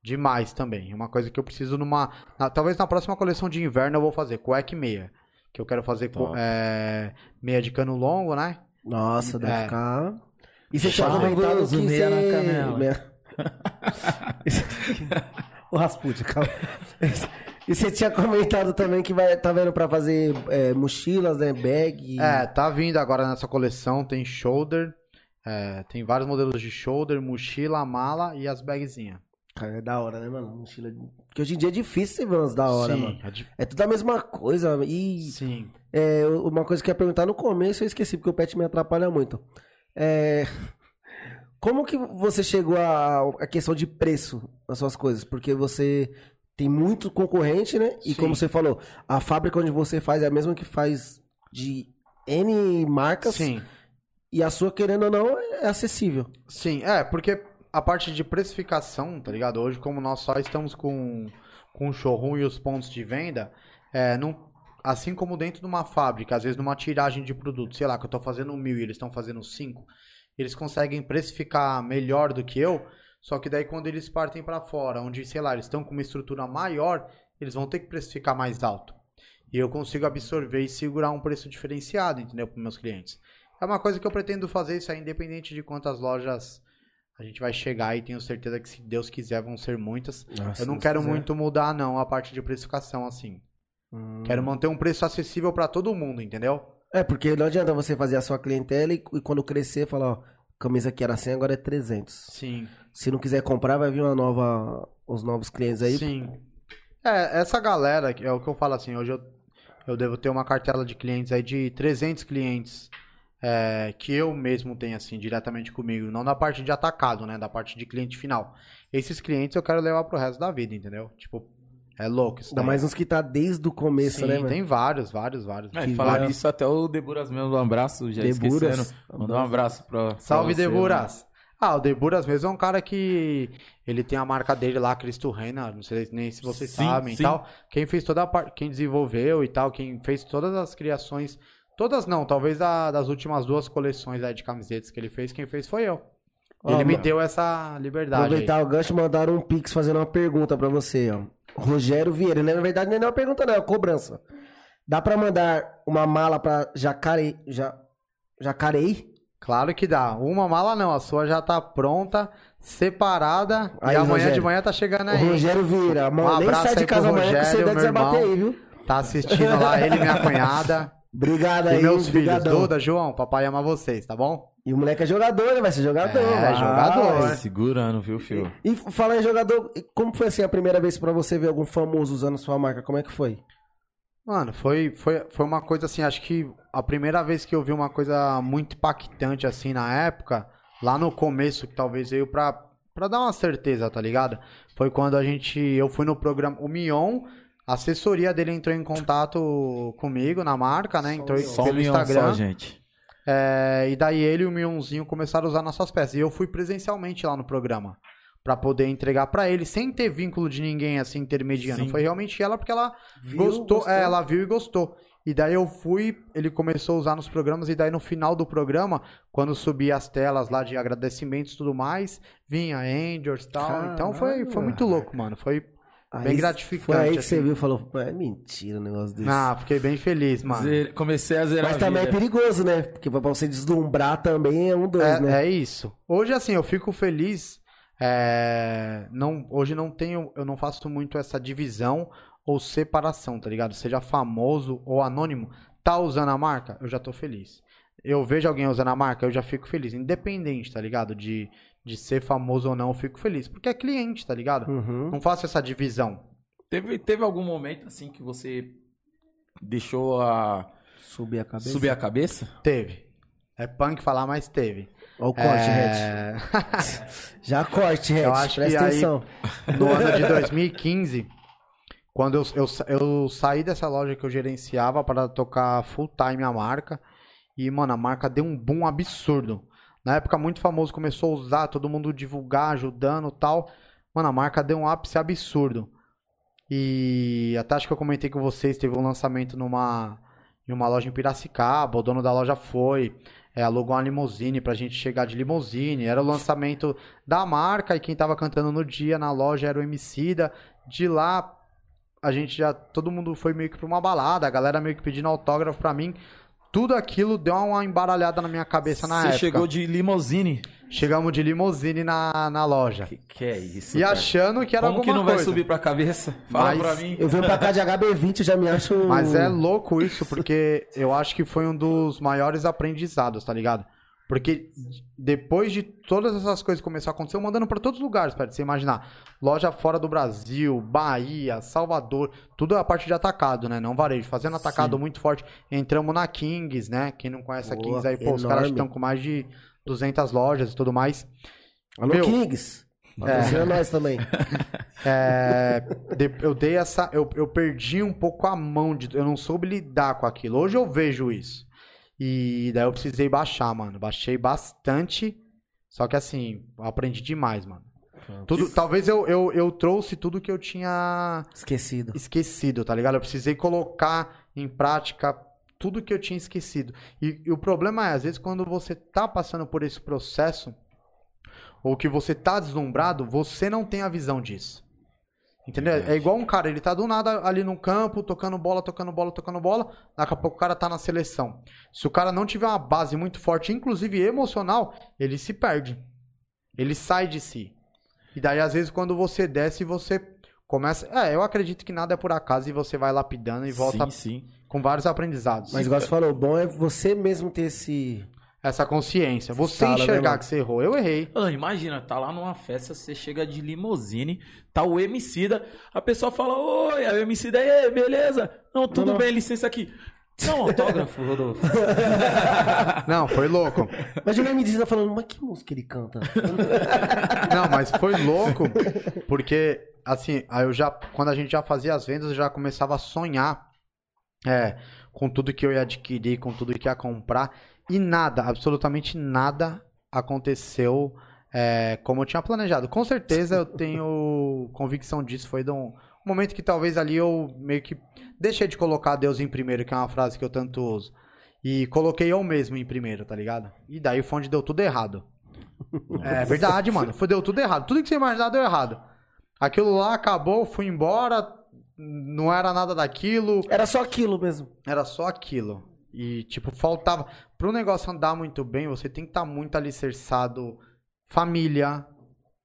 Demais também. É uma coisa que eu preciso numa. na- talvez na próxima coleção de inverno eu vou fazer cueca e meia. Que eu quero fazer co- Top. é, meia de cano longo, né? Nossa, deve É. ficar. E você tinha Chavoso, comentado que meia na canela. Meia- (laughs) o Rasputin, calma. E você tinha comentado também que vai tá vendo pra fazer é, mochilas, né? Bag. É, tá vindo agora nessa coleção. Tem shoulder. é, tem vários modelos de shoulder, mochila, mala e as bagzinhas. Cara, é da hora, né, mano? Mochila. Porque hoje em dia é difícil você ver umas da hora, Sim, mano. é de- É tudo a mesma coisa. E Sim. é, uma coisa que eu ia perguntar no começo, eu esqueci, porque o pet me atrapalha muito. É, (laughs) Como que você chegou à à questão de preço nas suas coisas? Porque você tem muito concorrente, né? E Sim. como você falou, a fábrica onde você faz é a mesma que faz de N marcas. Sim. E a sua, querendo ou não, é acessível. Sim, é, porque a parte de precificação, tá ligado? Hoje, como nós só estamos com, com o showroom e os pontos de venda, é, não, assim como dentro de uma fábrica, às vezes numa tiragem de produto, sei lá, que eu tô fazendo mil e eles estão fazendo cinco, eles conseguem precificar melhor do que eu, só que daí quando eles partem para fora, onde, sei lá, eles estão com uma estrutura maior, eles vão ter que precificar mais alto. E eu consigo absorver e segurar um preço diferenciado, entendeu? Para meus clientes. É uma coisa que eu pretendo fazer isso aí, independente de quantas lojas a gente vai chegar e tenho certeza que, se Deus quiser, vão ser muitas. Nossa, eu não quero quiser. muito mudar, não, a parte de precificação, assim. Hum. Quero manter um preço acessível para todo mundo, entendeu? É, porque não adianta você fazer a sua clientela e, e quando crescer, falar, ó, camisa que era 100, agora é 300. Sim. Se não quiser comprar, vai vir uma nova, os novos clientes aí. Sim. É, essa galera, é o que eu falo assim, hoje eu, eu devo ter uma cartela de clientes aí de 300 clientes é, que eu mesmo tenho, assim, diretamente comigo. Não da parte de atacado, né? Da parte de cliente final. Esses clientes eu quero levar pro resto da vida, entendeu? Tipo, é louco isso Ainda daí. mais uns que tá desde o começo, Sim, né, mano? tem vários, vários, vários. É, Que falar nisso até o Deburas mesmo, um abraço, já Deburas. esquecendo. Mandar um abraço pra. pra Salve, você, Deburas! Ah, o Deburas mesmo é um cara que ele tem a marca dele lá, Cristo Reina, não sei nem se vocês Sim, sabem sim. e tal. Quem fez toda a parte, quem desenvolveu e tal, quem fez todas as criações, todas não, talvez a- das últimas duas coleções aí de camisetas que ele fez, quem fez foi eu. Ó, ele me mano, deu essa liberdade. aí. Aproveitar o gancho mandaram um pix fazendo uma pergunta pra você, ó. Rogério Vieira, né? Na verdade, não é uma pergunta, não, é uma cobrança. Dá pra mandar uma mala pra Jacareí? Ja... Jacareí? Claro que dá. Uma mala não, a sua já tá pronta, separada, Aí, e amanhã Rogério. de manhã tá chegando O aí. Rogério Vieira, mano, Um nem abraço sai de pro casa amanhã que você deve meu desabater irmão. aí, viu? Tá assistindo lá, ele e minha cunhada. Obrigado E aí, meus filhos. Duda, João, papai ama vocês, tá bom? E o moleque é jogador, né? Vai ser jogador. É, vai. jogador. Tá segurando, viu, filho? E falar em jogador, como foi assim a primeira vez pra você ver algum famoso usando sua marca? Como é que foi? Mano, foi, foi, foi uma coisa assim, acho que a primeira vez que eu vi uma coisa muito impactante assim na época, lá no começo, que talvez veio pra, pra dar uma certeza, tá ligado? Foi quando a gente, eu fui no programa, o Mion, a assessoria dele entrou em contato comigo na marca, né? Entrou Só pelo milhão Instagram. só, gente. É, e daí ele e o Mionzinho começaram a usar nossas peças. E eu fui presencialmente lá no programa. Pra poder entregar pra ele, sem ter vínculo de ninguém assim intermediando. Sim. Foi realmente ela porque ela Viu, gostou, gostou? É, ela viu e gostou. E daí eu fui, ele começou a usar nos programas, e daí no final do programa, quando subia as telas lá de agradecimentos e tudo mais, vinha Angels e tal. Então foi, foi Caramba. muito louco, mano. Foi. Aí Bem gratificante, Foi aí que assim. você viu e falou, "Pô, é mentira um negócio desse. Ah, fiquei bem feliz, mano. Zer- Comecei a zerar Mas a também é perigoso, né? Porque pra você deslumbrar também é um dois, É, né? é isso. Hoje, assim, eu fico feliz. é, não, hoje não tenho, eu não faço muito essa divisão ou separação, tá ligado? Seja famoso ou anônimo, tá usando a marca, eu já tô feliz. Eu vejo alguém usando a marca, eu já fico feliz. Independente, tá ligado? De, de ser famoso ou não, eu fico feliz. Porque é cliente, tá ligado? Uhum. Não faço essa divisão. Teve, teve algum momento assim que você deixou a Subir a cabeça. subir a cabeça? Teve. É punk falar, mas teve. Ó o corte, Red. É... (laughs) Já corte, Red. Eu acho Presta que aí- atenção. no ano de 2015, quando eu, eu, eu saí dessa loja que eu gerenciava para tocar full time a marca. E, mano, a marca deu um boom absurdo. Na época, muito famoso começou a usar, todo mundo divulgar, ajudando tal. Mano, a marca deu um ápice absurdo. E até acho que eu comentei com vocês, teve um lançamento numa em uma loja em Piracicaba, o dono da loja foi, é, alugou uma limusine pra gente chegar de limusine, era o lançamento da marca e quem tava cantando no dia na loja era o Emicida. De lá a gente já todo mundo foi meio que pra uma balada, a galera meio que pedindo autógrafo pra mim. Tudo aquilo deu uma embaralhada na minha cabeça na você época. chegou de limousine. Chegamos de limusine na, na loja. Que que é isso? E cara? achando que era Como alguma que não vai coisa. subir pra cabeça? Fala Mas- pra mim. Eu venho pra cá de HB20 e já me acho. Mas é louco isso, porque eu acho que foi um dos maiores aprendizados, tá ligado? Porque depois de todas essas coisas começaram a acontecer, eu mandando pra todos os lugares, pra você imaginar. Loja fora do Brasil, Bahia, Salvador, tudo a parte de atacado, né? Não varejo. Fazendo atacado muito forte. Entramos na Kings, né? Quem não conhece a Boa, Kings aí, pô, os enorme. caras estão com mais de 200 lojas e tudo mais. Alô, Meu. Kings. Patrocina nós também. (laughs) É, eu dei essa. Eu, eu perdi um pouco a mão de. Eu não soube lidar com aquilo. Hoje eu vejo isso. E daí eu precisei baixar, mano. Baixei bastante. Só que assim, aprendi demais, mano. Tudo, talvez eu, eu, eu trouxe tudo que eu tinha Esquecido. esquecido, tá ligado? Eu precisei colocar em prática tudo que eu tinha esquecido. E, e o problema é, às vezes, quando você tá passando por esse processo, ou que você tá deslumbrado, você não tem a visão disso. Entendeu? É igual um cara, ele tá do nada ali no campo, tocando bola, tocando bola, tocando bola. Daqui a pouco o cara tá na seleção. Se o cara não tiver uma base muito forte, inclusive emocional, ele se perde. Ele sai de si. E daí, às vezes, quando você desce, você começa. É, eu acredito que nada é por acaso e você vai lapidando e volta Sim, sim. com vários aprendizados. Mas igual você falou, o bom é você mesmo ter esse. Essa consciência. Você Sala, né, enxergar mano? que você errou. Eu errei. Ah, imagina, tá lá numa festa, você chega de limusine, tá o Emicida, a pessoa fala, oi, o Emicida, aí, beleza? Não, tudo Não, não. bem, licença aqui. Não, (laughs) autógrafo, Rodolfo. (laughs) (laughs) Não, foi louco. Imagina o tá falando, mas que música ele canta? Não, mas foi louco, porque, assim, aí eu já, quando a gente já fazia as vendas, eu já começava a sonhar é, com tudo que eu ia adquirir, com tudo que ia comprar, e nada, absolutamente nada aconteceu é, como eu tinha planejado. Com certeza eu tenho (laughs) convicção disso, foi de um momento que talvez ali eu meio que deixei de colocar Deus em primeiro, que é uma frase que eu tanto uso. E coloquei eu mesmo em primeiro, tá ligado? E daí foi onde deu tudo errado. (laughs) É verdade, mano. Foi, deu tudo errado. Tudo que você imaginar deu errado. Aquilo lá acabou, fui embora. Não era nada daquilo. Era só aquilo mesmo. Era só aquilo. E, tipo, faltava. Pro negócio andar muito bem, você tem que estar muito alicerçado. Família,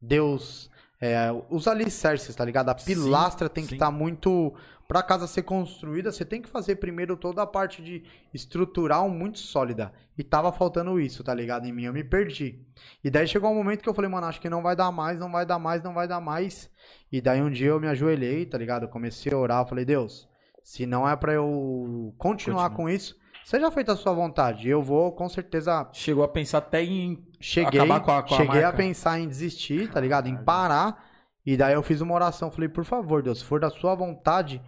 Deus, é, os alicerces, tá ligado? A Sim, pilastra tem que sim. estar muito. Pra casa ser construída, você tem que fazer primeiro toda a parte de estrutural muito sólida. E tava faltando isso, tá ligado? Em mim, eu me perdi. E daí chegou um momento que eu falei, mano, acho que não vai dar mais, não vai dar mais, não vai dar mais. E daí um dia eu me ajoelhei, tá ligado? Eu comecei a orar, falei, Deus, se não é pra eu continuar Continua. com isso, seja feita a sua vontade. Eu vou, com certeza, Chegou a pensar até em cheguei, acabar com a, com a cheguei a marca. pensar em desistir, tá ligado? Em parar. E daí eu fiz uma oração, falei, por favor, Deus, se for da sua vontade,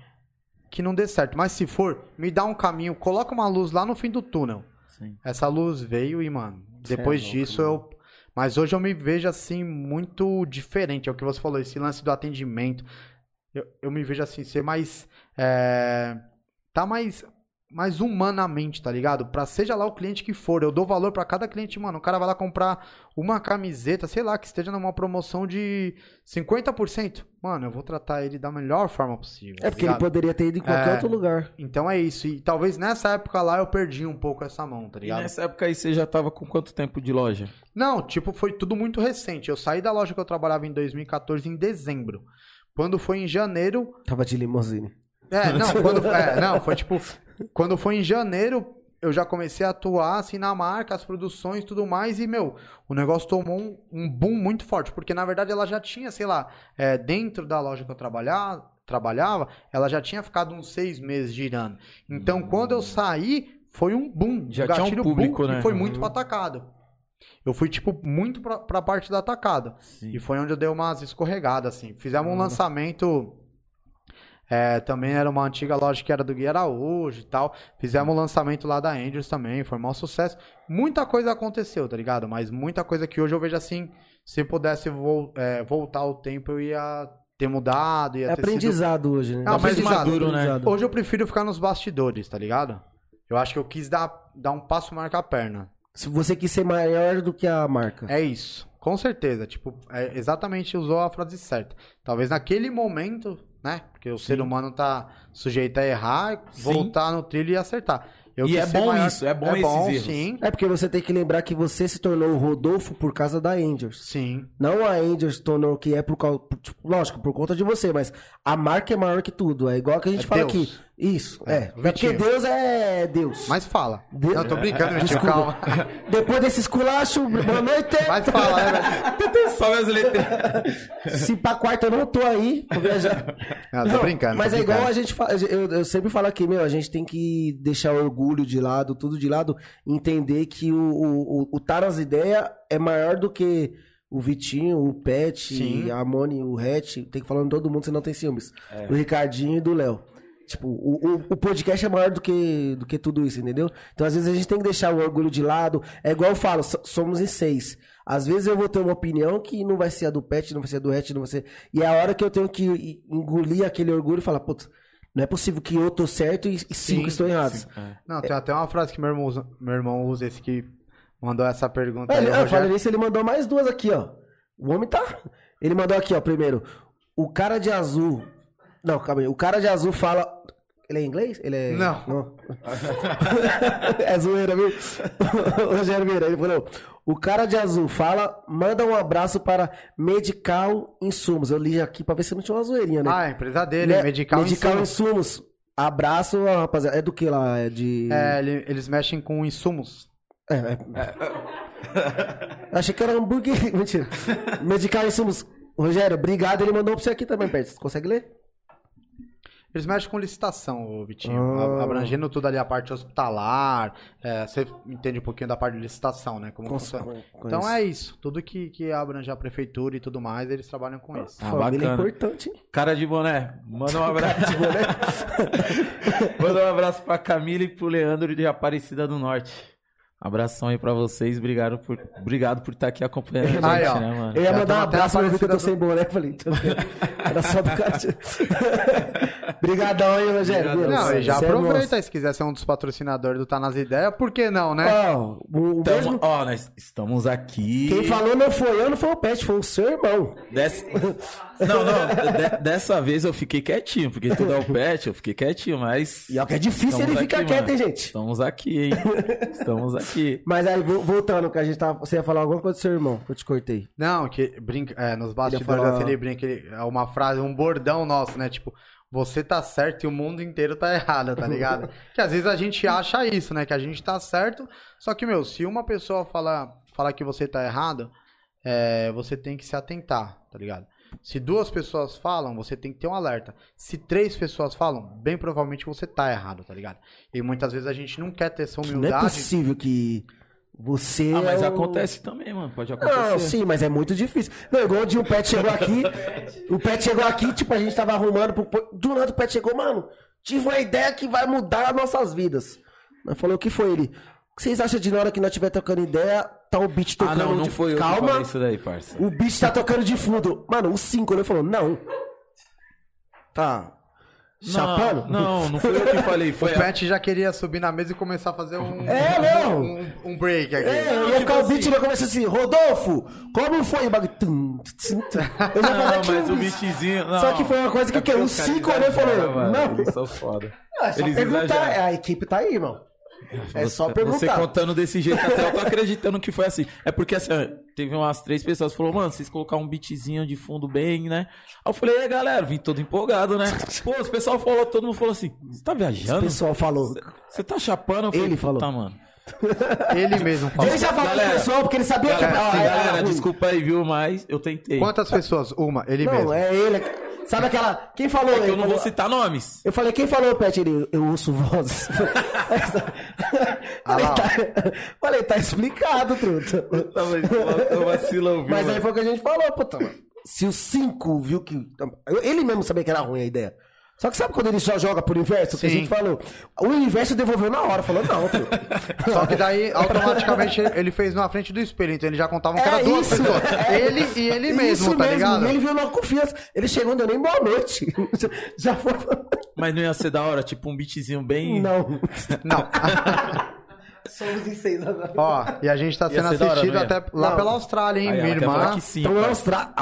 que não dê certo. Mas se for, me dá um caminho, coloca uma luz lá no fim do túnel. Sim. Essa luz veio e, mano, é depois louco, disso eu. Mas hoje eu me vejo assim, muito diferente. É o que você falou, esse lance do atendimento. Eu, eu me vejo assim, ser mais. é, tá mais. Mais humanamente, tá ligado? Pra seja lá o cliente que for, eu dou valor pra cada cliente, mano. O cara vai lá comprar uma camiseta, sei lá, que esteja numa promoção de 50%. Mano, eu vou tratar ele da melhor forma possível. É tá porque ele ligado? poderia ter ido em qualquer É. outro lugar. Então é isso. E talvez nessa época lá eu perdi um pouco essa mão, tá E ligado? nessa época aí você já tava com quanto tempo de loja? Não, tipo, foi tudo muito recente. Eu saí da loja que eu trabalhava em 2014 em dezembro. Quando foi em janeiro. Tava de limusine. É, não, quando, é, não, foi tipo. (laughs) Quando foi em janeiro, eu já comecei a atuar assim na marca, as produções e tudo mais. E, meu, o negócio tomou um, um boom muito forte. Porque, na verdade, ela já tinha, sei lá, é, dentro da loja que eu trabalhava, trabalhava, ela já tinha ficado uns seis meses girando. Então, quando eu saí, foi um boom. Já tinha um público, boom, né? E foi muito pro atacado. Eu fui, tipo, muito pra, pra parte do atacado. Sim. E foi onde eu dei umas escorregadas, assim. Fizemos um Uhum. lançamento. É, também era uma antiga loja que era do Gui Araújo e tal. Fizemos um lançamento lá da Angels também. Foi um maior sucesso. Muita coisa aconteceu, tá ligado? Mas muita coisa que hoje eu vejo assim. Se pudesse vol- é, voltar o tempo, eu ia ter mudado. Ia É ter sido- aprendizado hoje, né? Não, mais aprendizado. maduro, né? Hoje eu prefiro ficar nos bastidores, tá ligado? Eu acho que eu quis dar, dar um passo maior que a perna. Se você quis ser maior do que a marca. É isso. Com certeza. Tipo, é, exatamente usou a frase certa. Talvez naquele momento, né? Porque o ser humano tá sujeito a errar, Sim. voltar no trilho e acertar. Eu E é bom isso, é bom esses erros. Sim, É porque você tem que lembrar que você se tornou o Rodolfo por causa da Angels. sim. Não a Angels se tornou que é por causa. tipo, lógico, por conta de você, mas a marca é maior que tudo. É igual que a gente É fala Deus. aqui. Isso, É, é. o É porque. Deus é Deus. Mas fala. Não, tô brincando, Vitinho, Desculpa. calma. (laughs) Depois desse esculacho, boa noite. (laughs) Mas fala, né, velho? (laughs) Sobe as letras. Se pra quarta eu não tô aí, vou viajar. Não, tô brincando. Mas tô é igual brincando. a gente fala. Eu, eu sempre falo aqui, meu, a gente tem que deixar o orgulho de lado, tudo de lado, entender que o, o, o, o nas ideias é maior do que o Vitinho, o Pet, Sim. a Moni, o Hatch. Tem que falar em todo mundo, senão tem ciúmes. É. Do Ricardinho e do Léo. Tipo, o, o, o podcast é maior do que, do que tudo isso, entendeu? Então, às vezes, a gente tem que deixar o orgulho de lado. É igual eu falo, so- somos em seis. Às vezes eu vou ter uma opinião que não vai ser a do Pet, não vai ser a do Hatch, não vai ser. E é a hora que eu tenho que engolir aquele orgulho e falar, putz, não é possível que eu tô certo e, e cinco Sim, estão errados. Não, tem até uma frase que meu irmão usa, meu irmão usa esse que mandou essa pergunta Ah, aí, ele, o Rogério. falando nisso, ele mandou mais duas aqui, ó. O homem tá. Ele mandou aqui, ó, primeiro. O cara de azul. Não, calma aí. O cara de azul fala. Ele é inglês? Ele é. Não. (laughs) é zoeira, viu? (laughs) Rogério Vieira, ele falou: O cara de azul fala, manda um abraço para Medical Insumos. Eu li aqui pra ver se não tinha uma zoeirinha, né? Ah, a empresa dele, Né? Medical, Medical Insumos. Insumos. Abraço, rapaziada. É do que lá? É de. É, ele- eles mexem com insumos. É, é. Achei que era hambúrguer. (laughs) Mentira. Medical Insumos. Rogério, obrigado. Ele mandou pra você aqui também, Pet. Você consegue ler? Eles mexem com licitação, Vitinho. Ah. Abrangendo tudo ali a parte hospitalar. é, você entende um pouquinho da parte de licitação, né? Como Cons- funciona. Então conheço. é isso. Tudo que, que abrange a prefeitura e tudo mais, eles trabalham com isso. Ah, Família é bacana. importante, hein? Cara de boné, manda um abraço. (laughs) manda um abraço pra Camila e pro Leandro de Aparecida do Norte. Abração aí pra vocês, obrigado por, obrigado por estar aqui acompanhando a gente, Aí, ó. né, mano? Eu ia mandar um abraço, mas eu vi que eu tô sem boné. eu Falei, então, era só do cara. (laughs) Obrigadão aí, Rogério. Obrigadão. Não, e já é aproveita aí, se quiser ser um dos patrocinadores do Tá Nas Ideias, por que não, né? Ó, o Tamo- mesmo... ó, nós estamos aqui. Quem falou não foi eu, não foi o Pet, foi o seu irmão. Dessa... (laughs) Não, não, de- dessa vez eu fiquei quietinho, porque tudo é o pet, eu fiquei quietinho, mas. E ó, que é difícil Estamos ele ficar aqui, quieto, mano. hein, gente? Estamos aqui, hein? Estamos aqui. Mas aí, vo- voltando, que a gente tava. Você ia falar alguma coisa do seu irmão, que eu te cortei. Não, que brinca, é, nos bastidores falar- assim, ele brinca, ele- é uma frase, um bordão nosso, né? Tipo, você tá certo e o mundo inteiro tá (laughs) errado, tá ligado? que às vezes a gente acha isso, né? Que a gente tá certo, só que, meu, se uma pessoa falar fala que você tá errado, é, você tem que se atentar, tá ligado? Se duas pessoas falam, você tem que ter um alerta. Se três pessoas falam, bem provavelmente você tá errado, tá ligado? E muitas vezes a gente não quer ter essa Não é humildade. possível que você. Ah, mas é o- acontece também, mano. Pode acontecer. Não, sim, mas é muito difícil. Não, igual o dia o Pet chegou aqui. o Pet chegou aqui, tipo, a gente tava arrumando. Pro... Do nada o Pet chegou, mano. Tive uma ideia que vai mudar as nossas vidas. Nós falou o que foi ele. O que vocês acham de na hora que nós estiver tocando ideia, tá o beat Ah, tocando não, não de foi eu que Calma, falei isso daí, parça. o beat tá tocando de fundo. Mano, o 5, ele falou, não. Tá. Chapando? Não, não, não (laughs) foi eu que falei. O Foi a... Pet já queria subir na mesa e começar a fazer um, É, não. um, um break aqui. É, eu ia ficar o beat e ele começa assim, Rodolfo, como foi o bagulho? Eu falei Não, que mas o o beatzinho. Não. Só que foi uma coisa que É o quê? porque Os cinco olhou e falou, não. Eles são foda. É só Eles perguntar, exageram. a equipe tá aí, irmão. É só Você perguntar. contando desse jeito, até eu tô acreditando que foi assim. É porque assim, teve umas três pessoas que falaram, mano, vocês colocaram um beatzinho de fundo bem, né? Aí eu falei, é galera, vim todo empolgado, né? (laughs) Pô, os pessoal falou, todo mundo falou assim, você tá O viajando? pessoal falou. Você tá chapando? Eu falei, Ele falou. Tá, mano. (laughs) Ele mesmo falou. Ele já falou pro Galera, pessoal porque ele sabia que Galera, ah, era galera, desculpa aí, viu? Mas eu tentei. Quantas pessoas? Uma, ele Não, mesmo. é ele. Sabe aquela. Quem falou? É que eu não falou- vou citar nomes. Eu falei, quem falou, Pet? Ele, eu ouço vozes. (laughs) falei, lá, ó. tá, falei, tá explicado, truta. Tá, mas eu vacilão, viu? Mas aí foi o que a gente falou, puta. Se o 5 viu que. Ele mesmo sabia que era ruim a ideia. Só que sabe quando ele só joga pro universo? Que a Sim. gente falou. O universo devolveu na hora. Falou, não, truta. (laughs) Só que daí, automaticamente, ele- fez na frente do espelho. Então ele já contavam que É era duas isso, pessoas. é. Ele e ele mesmo, Isso tá ligado? E ele viu logo confiança. Ele chegou, não deu nem boa noite. (laughs) Já- foi. Mas não ia ser da hora, tipo um beatzinho bem. Não. Não. (laughs) Somos em seis agora. Ó, e a gente tá sendo hora, assistido não ia? até lá Não. pela Austrália, hein? Aí minha ela irmã. sim. Então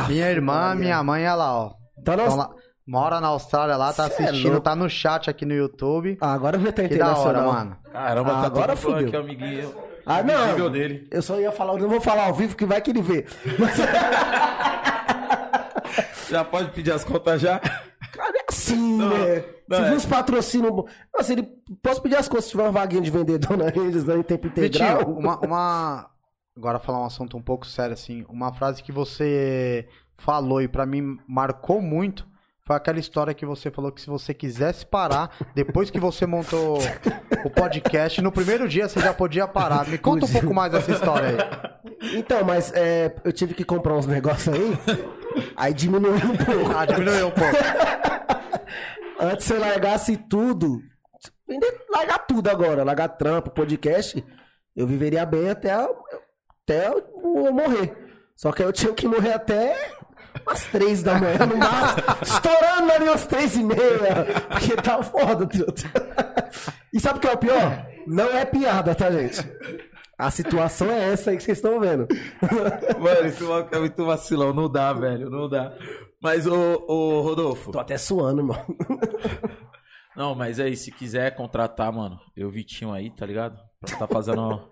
Minha irmã, minha mãe, olha lá, ó. Então na Então, lá, mora na Austrália lá, tá Cê é assistindo, louco. tá no chat aqui no YouTube. Ah, agora já tá Que da hora, mano. Caramba, Ah, tá agora fudeu. que é o amiguinho. Ah, não. dele. Eu só ia falar, eu não vou falar ao vivo que vai que ele vê. Mas, (laughs) Já pode pedir as contas já? cara, é assim, Não, né? não, se é. uns patrocínios. Nossa, ele. Posso pedir as coisas se tiver uma vaguinha de vendedor na redes né, em tempo integral? Vitinho, uma, uma. Agora falar um assunto um pouco sério, assim. Uma frase que você falou e pra mim marcou muito foi aquela história que você falou que se você quisesse parar, depois que você montou o podcast, no primeiro dia você já podia parar. Me conta um pouco mais dessa história aí. Então, mas é, eu tive que comprar uns negócios aí. Aí diminuiu um pouco. Ah, diminuiu um pouco. Antes eu largasse tudo, largar tudo agora, largar trampo, podcast, eu viveria bem até, até eu morrer. Só que eu tinha que morrer até umas três da manhã, no máximo, estourando ali umas três e meia, porque tá foda, truta. E sabe o que é o pior? Não é piada, tá, gente? A situação é essa aí que vocês estão vendo. Mano, esse maluco é muito vacilão. Não dá, velho. Não dá. Mas, ô, ô Rodolfo. Tô até suando, irmão. Não, mas aí, se quiser contratar, mano, eu Vitinho aí, tá ligado? Pra tá fazendo.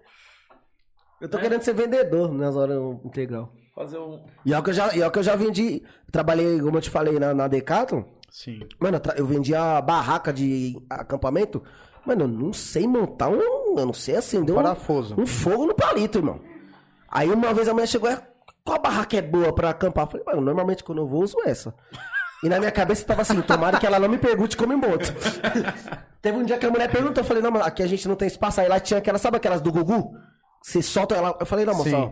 Eu tô querendo ser vendedor nas horas integral. Fazer um. E é o que eu já, e é o que eu já vendi. Trabalhei, como eu te falei, na, na Decathlon. Sim. Mano, eu, eu vendia barraca de acampamento. Mano, eu não sei montar um. Eu não sei acender um, Parafuso. um fogo no palito, irmão. Aí uma vez a mulher chegou e qual barraca é boa pra acampar? Eu falei, mano, normalmente quando eu vou, uso essa. E na minha cabeça tava assim, tomara que ela não me pergunte como monto. (laughs) Teve um dia que a mulher perguntou, eu falei, não, mano, aqui a gente não tem espaço. Aí lá tinha aquelas, sabe aquelas do Gugu? Você solta ela. Eu falei, não, moça, ó,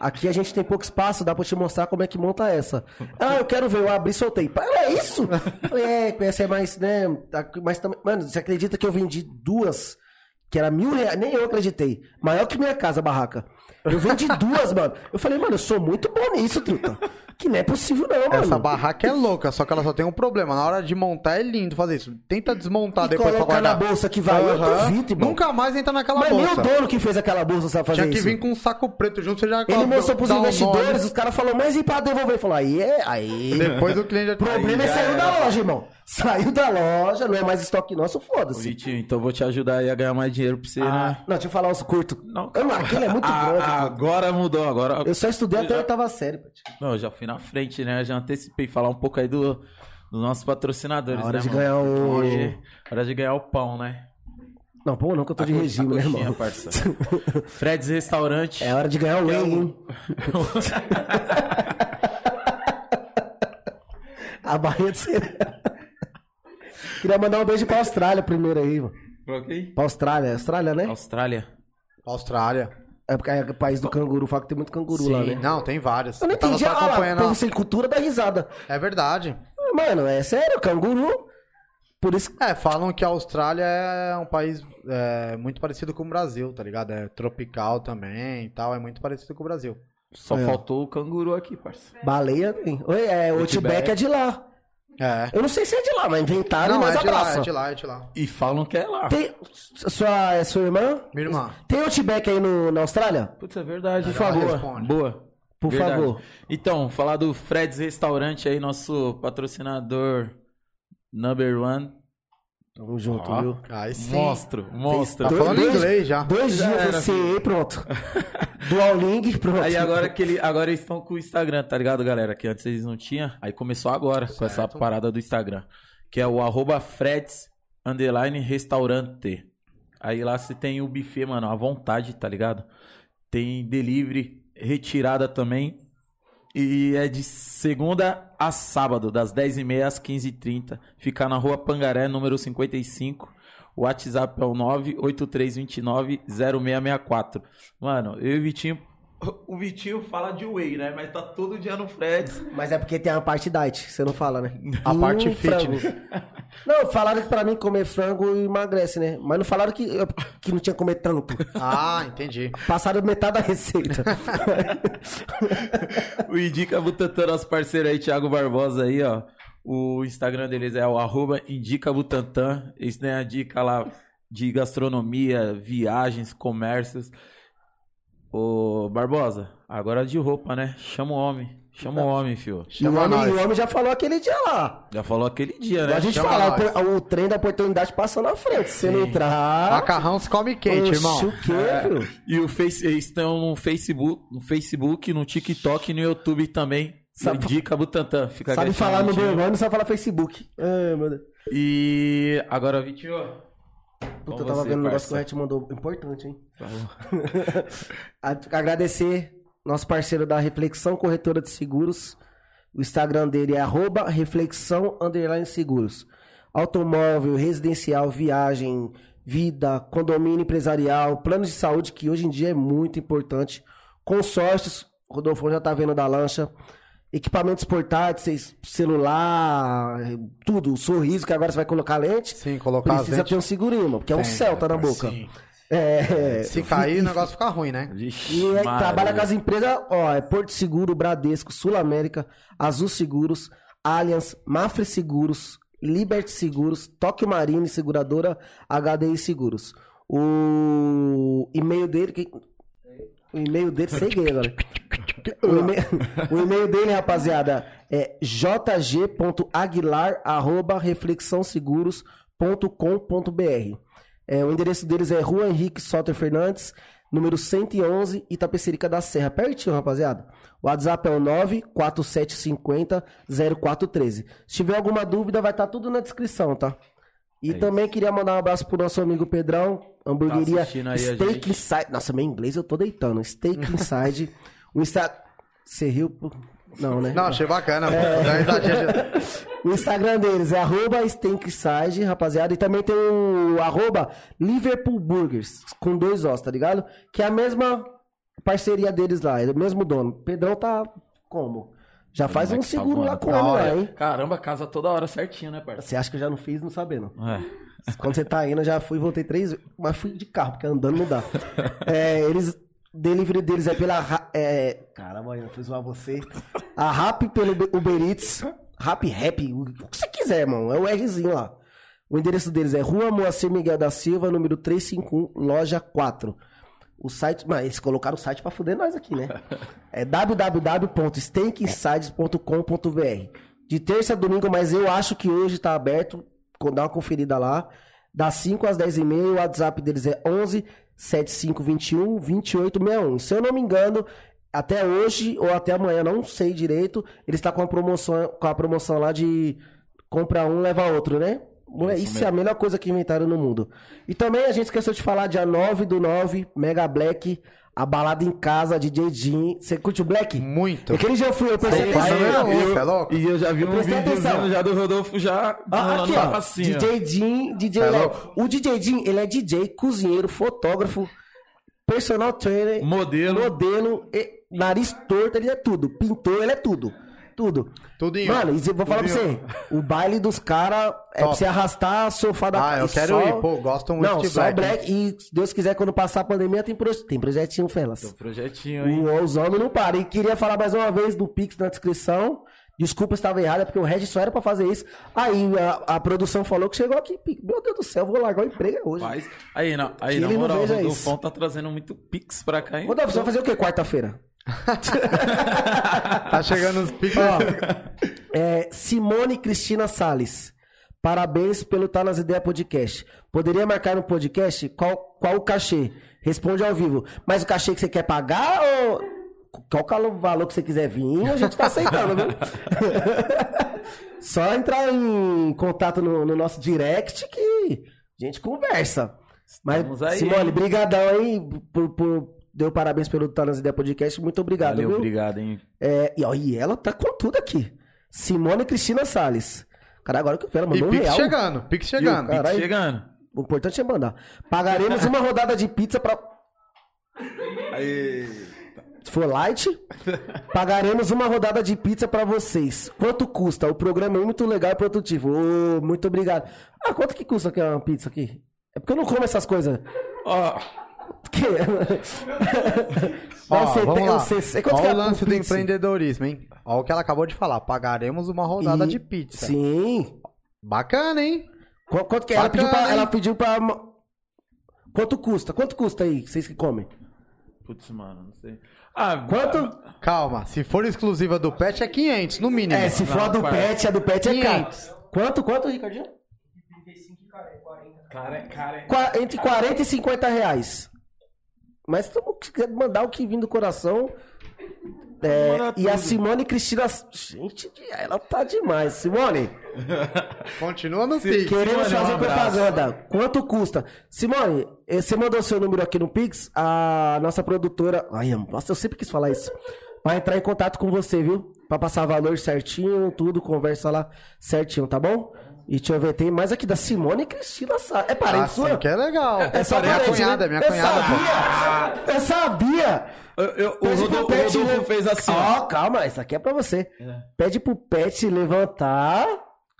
aqui a gente tem pouco espaço, dá pra te mostrar como é que monta essa. Ah, eu quero ver, eu abri e soltei. Pá, É isso? (laughs) É, essa é mais, né? tá- Mas também. Mano, você acredita que eu vendi duas que era mil reais, nem eu acreditei. Maior que minha casa, barraca. Eu vendi duas, mano. Eu falei, mano, eu sou muito bom nisso, truta. Que não é possível, não, mano. Essa barraca é louca, só que ela só tem um problema. Na hora de montar é lindo fazer isso. Tenta desmontar E depois pra colocar guardar. na bolsa que vai. Eu Aham. duvido, irmão. Nunca mais entra naquela Mas nem bolsa. o dono que fez aquela bolsa sabe fazer Tinha que isso. vir com um saco preto junto, você já Ele mostrou pros um investidores, os caras falaram, mas e pra devolver? Falou, aí é. Aí. Depois o cliente já O (laughs) problema é sair da loja, irmão. Saiu da loja, não é mais estoque nosso, foda-se. Vitinho, então eu vou te ajudar aí a ganhar mais dinheiro pra você, Ah, né? não, deixa eu falar os curtos. Não, Eu não, aquele é muito Ah, grande. agora mudou, agora. Eu só estudei até a já- oitava série, Pati. Não, eu já fui na frente, né? Já antecipei falar um pouco aí do, dos nossos patrocinadores, A hora né, de mano? ganhar o- Hoje, hora de ganhar o pão, né? Não, pô, não, que eu tô de A co- regime, né, irmão? parça. (laughs) Fred's Restaurante. É hora de ganhar o é whey, hein? (laughs) A barrinha de cereal. Queria mandar um beijo pra Austrália primeiro aí, mano. Ok. Pra Austrália. Austrália, né? Austrália. Austrália. É porque é o país do canguru. Fala que tem muito canguru lá, Sim. né? Não, tem várias. Eu não entendi. só Ah, lá, povo sem cultura dá risada. É verdade. Mano, é sério, canguru. Por isso que. É, falam que a Austrália é um país é, muito parecido com o Brasil, tá ligado? É tropical também e tal, é muito parecido com o Brasil. Só É. faltou o canguru aqui, parça. Baleia tem. Oi, é, o. Outback é de lá. É. Eu não sei se é de lá, mas inventaram e Não, nós é de lá, é de lá, é de lá. E falam que é lá. Tem. Sua, é sua irmã? Minha irmã. Tem Outback aí no, na Austrália? Putz, é verdade. Por Por favor. responde. Boa. Por Verdade. favor. Então, falar do Fred's Restaurante aí, nosso patrocinador number one. Tamo junto, Ó. viu? Aí sim. Monstro, monstro. Tá falando Dois- inglês já. Dois Já dias era, você aí, pronto. (laughs) Duolingo, pronto. Aí agora que ele, agora eles estão com o Instagram, tá ligado, galera? Que antes eles não tinham. Aí começou agora com essa Certo. parada do Instagram. Que é o arroba Freds underline restaurante. Aí lá você tem o buffet, mano, à vontade, tá ligado? Tem delivery, retirada também. E é de segunda a sábado, das 10h30 às 15h30. Fica na rua Pangaré, número 55. O WhatsApp é o 983290664. Mano, eu e o Vitinho. (laughs) O Vitinho fala de whey, né? Mas tá todo dia no Freds. Mas é porque tem a parte diet, você não fala, né? A parte frango. (laughs) Não, falaram que pra mim comer frango emagrece, né? Mas não falaram que, que não tinha que comer tanto. Ah, entendi. Passaram metade da receita. (laughs) O Indica Butantan, nosso parceiro aí, Thiago Barbosa aí, ó. O Instagram deles é o arroba Indica Butantan. Eles têm a dica lá de gastronomia, viagens, comércios. Ô, Barbosa, agora de roupa, né? Chama o homem. Chama o homem, fio. E o, Chama homem, o homem já falou aquele dia lá. Já falou aquele dia, né? a gente Chama fala, nós. o, o trem da oportunidade passa na frente. Se você não entrar. Macarrão se come quente, Oxe, irmão. o quê, filho? E o face, eles estão no Facebook, no Facebook, no TikTok e no YouTube também. Sabe- Indica Butantan. Fica Sabe falar no. Bergamo, não sabe falar Facebook. Ai, meu Deus. E agora, Vitinho. Puta, eu tava você, vendo um negócio que o. Red mandou. Importante, hein? (laughs) Agradecer nosso parceiro da Reflexão Corretora de Seguros. O Instagram dele é arroba reflexão underline seguros. Automóvel, residencial, viagem, vida, condomínio empresarial, planos de saúde, que hoje em dia é muito importante. Consórcios, o Rodolfo já tá vendo da lancha. Equipamentos portáteis, celular, tudo. O sorriso, que agora você vai colocar lente. Sim, colocar Precisa ter um segurinho, mano, porque é um Tem, Celta na parça, boca. sim. É, Se cair, o negócio fica ruim, né? Vixe, e aí, Maria. trabalha com as empresas, ó, é Porto Seguro, Bradesco, Sul América, Azul Seguros, Allianz, Mafre Seguros, Liberty Seguros, Tóquio Marine Seguradora, HDI Seguros. O e-mail dele, que... o e-mail dele, sei gay agora. O e-mail, (laughs) o e-mail dele, rapaziada, É jg.aguilar.reflexãoseguros.com.br. É, o endereço deles é Rua Henrique Soter Fernandes, número 111, Itapecerica da Serra. Pertinho, rapaziada. O WhatsApp é o 94750-0413. Se tiver alguma dúvida, vai estar tudo na descrição, tá? E É também queria mandar um abraço pro nosso amigo Pedrão, hamburgueria Tá assistindo aí a Steak. Inside. Nossa, meu inglês eu tô deitando. Steak (laughs) Inside. O Insta... Você riu? Não, né? Não, achei bacana. É. (laughs) O Instagram deles é arroba Stankside, rapaziada. E também tem o arroba Liverpool Burgers, com dois Os, tá ligado? Que é a mesma parceria deles lá, é o mesmo dono. Pedrão tá como? Já faz é um tá seguro lá com ele lá, hein? Caramba, casa toda hora certinho, né, parça? Você acha que eu já não fiz, não sabendo. É. Quando você tá indo, eu já fui e voltei três vezes. Mas fui de carro, porque andando não dá. (laughs) É, eles. Delivery deles é pela. É, caramba, eu fiz zoar você. A Rap pelo Uber- Eats. Rap Rap, o que você quiser, irmão. É o Rzinho lá. O endereço deles é Rua Moacir Miguel da Silva, número 351, loja 4. O site. Mas eles colocaram o site pra fuder nós aqui, né? É www.stankinsides.com.br. De terça a domingo, mas eu acho que hoje tá aberto. Dá uma conferida lá. Das 5 às 10 e meia. O WhatsApp deles é 11 7521 2861. Se eu não me engano, até hoje ou até amanhã, não sei direito, eles estão com a promoção, com a promoção lá de compra um, leva outro, né? Isso Isso é a melhor coisa que inventaram no mundo. E também a gente esqueceu de falar, dia 9 do 9, Mega Black, a balada em casa, DJ Jim. Você curte o Black? Muito. Aquele dia eu fui, eu prestei atenção. não, Eu- você é louco? E eu já vi um prestei videozinho atenção. já do Rodolfo já Ah, aqui, ó. passinha. DJ Jim, DJ Léo. louco? O DJ Jim, ele é DJ, cozinheiro, fotógrafo, personal trainer, Modelo. modelo, e- nariz torto, ele é tudo. Pintor, ele é tudo. Tudo. Tudo em. Mano, e eu vou falar pra você, o baile dos caras é pra você arrastar sofá da Ah, eu quero ir, pô, gosto muito Não, de só Black, black. E se Deus quiser, quando passar a pandemia, tem, pro... tem projetinho, Felas. Projetinho, hein? O, os homens não param. E queria falar mais uma vez do Pix na descrição. Desculpa se estava errado, é porque o Regis só era pra fazer isso. Aí a, a produção falou que chegou aqui. Pix. Meu Deus do céu, eu vou largar o emprego hoje. Faz. Aí, não, aí na moral, o isso. tá trazendo muito pix pra cá, hein? Você vai fazer o quê quarta-feira? (laughs) Tá chegando os. Ó, é, Simone Cristina Sales. Parabéns pelo Tá Nas Ideias Podcast. Poderia marcar no podcast qual, qual o cachê? Responde ao vivo. Mas o cachê que você quer pagar ou. Qual é o valor que você quiser vir? A gente tá aceitando, viu? (laughs) Só entrar em contato no, no nosso direct que a gente conversa. Mas, Simone, brigadão aí por, por... Deu parabéns pelo Tá Nas Ideias Podcast. Muito obrigado, Valeu, viu? obrigado, hein? É, e, ó, e ela tá com tudo aqui. Simone Cristina Salles. Cara, agora que eu vi, ela E mandou um Pix real. chegando, Pix chegando. Cara, Caralho. Chegando. O importante é mandar. Pagaremos uma rodada de pizza pra. Aí. Se for light, pagaremos uma rodada de pizza pra vocês. Quanto custa? O programa é muito legal e produtivo. Ô, muito obrigado. Ah, quanto que custa aqui uma pizza aqui? É porque eu não como essas coisas. Ó, Que... (laughs) Ó, Não, você vamos lá. quanto Ó que é o lance do pizza? empreendedorismo, hein? Ó o que ela acabou de falar. Pagaremos uma rodada E- de pizza. Sim. Bacana, hein? Qu- Quanto que é? Ela pediu pra. Ela pediu pra. Quanto custa? Quanto custa aí, vocês que comem? putz, mano, não sei. Ah, Quanto? Calma, se for exclusiva do pet é 500, no mínimo. É, se for a Não, do parça. pet, a do pet é caro. 500. Quanto, quanto, Ricardinho? Cara, cara. Qua- Entre 40 e 50 reais. Mas se tu quiser mandar o que vem do coração. é, e a. Simone Cristina. Gente, ela tá demais. Simone, (laughs) Continua no Pix. queremos Simone, um fazer abraço. propaganda. Quanto custa? Simone, eh, você mandou seu número aqui no Pix. A nossa produtora. Ai, nossa, eu sempre quis falar isso. Vai entrar em contato com você, viu? Pra passar valor certinho, tudo, conversa lá certinho, tá bom? E deixa eu ver, tem mais aqui da Simone Cristina Sá. É parente Ah, sua? sim, que é legal. É só minha parente, cunhada, né? minha eu cunhada, sabia! Eu sabia! Eu, eu, o Rodolfo, o Pet Rodolfo le- fez assim, Ó, ó. calma, isso aqui é pra você. Pede pro Pet levantar.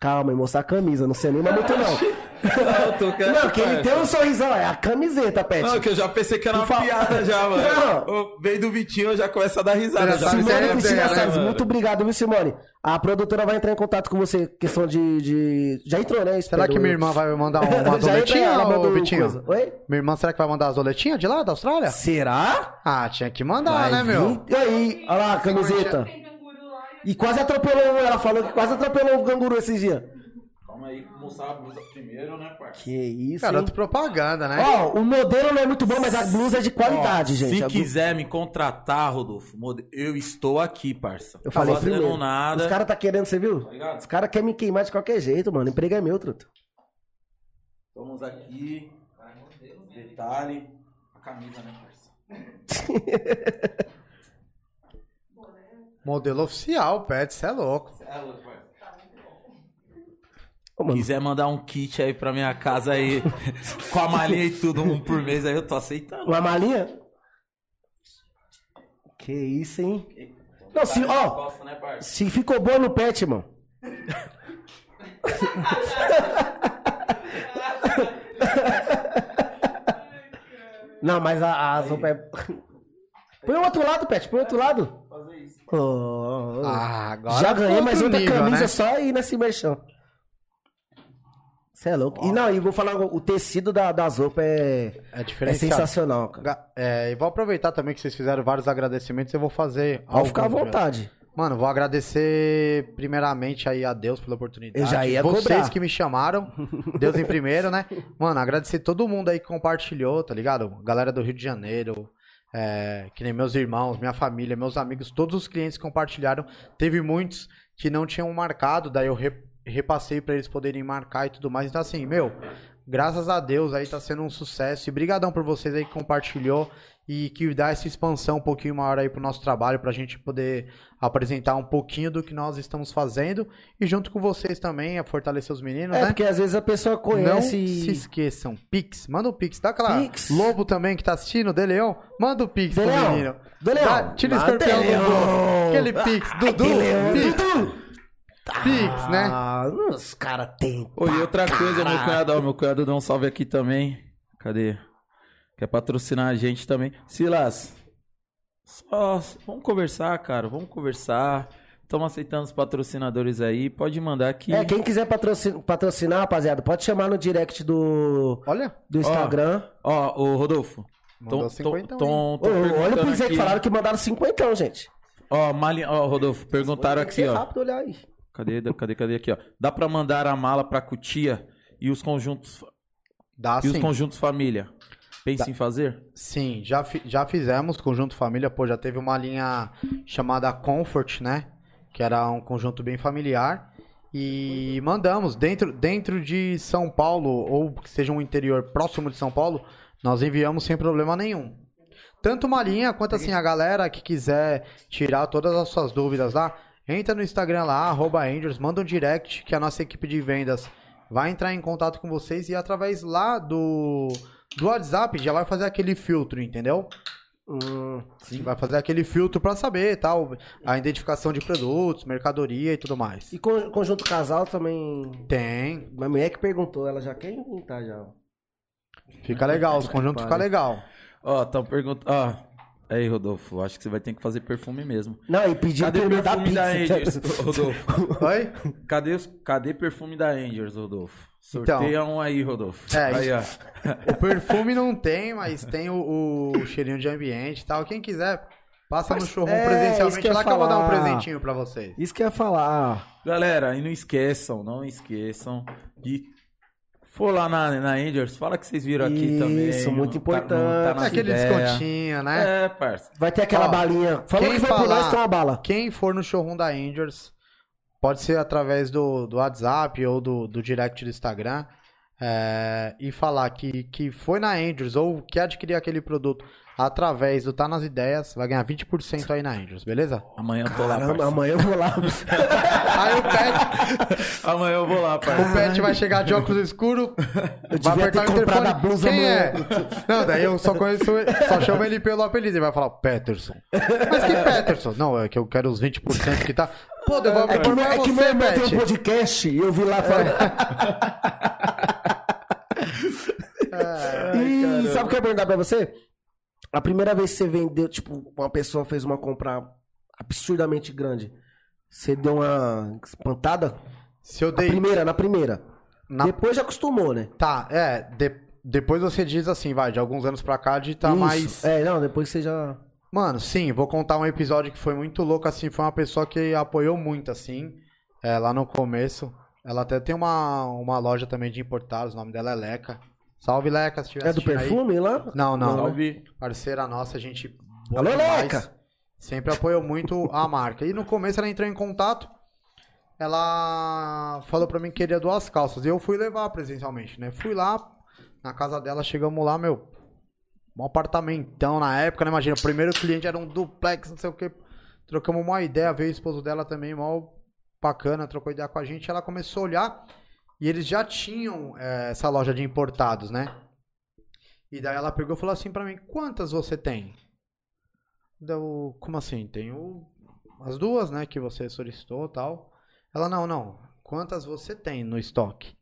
Calma, e mostrar a camisa. Não sei nem, mas muito não. (laughs) Não, Não, que ele tem um sorrisão, é a camiseta, Pet. Não, que eu já pensei que era uma piada já, mano. Não. Veio do Vitinho, eu já começo a dar risada. Já Simone é, Cristina é, Salles, muito obrigado, viu, Simone? A produtora vai entrar em contato com você, questão de. de... Já entrou, né? Será Espero que minha irmã vai mandar (laughs) uma Já entrou, doletinha, ela mandou ô Vitinho? coisa. Oi? Minha irmã, será que vai mandar as doletinhas de lá, da Austrália? Será? Ah, tinha que mandar, Vai né, meu? E aí, olha lá a camiseta. E quase atropelou, ela falou que quase atropelou o canguru esses dias. Aí, mostrar a blusa primeiro, né, parça? Que isso, Garoto hein? propaganda, né? Ó, o modelo não é muito bom, mas a blusa é de qualidade, Ó, gente. Se quiser me contratar, Rodolfo, eu estou aqui, parça. Eu falei fazendo primeiro. nada. Os caras tá querendo, você viu? Tá? Os caras querem me queimar de qualquer jeito, mano. O emprego é meu, truto. Vamos aqui. Detalhe. A camisa, né, parça? (laughs) Modelo oficial, Pet, você é louco. Ô, mano, Quiser mandar um kit aí pra minha casa aí, (laughs) com a malinha e tudo, um por mês, aí eu tô aceitando. uma malinha? Que isso, hein? Não, se, ó, Gosta, né, se ficou boa no pet, irmão. (laughs) Não, mas a, a sopa é. Põe o outro lado, Pet, põe o outro lado. Fazer isso. Oh, Ah, agora Já ganhei mais outra nível, camisa né? só aí nesse merchan. Você é louco. E não, e vou falar, o tecido da, das roupas é, É é sensacional, cara. É, e vou aproveitar também que vocês fizeram vários agradecimentos, eu vou fazer. Pode ficar à vontade. Mano, vou agradecer primeiramente aí a Deus pela oportunidade. Eu já ia Vocês cobrar. que me chamaram. (laughs) Deus em primeiro, né? Mano, agradecer todo mundo aí que compartilhou, tá ligado? Galera do Rio de Janeiro, é, que nem meus irmãos, minha família, meus amigos, todos os clientes que compartilharam. Teve muitos que não tinham marcado, daí eu re- repassei pra eles poderem marcar e tudo mais. Então assim, meu, graças a Deus aí tá sendo um sucesso. E brigadão por vocês aí que compartilhou e que dá essa expansão um pouquinho maior aí pro nosso trabalho, pra gente poder apresentar um pouquinho do que nós estamos fazendo e junto com vocês também a fortalecer os meninos, É, né? porque às vezes a pessoa Não conhece. se esqueçam, Pix, manda o Pix, dá aquela Pix. Lobo também que tá assistindo, De Leão, manda o Pix De pro Leão, menino. De Leão, Dá- tira o escorpião do. Aquele Pix, Dudu, Pix, Dudu. Pix, né? Ah, os caras tem. E outra pra coisa, meu cunhado, ó, meu cunhado dá um salve aqui também. Cadê? Quer patrocinar a gente também. Silas, só vamos conversar, cara. Vamos conversar. Estamos aceitando os patrocinadores aí. Pode mandar aqui. É, quem quiser patrocinar, patrocinar, rapaziada, pode chamar no direct do, Olha, do Instagram. Ó, ô Rodolfo. Mandou Tom- 50 tom- tom- Ô, olha o Pix aí que falaram que mandaram 50, gente. Ó, Mali... ó, Rodolfo, perguntaram aqui, ó. rápido olhar aí. Cadê, cadê, cadê aqui, ó? Dá pra mandar a mala pra cutia e os conjuntos dá e os sim. conjuntos família. Pensa em fazer? Sim, já, fi- já fizemos conjunto família, pô, já teve uma linha chamada Comfort, né? Que era um conjunto bem familiar. E mandamos dentro, dentro de São Paulo, ou que seja um interior próximo de São Paulo, nós enviamos sem problema nenhum. Tanto uma linha quanto assim a galera que quiser tirar todas as suas dúvidas lá, entra no Instagram lá, arroba Angels, manda um direct que a nossa equipe de vendas vai entrar em contato com vocês e através lá do, do WhatsApp já vai fazer aquele filtro, entendeu? Hum, Vai fazer aquele filtro pra saber tal, a identificação de produtos, mercadoria e tudo mais. E con- conjunto casal também. Tem, Minha mulher que perguntou, ela já quer inventar já. fica legal, os conjuntos ficam legal. Ó, estão perguntando. Ó, aí, Rodolfo, acho que você vai ter que fazer perfume mesmo. Não, e pediu Cadê pra o eu dar perfume da Angels, pizza. (laughs) Rodolfo? Oi? Cadê. Cadê perfume da Angels, Rodolfo? Então. Sorteia um aí, Rodolfo. É, aí, ó. O perfume não tem, mas tem o, o cheirinho de ambiente e tal. Quem quiser, passa no Mas- showroom é, isso presencialmente que lá que eu vou dar um presentinho pra vocês. Isso que eu ia falar. Galera, e não esqueçam, não esqueçam de. For lá na, na Angels, fala que vocês viram aqui Isso, também. muito não tá- não importante. nas Aquele ideias. descontinho, né? É, parça. Vai ter aquela Ó, balinha. Falou quem que foi por falar- nós, tem uma bala. Quem for no showroom da Angels, pode ser através do, do WhatsApp ou do, do direct do Instagram, é, e falar que, que foi na Angels ou que adquirir aquele produto através do Tá Nas Ideias, vai ganhar 20% aí na Angels, beleza? Amanhã eu tô lá, amanhã eu vou lá. (laughs) Aí o Pet, Amanhã eu vou lá, o parça. Pet vai chegar de óculos escuros, Eu vai apertar o telefone. a blusa Quem é? amanhã. Não, daí eu só conheço, só chamo ele pelo apelido. Ele vai falar, Peterson. Mas que Peterson? Não, é que eu quero os 20% que tá. Pô, eu vou É que, é que meu irmão tem um podcast e eu vi lá fora. (laughs) (laughs) e sabe o que eu ia perguntar pra você? A primeira vez que você vendeu, tipo, uma pessoa fez uma compra absurdamente grande, você deu uma espantada? Se eu Na dei. primeira, na primeira. Na- Depois já acostumou, né? Tá, é. de- Depois você diz assim, vai, de alguns anos pra cá, de tá Isso. mais. É, não, depois você já. Mano, sim, vou contar um episódio que foi muito louco, assim, foi uma pessoa que apoiou muito, assim, é, lá no começo. Ela até tem uma, uma loja também de importados, o nome dela é Leca. Salve, Leca, se estiver É do assistindo aí. perfume lá? Não, não. Salve. Parceira nossa, a gente. boa Alô, demais. Leca! Sempre apoiou muito a marca. E no começo ela entrou em contato. Ela falou pra mim que queria duas calças. E eu fui levar presencialmente, né? Fui lá, na casa dela, chegamos lá, meu. Um apartamentão na época, né? Imagina, o primeiro cliente era um duplex, não sei o que. Trocamos uma ideia, veio o esposo dela também, mal bacana, trocou ideia com a gente. Ela começou a olhar e eles já tinham eh, essa loja de importados, né? E daí ela pegou e falou assim pra mim: quantas você tem? Deu, como assim? Tenho as duas, né? Que você solicitou tal. Ela, não, não. Quantas você tem no estoque?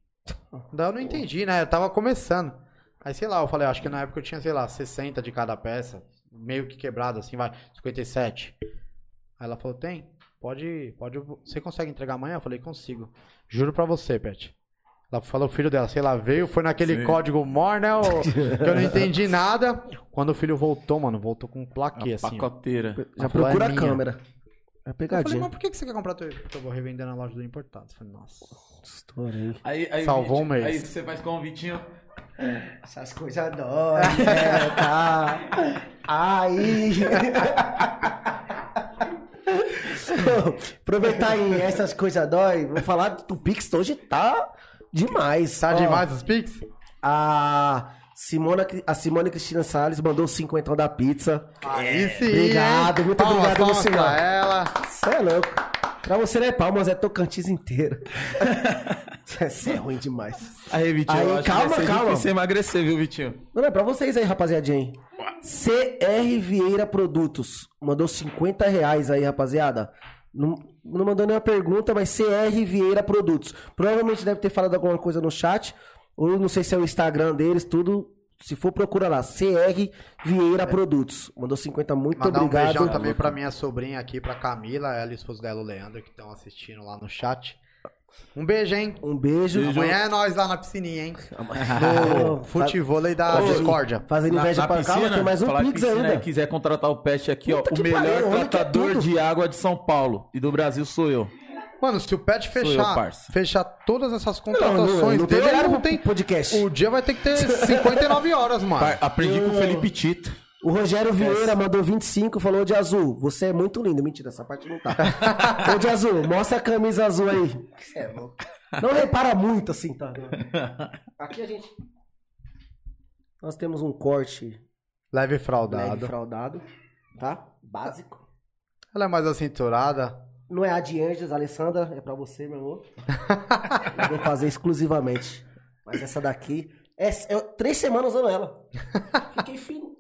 Daí eu não entendi, né? Eu tava começando. Aí, sei lá, eu falei, acho que na época eu tinha, sei lá, 60 de cada peça. Meio que quebrado, assim, vai, 57. Aí ela falou, tem? Pode, pode. Você consegue entregar amanhã? Eu falei, consigo. Juro pra você, Pet. Ela falou, o filho dela, sei lá, veio, foi naquele Sim. código MOR, né? o- (laughs) que eu não entendi nada. Quando o filho voltou, mano, voltou com um plaquê, A assim. ó. pacoteira. Já falou, procura é a câmera. É Eu falei, pegadinha. mas por que que você quer comprar teu? Porque eu vou revender na loja do importado. Eu falei, nossa. Estourei. Aí, aí, Salvou um mês. Aí você faz com o Vitinho. Essas coisas dói, é, tá. (laughs) Aí. Aproveitar em essas coisas dói, vou falar do Pix hoje tá demais. Tá Ó, demais os Pix? A Simona, a Simone Cristina Salles mandou 50 da pizza. Aí sim. Obrigado, hein? muito Palmas, obrigado, palmas Luciano. pra ela. Você é louco. Pra você não é palmas, é Tocantins inteiro. (laughs) Isso é ruim demais. Aí, Vitinho, Aí, eu acho calma, que vai ser calma. difícil emagrecer, viu, Vitinho? Não, é pra vocês aí, rapaziadinha. hein? CR Vieira Produtos. Mandou 50 reais aí, rapaziada. Não, não mandou nenhuma pergunta, mas CR Vieira Produtos. Provavelmente deve ter falado alguma coisa no chat. Ou não sei se é o Instagram deles, tudo. Se for, procura lá. CR Vieira Produtos. Mandou 50, muito Mandar um obrigado. beijão também pra minha sobrinha aqui, pra Camila, ela e o esposo dela, o Leandro, que estão assistindo lá no chat. Um beijo, hein? Um beijo. Amanhã é nós lá na piscininha, hein? Ô, (laughs) No (laughs) futevôlei da Fazendo- Discórdia. Fazendo inveja pra cá, tem mais um falar Pix piscina, ainda. e quiser contratar o Pet aqui, ó. Puta O que melhor pariu, é tratador tudo. de água de São Paulo e do Brasil sou eu. Mano, se o Pet eu, fechar, parça. fechar todas essas Não, não, contratações não tem dele, não tem... podcast. O dia vai ter que ter (laughs) 59 horas, mano. Par- Aprendi com o Felipe Tito. O Rogério Vieira mandou 25, falou de azul. Você é muito lindo. Mentira, essa parte não tá. (laughs) Ô de azul, mostra a camisa azul aí. Você é louco. Não repara muito assim, tá? (laughs) Aqui a gente. Nós temos um corte Leve leve fraudado. fraudado, tá? Básico. Ela é mais acinturada. Não é a de Anjos, Alessandra, é pra você, meu amor. (laughs) Eu vou fazer exclusivamente. Mas essa daqui. É, é três semanas usando ela. Fiquei fino.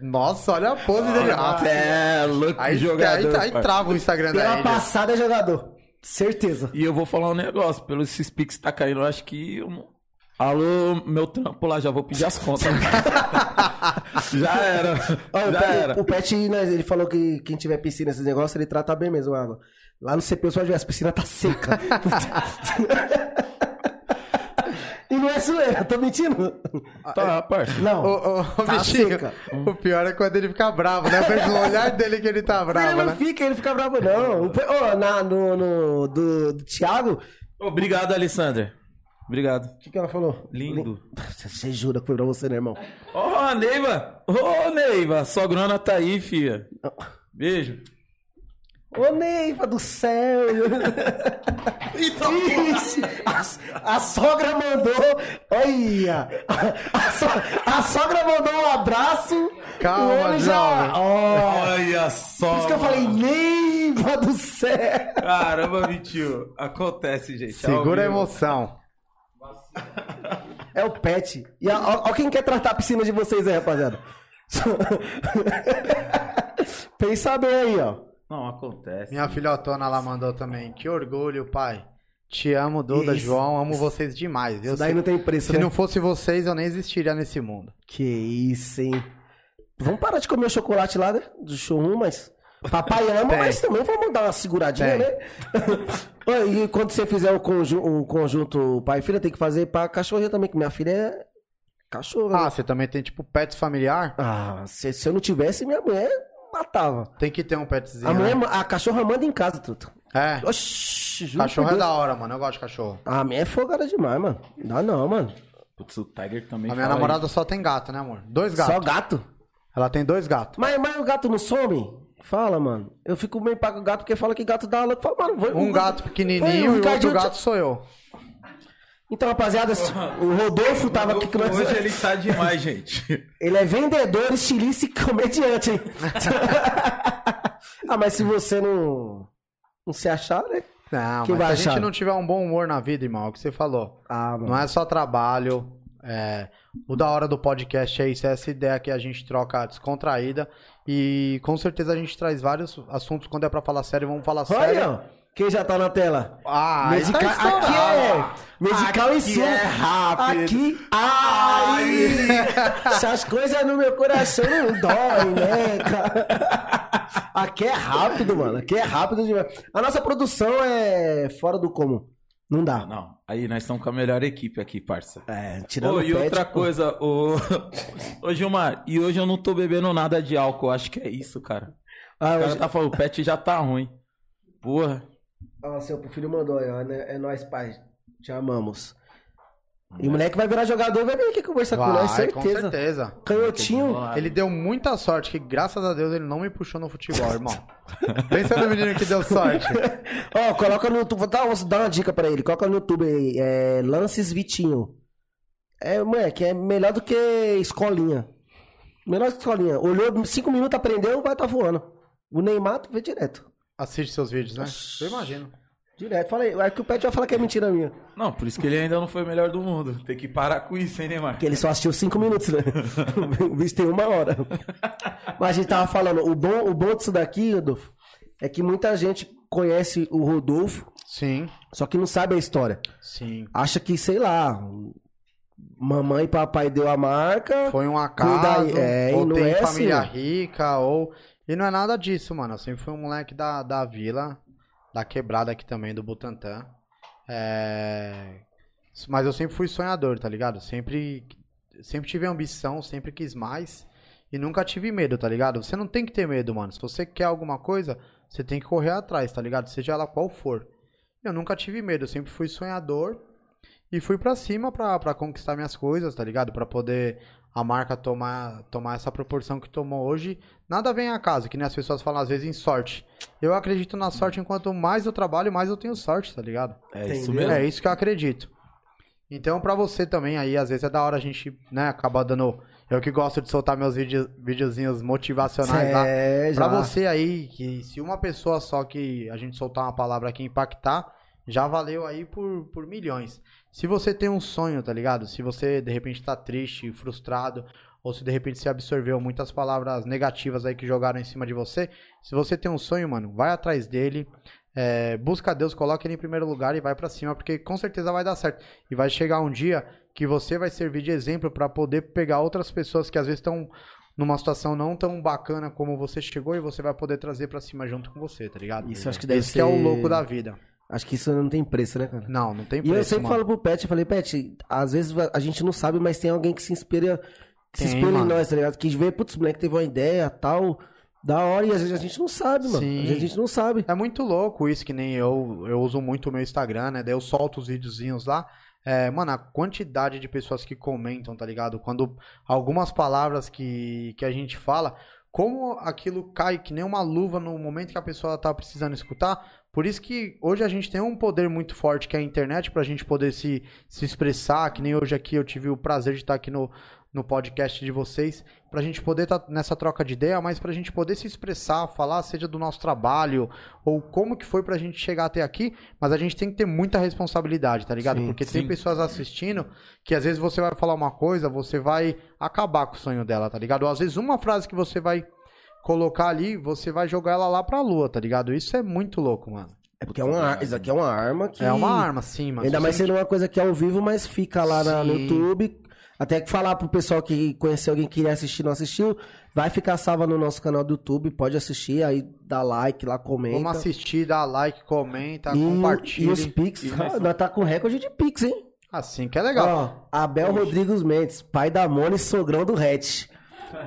Nossa, olha a pose dele. Ah, É, louco aí, jogador. aí, aí parça. trava o Instagram Pela da passada é jogador. Certeza. E eu vou falar um negócio, pelos esses piques que tá caindo, eu acho que. eu- Alô, meu trampo lá, já vou pedir as contas. (laughs) já era. Ó, o, já Pet, era. o Pet, né, ele falou que quem tiver piscina, esses negócios, ele trata bem mesmo a água. Lá no CP, só as piscina tá seca. (laughs) não é zoeira, tô mentindo. Tá, parça. Não. Ô, ô, ô, Tá bichinho, o pior é quando ele fica bravo, né? Vejo no olhar dele que ele tá ele bravo, não né? fica, ele fica bravo, não. O Ô, na, no, no- do, do Thiago, Obrigado, Alessandra. Obrigado. o que, que ela falou? Lindo. Você jura que foi pra você, né, irmão? Ó, Neiva! Ô, Neiva! Sogrona tá aí, filha. Beijo. Ô, Neiva do céu! (laughs) Ixi, a, a sogra mandou. Olha! A, a so- a sogra mandou um abraço. Calma, o já. Olha só. por isso que eu falei, Neiva do céu! Caramba, Vitinho. Acontece, gente. Ao Segura a emoção. É o pet. E a- ó, ó quem quer tratar a piscina de vocês aí, rapaziada. (laughs) Pensa bem aí, ó. Não, acontece. Minha filhotona lá mandou também. Que orgulho, pai. Te amo, Duda, Isso. João. Amo vocês demais. Eu Isso daí não tem preço, se né? não fosse vocês, eu nem existiria nesse mundo. Que isso, hein? Vamos parar de comer o chocolate lá, né? Do showroom, mas. Papai ama, (laughs) Tem. mas também vamos dar uma seguradinha, Tem. né? (laughs) E quando você fizer o, conju o conjunto pai e filha, tem que fazer pra cachorrinha também, que minha filha é. Cachorro. Ah, né? você também tem tipo pets familiar? Ah, se, se eu não tivesse, minha mulher matava. Tem que ter um petzinho. A, mulher, né? a cachorra manda em casa, tudo. É. Oxi, juro Cachorro é da hora, mano. Eu gosto de cachorro. A minha é folgada demais, mano. Não dá não, mano. Putz, o Tiger também A minha namorada só tem gato, né, amor? Dois gatos. Só gato. Ela tem dois gatos. Mas, mas o gato não some? Fala, mano. Eu fico meio pago o gato porque fala que gato dá aula. Fala, mano, vou, Um gato pequenininho e o outro gato sou eu. Então, rapaziada, o Rodolfo tava aqui com nós. Hoje ele tá demais, gente. (laughs) Ele é vendedor, estilista e comediante, hein? (laughs) ah, mas se você não, não se achar, né? Não, Que mas se a gente não tiver um bom humor na vida, irmão, é o que você falou. Ah, mano. Não é só trabalho. é, O da hora do podcast é isso, é essa ideia que a gente troca descontraída. E com certeza a gente traz vários assuntos. Quando é pra falar sério, vamos falar sério. Olha. Quem já tá na tela? Ah, tá. Aqui é medical e Aqui é rápido. Aqui, ai! Essas coisas no meu coração não dói, né, cara? Aqui é rápido, mano. Aqui é rápido demais. A nossa produção é fora do comum. Não dá. Não. Aí nós estamos com a melhor equipe aqui, parça. É, tirando Ô, o e pet, outra pô. coisa, ô... (laughs) ô Gilmar, e hoje eu não tô bebendo nada de álcool, acho que é isso, cara. Ah, O cara hoje... tá falando, o pet já tá ruim. Porra. Ah, seu filho mandou aí, ó. né? É nóis, pai. Te amamos. E o moleque vai virar jogador, vai vir aqui conversar com nós, Vai, com certeza. certeza. Canhotinho. Ele deu muita sorte, que graças a Deus ele não me puxou no futebol, irmão. Pensa no menino que deu sorte. (laughs) Ó, coloca no YouTube. Vou dar, vou dar uma dica pra ele. Coloca no YouTube aí. É, Lances Vitinho. É, moleque, é melhor do que escolinha. Melhor que escolinha. Olhou cinco minutos, aprendeu, vai tá voando. O Neymar vê direto. Assiste seus vídeos, né? Eu imagino. Direto. Aí. Aí que o Pet vai falar que é mentira minha. Não, por isso que ele ainda não foi o melhor do mundo. Tem que parar com isso, hein, Neymar? Porque ele só assistiu cinco minutos, né? (laughs) o bicho tem uma hora. Mas a gente tava falando, o bom, o bom disso daqui, Rodolfo, é que muita gente conhece o Rodolfo, Sim, só que não sabe a história. sim. Acha que, sei lá, mamãe e papai deu a marca. Foi um Cuida acaso, aí, é, e ou não tem é família assim, rica, ou... E não é nada disso, mano. Eu sempre fui um moleque da, da vila, da quebrada aqui também, do Butantã. É... Mas eu sempre fui sonhador, tá ligado? Sempre, sempre tive ambição, sempre quis mais. E nunca tive medo, tá ligado? Você não tem que ter medo, mano. Se você quer alguma coisa, você tem que correr atrás, tá ligado? Seja ela qual for. Eu nunca tive medo, eu sempre fui sonhador. E fui pra cima pra, pra conquistar minhas coisas, tá ligado? Pra poder a marca tomar, tomar essa proporção que tomou hoje. Nada vem a casa, que nem as pessoas falam às vezes em sorte. Eu acredito na sorte enquanto mais eu trabalho, mais eu tenho sorte, tá ligado? É isso mesmo. É isso que eu acredito. Então, pra você também aí, às vezes é da hora a gente, né, acabar dando. Eu que gosto de soltar meus vídeos, videozinhos motivacionais lá. É, já. Pra você aí, que se uma pessoa só que a gente soltar uma palavra aqui impactar, já valeu aí por, por milhões. Se você tem um sonho, tá ligado? Se você de repente tá triste, frustrado, ou se de repente você absorveu muitas palavras negativas aí que jogaram em cima de você, se você tem um sonho, mano, vai atrás dele, é, busca Deus, coloca ele em primeiro lugar e vai pra cima, porque com certeza vai dar certo. E vai chegar um dia que você vai servir de exemplo pra poder pegar outras pessoas que às vezes estão numa situação não tão bacana como você chegou e você vai poder trazer pra cima junto com você, tá ligado? Isso acho que deve Esse que é o ser- louco da vida. Acho que isso não tem preço, né, cara? Não, não tem E preço, eu sempre mano. falo pro Pet, eu falei, Pet, às vezes a gente não sabe, mas tem alguém que se inspira, que se Tem, inspira em mano. nós, tá ligado? Que vê, putz, moleque teve uma ideia, tal, da hora, e às vezes a gente não sabe, mano. Sim. Às vezes a gente não sabe. É muito louco isso, que nem eu, eu uso muito o meu Instagram, né? Daí eu solto os videozinhos lá. É, mano, a quantidade de pessoas que comentam, tá ligado? Quando algumas palavras que, que a gente fala, como aquilo cai que nem uma luva no momento que a pessoa tá precisando escutar. Por isso que hoje a gente tem um poder muito forte que é a internet pra gente poder se, se expressar, que nem hoje aqui eu tive o prazer de estar aqui no, no podcast de vocês, pra gente poder estar nessa troca de ideia, mas pra gente poder se expressar, falar, seja do nosso trabalho, ou como que foi pra gente chegar até aqui, mas a gente tem que ter muita responsabilidade, tá ligado? Sim, Porque tem sim. pessoas assistindo que às vezes você vai falar uma coisa, você vai acabar com o sonho dela, tá ligado? Ou às vezes uma frase que você vai colocar ali, você vai jogar ela lá pra lua, tá ligado? Isso é muito louco, mano. É porque é uma, ar- isso aqui é uma arma que... É uma arma, sim, mano. Ainda mais sendo uma coisa que é ao vivo, mas fica lá na- no. YouTube. Até que falar pro pessoal que conheceu alguém que queria assistir, não assistiu, vai ficar salva no nosso canal do YouTube, pode assistir, aí dá like lá, comenta. Vamos assistir, dá like, comenta, E, compartilha. e os Pix, E nós- (laughs) nós tá com recorde de Pix, hein? Assim que é legal. Ó, Abel Rodrigues Mendes, pai da Mona e sogrão do Hatch.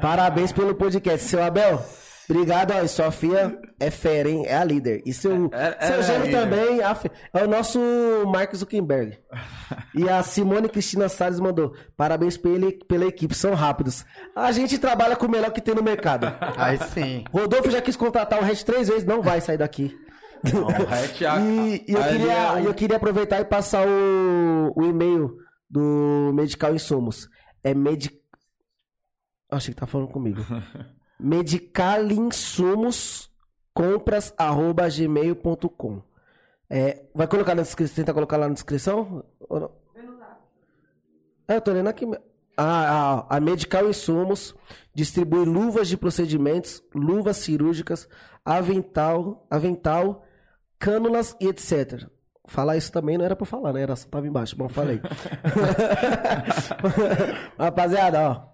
Parabéns pelo podcast. Seu Abel, obrigado. Ó, e sua filha é fera, hein? É a líder. E seu, É- é- seu é gênio também é o nosso Mark Zuckerberg. (laughs) E a Simone Cristina Salles mandou, parabéns pela, pela equipe, são rápidos. A gente trabalha com o melhor que tem no mercado. Aí sim. Rodolfo já quis contratar o Hatch três vezes, não vai sair daqui. Não, a- E, e eu, queria, é eu queria aproveitar e passar o, o e-mail do Medical Insumos. É Medi... Achei que tá falando comigo. (laughs) medicalinsumoscompras.gmail.com é, Vai colocar na descrição? Tenta colocar lá na descrição? Ou não? É, eu tô lendo aqui. Ah, a, a Medical Insumos distribui luvas de procedimentos, luvas cirúrgicas, avental, avental, cânulas e etc. Falar isso também não era pra falar, né? Era só tava embaixo. Bom, falei. (laughs) (laughs) Rapaziada, ó.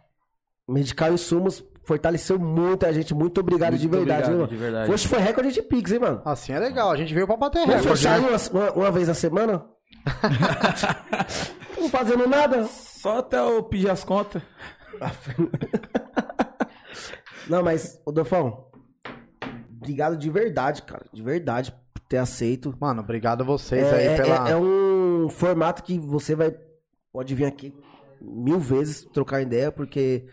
Medical Insumos fortaleceu muito a gente. Muito obrigado Muito de verdade, obrigado, hein, mano? de verdade. Hoje foi recorde de Pix, hein, mano? Assim é legal. A gente veio pra bater Vamos recorde. fechar né? uma, uma- uma vez na semana? (laughs) Não fazendo nada. Só até eu pedir as contas. (laughs) Não, mas, ô Dofão, obrigado de verdade, cara. De verdade por ter aceito. Mano, obrigado a vocês É, aí é- pela. é- é um formato que você vai. Pode vir aqui mil vezes trocar ideia, porque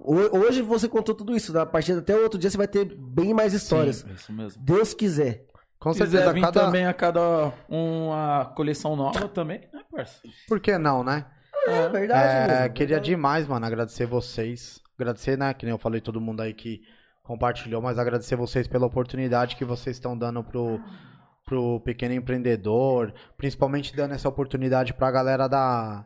hoje você contou tudo isso. A partir até o outro dia você vai ter bem mais histórias. Sim, isso mesmo. Deus quiser. Com Se certeza, quiser vir cada. também a cada uma coleção nova também, né, parça? Por que não, né? É verdade, É, mesmo. queria demais, mano, agradecer vocês. Agradecer, né? Que nem eu falei, todo mundo aí que compartilhou, mas agradecer vocês pela oportunidade que vocês estão dando pro, pro pequeno empreendedor, principalmente dando essa oportunidade pra galera da,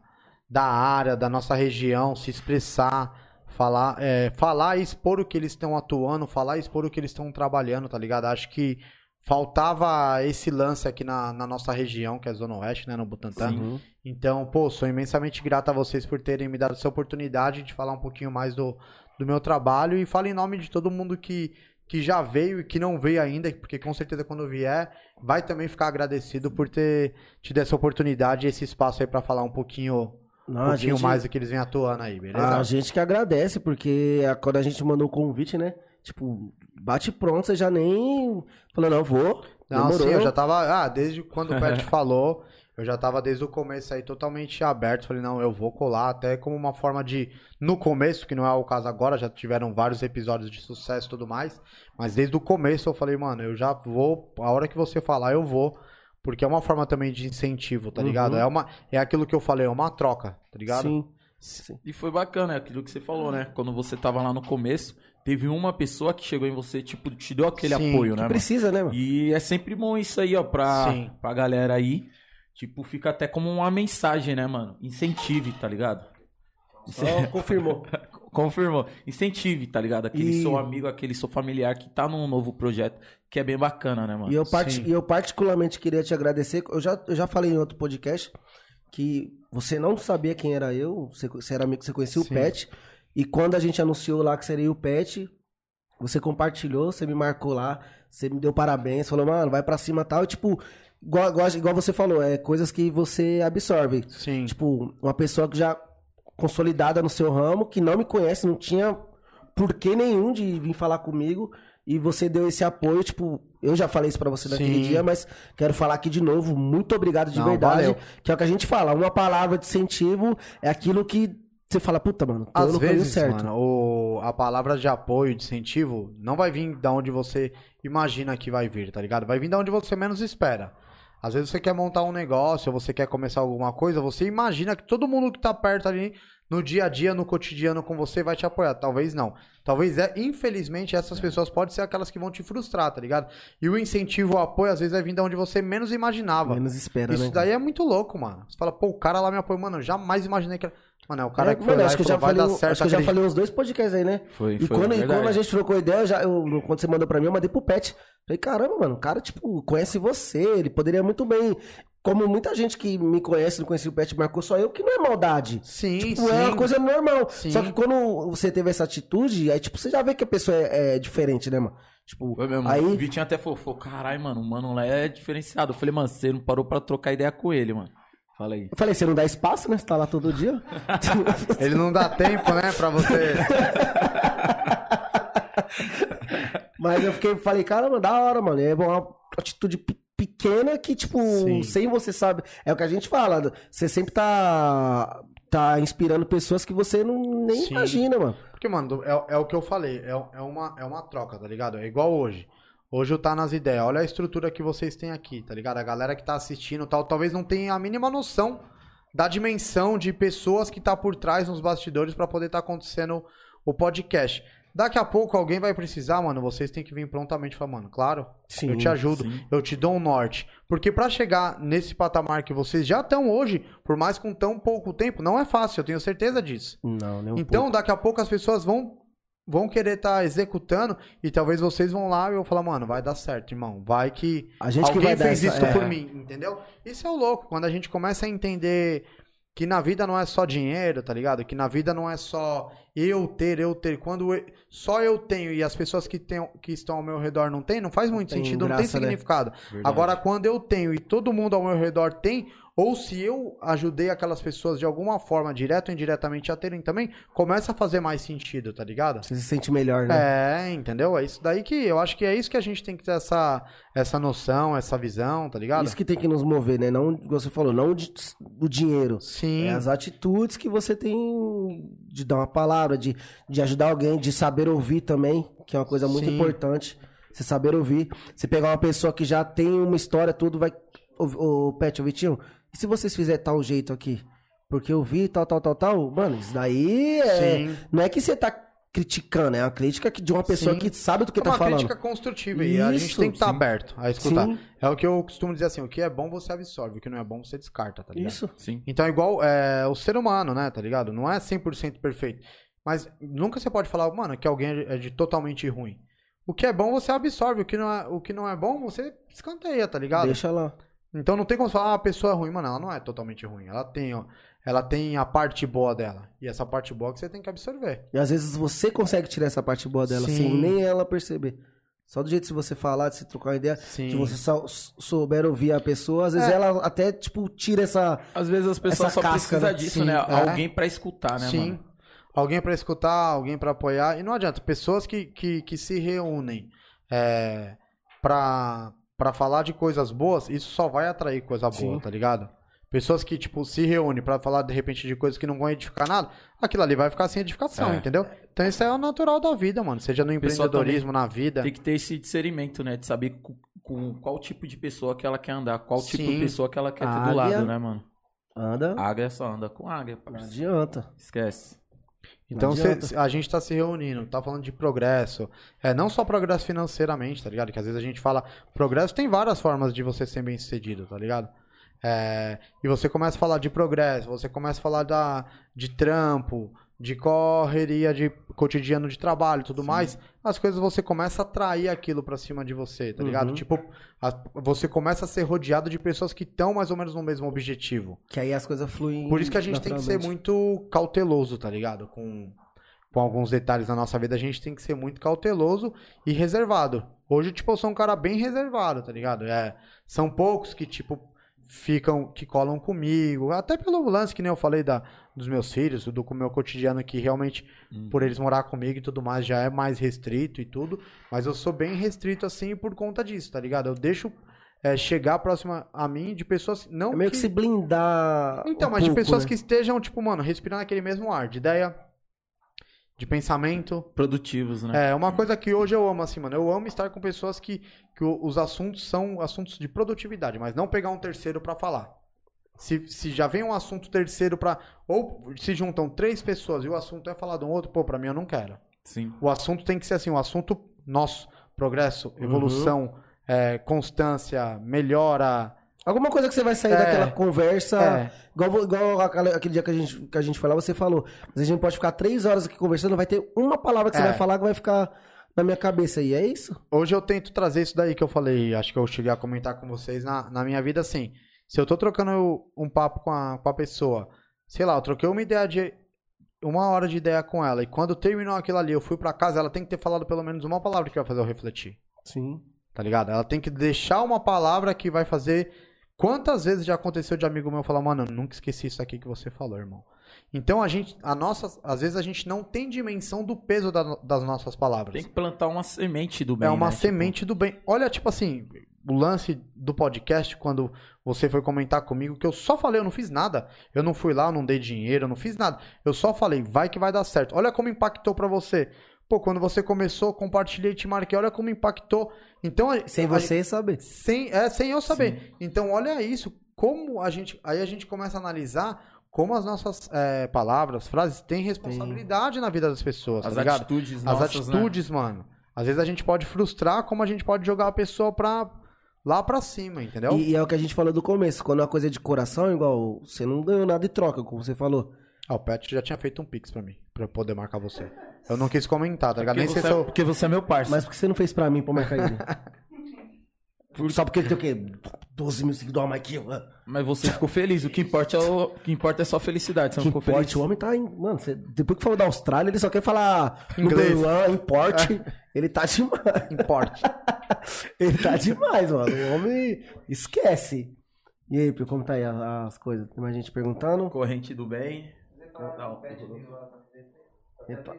da área, da nossa região, se expressar, falar, é, falar e expor o que eles estão atuando, falar e expor o que eles estão trabalhando, tá ligado? Acho que faltava esse lance aqui na, na nossa região, que é a Zona Oeste, né? No Butantã. Uhum. Então, pô, sou imensamente grato a vocês por terem me dado essa oportunidade de falar um pouquinho mais do, do meu trabalho e falo em nome de todo mundo que, que já veio e que não veio ainda, porque com certeza quando vier, vai também ficar agradecido por ter tido essa oportunidade e esse espaço aí pra falar um pouquinho, Não, a pouquinho gente- mais do que eles vêm atuando aí, beleza? A gente que agradece, porque a- quando a gente mandou o convite, né? Tipo, bate pronto, você já nem falou, não, vou. Não, demorou. sim, eu já tava. Ah, desde quando o Pet (laughs) falou, eu já tava desde o começo aí totalmente aberto. Falei, não, eu vou colar, até como uma forma de. No começo, que não é o caso agora, já tiveram vários episódios de sucesso e tudo mais. Mas desde o começo eu falei, mano, eu já vou. A hora que você falar, eu vou. Porque é uma forma também de incentivo, tá ligado? Uhum. É, uma, é aquilo que eu falei, é uma troca, tá ligado? Sim. Sim. E foi bacana, é aquilo que você falou, né? Quando você tava lá no começo, teve uma pessoa que chegou em você, tipo, te deu aquele Sim, apoio, né, mano? Precisa, né, mano? E é sempre bom isso aí, ó, pra, Sim. pra galera aí. Tipo, fica até como uma mensagem, né, mano? Incentive, tá ligado? Só confirmou. (laughs) Confirmou. Incentive, tá ligado? Aquele E- seu amigo, aquele seu familiar que tá num novo projeto, que é bem bacana, né, mano? E eu, Sim. e eu particularmente queria te agradecer. Eu já, eu já falei em outro podcast que você não sabia quem era eu, você, você era amigo, você conhecia Sim. o Pet. E quando a gente anunciou lá que seria o Pet, você compartilhou, você me marcou lá, você me deu parabéns, falou, mano, vai pra cima e tal. E, tipo, igual, igual, igual você falou, é coisas que você absorve. Sim. Tipo, uma pessoa que já consolidada no seu ramo, que não me conhece, não tinha porquê nenhum de vir falar comigo. E você deu esse apoio, tipo, eu já falei isso pra você naquele Sim. dia, mas quero falar aqui de novo. Muito obrigado de Não, verdade. valeu. Que é o que a gente fala. Uma palavra de incentivo é aquilo que você fala, puta, mano, tô Às no vezes, certo. mano, o- a palavra de apoio, de incentivo, não vai vir da onde você imagina que vai vir, tá ligado? Vai vir da onde você menos espera. Às vezes você quer montar um negócio, ou você quer começar alguma coisa, você imagina que todo mundo que tá perto ali, no dia a dia, no cotidiano com você, vai te apoiar. Talvez não. Talvez, é, infelizmente, essas pessoas podem ser aquelas que vão te frustrar, tá ligado? E o incentivo, o apoio, às vezes vai vir da onde você menos imaginava. Menos espera, Isso né? daí é muito louco, mano. Você fala, pô, o cara lá me apoiou, mano, eu jamais imaginei que era... Mano, é o cara É, que foi mano, lá acho que eu já vai falei, dar certo, acho que eu já falei uns dois podcasts aí, né? Foi, E foi quando, e quando a gente trocou ideia, já, eu, quando você mandou pra mim, eu mandei pro Pet. Falei, caramba, mano, o cara, tipo, conhece você, ele poderia muito bem. Como muita gente que me conhece, não conhecia o Pet, marcou só eu, que não é maldade. Sim, Tipo, sim. é uma coisa normal. Sim. Só que quando você teve essa atitude, aí, tipo, você já vê que a pessoa é, é diferente, né, mano? Tipo, Foi mesmo. O aí. Vitinho até falou, falou, caralho, mano, o mano lá é diferenciado. Eu falei, mano, você não parou pra trocar ideia com ele, mano. Fala aí. Eu falei, você não dá espaço, né? Você tá lá todo dia. (laughs) Ele não dá tempo, né, pra você. (laughs) Mas eu fiquei, falei, caramba, da hora, mano. É uma atitude pe- pequena que, tipo, Sim. sem você sabe. É o que a gente fala. Você sempre tá, tá inspirando pessoas que você não nem Sim. imagina, mano. Porque, mano, é, é o que eu falei, é, é, uma, é uma troca, tá ligado? É igual hoje. Hoje eu tá nas ideias. Olha a estrutura que vocês têm aqui, tá ligado? A galera que tá assistindo tal, talvez não tenha a mínima noção da dimensão de pessoas que tá por trás nos bastidores pra poder tá acontecendo o podcast. Daqui a pouco alguém vai precisar, mano, vocês têm que vir prontamente e falar, mano, claro, Sim, eu te ajudo, sim. eu te dou um norte. Porque pra chegar nesse patamar que vocês já estão hoje, por mais com tão pouco tempo, não é fácil, eu tenho certeza disso. Não, nem um Então, pouco. daqui a pouco as pessoas vão vão querer estar executando e talvez vocês vão lá e eu falar, mano, vai dar certo, irmão. Vai que A gente que alguém vai dar fez essa- isso é. por mim, entendeu? Isso é o louco, quando a gente começa a entender que na vida não é só dinheiro, tá ligado? Que na vida não é só eu ter, eu ter. Quando eu- só eu tenho e as pessoas que, tem, que estão ao meu redor não tem, não faz muito tem sentido, não tem graça, né? significado. Agora, quando eu tenho e todo mundo ao meu redor tem, ou se eu ajudei aquelas pessoas de alguma forma, direto ou indiretamente, a terem também, começa a fazer mais sentido, tá ligado? Você se sente melhor, né? É, entendeu? É isso daí que eu acho que é isso que a gente tem que ter essa, essa noção, essa visão, tá ligado? Isso que tem que nos mover, né? Não, você falou, não o di- o dinheiro. Sim. É as atitudes que você tem de dar uma palavra, de, de ajudar alguém, de saber ouvir também, que é uma coisa muito Sim. importante. Você saber ouvir. Você pegar uma pessoa que já tem uma história, tudo vai. Ô, ô Pet, ô Vitinho, e se vocês fizerem tal jeito aqui? Porque eu vi tal, tal, tal, tal. Mano, isso daí é. Sim. Não é que você tá criticando, é uma crítica que- de uma pessoa Sim. que sabe do que é tá uma falando. crítica construtiva e a gente tem que estar sim. aberto a escutar. Sim. É o que eu costumo dizer assim, o que é bom você absorve, o que não é bom você descarta, tá ligado? Isso. Sim. Então, igual é, o ser humano, né, tá ligado? Não é 100% perfeito. Mas nunca você pode falar, mano, que alguém é de totalmente ruim. O que é bom você absorve, o que não é, o que não é bom você escanteia, tá ligado? Deixa lá. Então não tem como falar, ah, a pessoa é ruim, mano, ela não é totalmente ruim. Ela tem, ó, ela tem a parte boa dela. E essa parte boa que você tem que absorver. E às vezes você consegue tirar essa parte boa dela Sim. sem nem ela perceber. Só do jeito de você falar, de você trocar uma ideia, Sim. de você só souber ouvir a pessoa, às vezes É. ela até, tipo, tira essa. Às vezes as pessoas só casca, precisam né? disso, Sim, né? é. Alguém pra escutar, né, Sim. mano? Alguém pra escutar, alguém pra apoiar. E não adianta, pessoas que, que, que se reúnem é, pra, pra falar de coisas boas, isso só vai atrair coisa boa, Sim. tá ligado? Pessoas que, tipo, se reúnem pra falar, de repente, de coisas que não vão edificar nada, aquilo ali vai ficar sem edificação, É. entendeu? Então isso é o natural da vida, mano. Seja no empreendedorismo, na vida. Tem que ter esse discernimento, né? De saber com, com qual tipo de pessoa que ela quer andar, qual tipo Sim. de pessoa que ela quer ter Águia. do lado, né, mano? Anda, Águia só anda com águia, não parceiro. adianta. Esquece. Então cê- a gente tá se reunindo, tá falando de progresso. É, não só progresso financeiramente, tá ligado? Que às vezes a gente fala, progresso tem várias formas de você ser bem sucedido, tá ligado? É, e você começa a falar de progresso, você começa a falar da, de trampo, de correria de cotidiano de trabalho e tudo mais, as coisas você começa a atrair aquilo pra cima de você, tá ligado? Uhum. Tipo, a- você começa a ser rodeado de pessoas que estão mais ou menos no mesmo objetivo. Que aí as coisas fluem. Por isso que a gente tem que ser muito cauteloso, tá ligado? Com, com alguns detalhes na nossa vida, a gente tem que ser muito cauteloso e reservado. Hoje, tipo, eu sou um cara bem reservado, tá ligado? É, são poucos que, tipo, ficam, que colam comigo. Até pelo lance que nem eu falei da, dos meus filhos, do meu cotidiano que realmente, por eles morar comigo e tudo mais, já é mais restrito e tudo. Mas eu sou bem restrito assim por conta disso, tá ligado? Eu deixo é, chegar próximo a mim de pessoas. Não É meio que, se blindar. então, um mas de pouco, pessoas né? que estejam, tipo, mano, respirando aquele mesmo ar, de ideia, de pensamento. Produtivos, né? É, uma coisa que hoje eu amo, assim, mano, eu amo estar com pessoas que, que os assuntos são assuntos de produtividade, mas não pegar um terceiro pra falar. Se, se já vem um assunto terceiro pra. Ou se juntam três pessoas e o assunto é falar de um outro, pô, pra mim eu não quero. Sim. O assunto tem que ser assim, o assunto nosso, progresso, Uhum. evolução, é, constância, melhora. Alguma coisa que você vai sair É. daquela conversa. É. Igual, igual aquele dia que a, gente, que a gente falava, você falou. Mas a gente pode ficar três horas aqui conversando, vai ter uma palavra que você É. vai falar que vai ficar na minha cabeça. E é isso? Hoje eu tento trazer isso daí que eu falei, acho que eu cheguei a comentar com vocês na, na minha vida, assim. Se eu tô trocando um papo com a, com a pessoa, sei lá, eu troquei uma ideia de. Uma hora de ideia com ela, e quando terminou aquilo ali, eu fui pra casa, ela tem que ter falado pelo menos uma palavra que vai fazer eu refletir. Sim. Tá ligado? Ela tem que deixar uma palavra que vai fazer Quantas vezes já aconteceu de amigo meu falar, mano, eu nunca esqueci isso aqui que você falou, irmão. Então a gente, a nossa, às vezes a gente não tem dimensão do peso da- das nossas palavras. Tem que plantar uma semente do bem. É uma né? Tipo, semente do bem. Olha, tipo assim, o lance do podcast, quando você foi comentar comigo, que eu só falei, eu não fiz nada. Eu não fui lá, eu não dei dinheiro, eu não fiz nada. Eu só falei, vai que vai dar certo. Olha como impactou pra você. Pô, quando você começou, compartilhei, te marquei, olha como impactou. Então, a- Sem a- você saber. sem, é, sem eu saber. Então, olha isso, como a gente. Aí a gente começa a analisar como as nossas é, palavras, frases têm responsabilidade na vida das pessoas, As tá atitudes As nossas, né? atitudes, mano. Às vezes a gente pode frustrar, como a gente pode jogar a pessoa pra lá pra cima, entendeu? E, e é o que a gente falou do começo. Quando uma coisa é de coração, igual você não ganhou nada de troca, como você falou. Ah, o Pet já tinha feito um pix pra mim, pra eu poder marcar você. Eu não quis comentar, tá ligado? Porque Nem sei você, se é, eu. porque você é meu parceiro. Mas por que você não fez pra mim pra marcar ele? (laughs) Só porque ele tem o quê? 12 mil seguidores a mais que eu. Mas você ficou feliz. O que importa é, o... o que importa é só felicidade. Você não ficou feliz. importe, o homem tá em. Mano, você- depois que falou da Austrália, ele só quer falar Inglês. number one, importe. (laughs) Ele tá demais. Importe. (laughs) Ele tá demais, mano. O homem esquece. E aí, Pio, como tá aí a- as coisas? Tem mais gente perguntando? Corrente do bem. Não. Epa.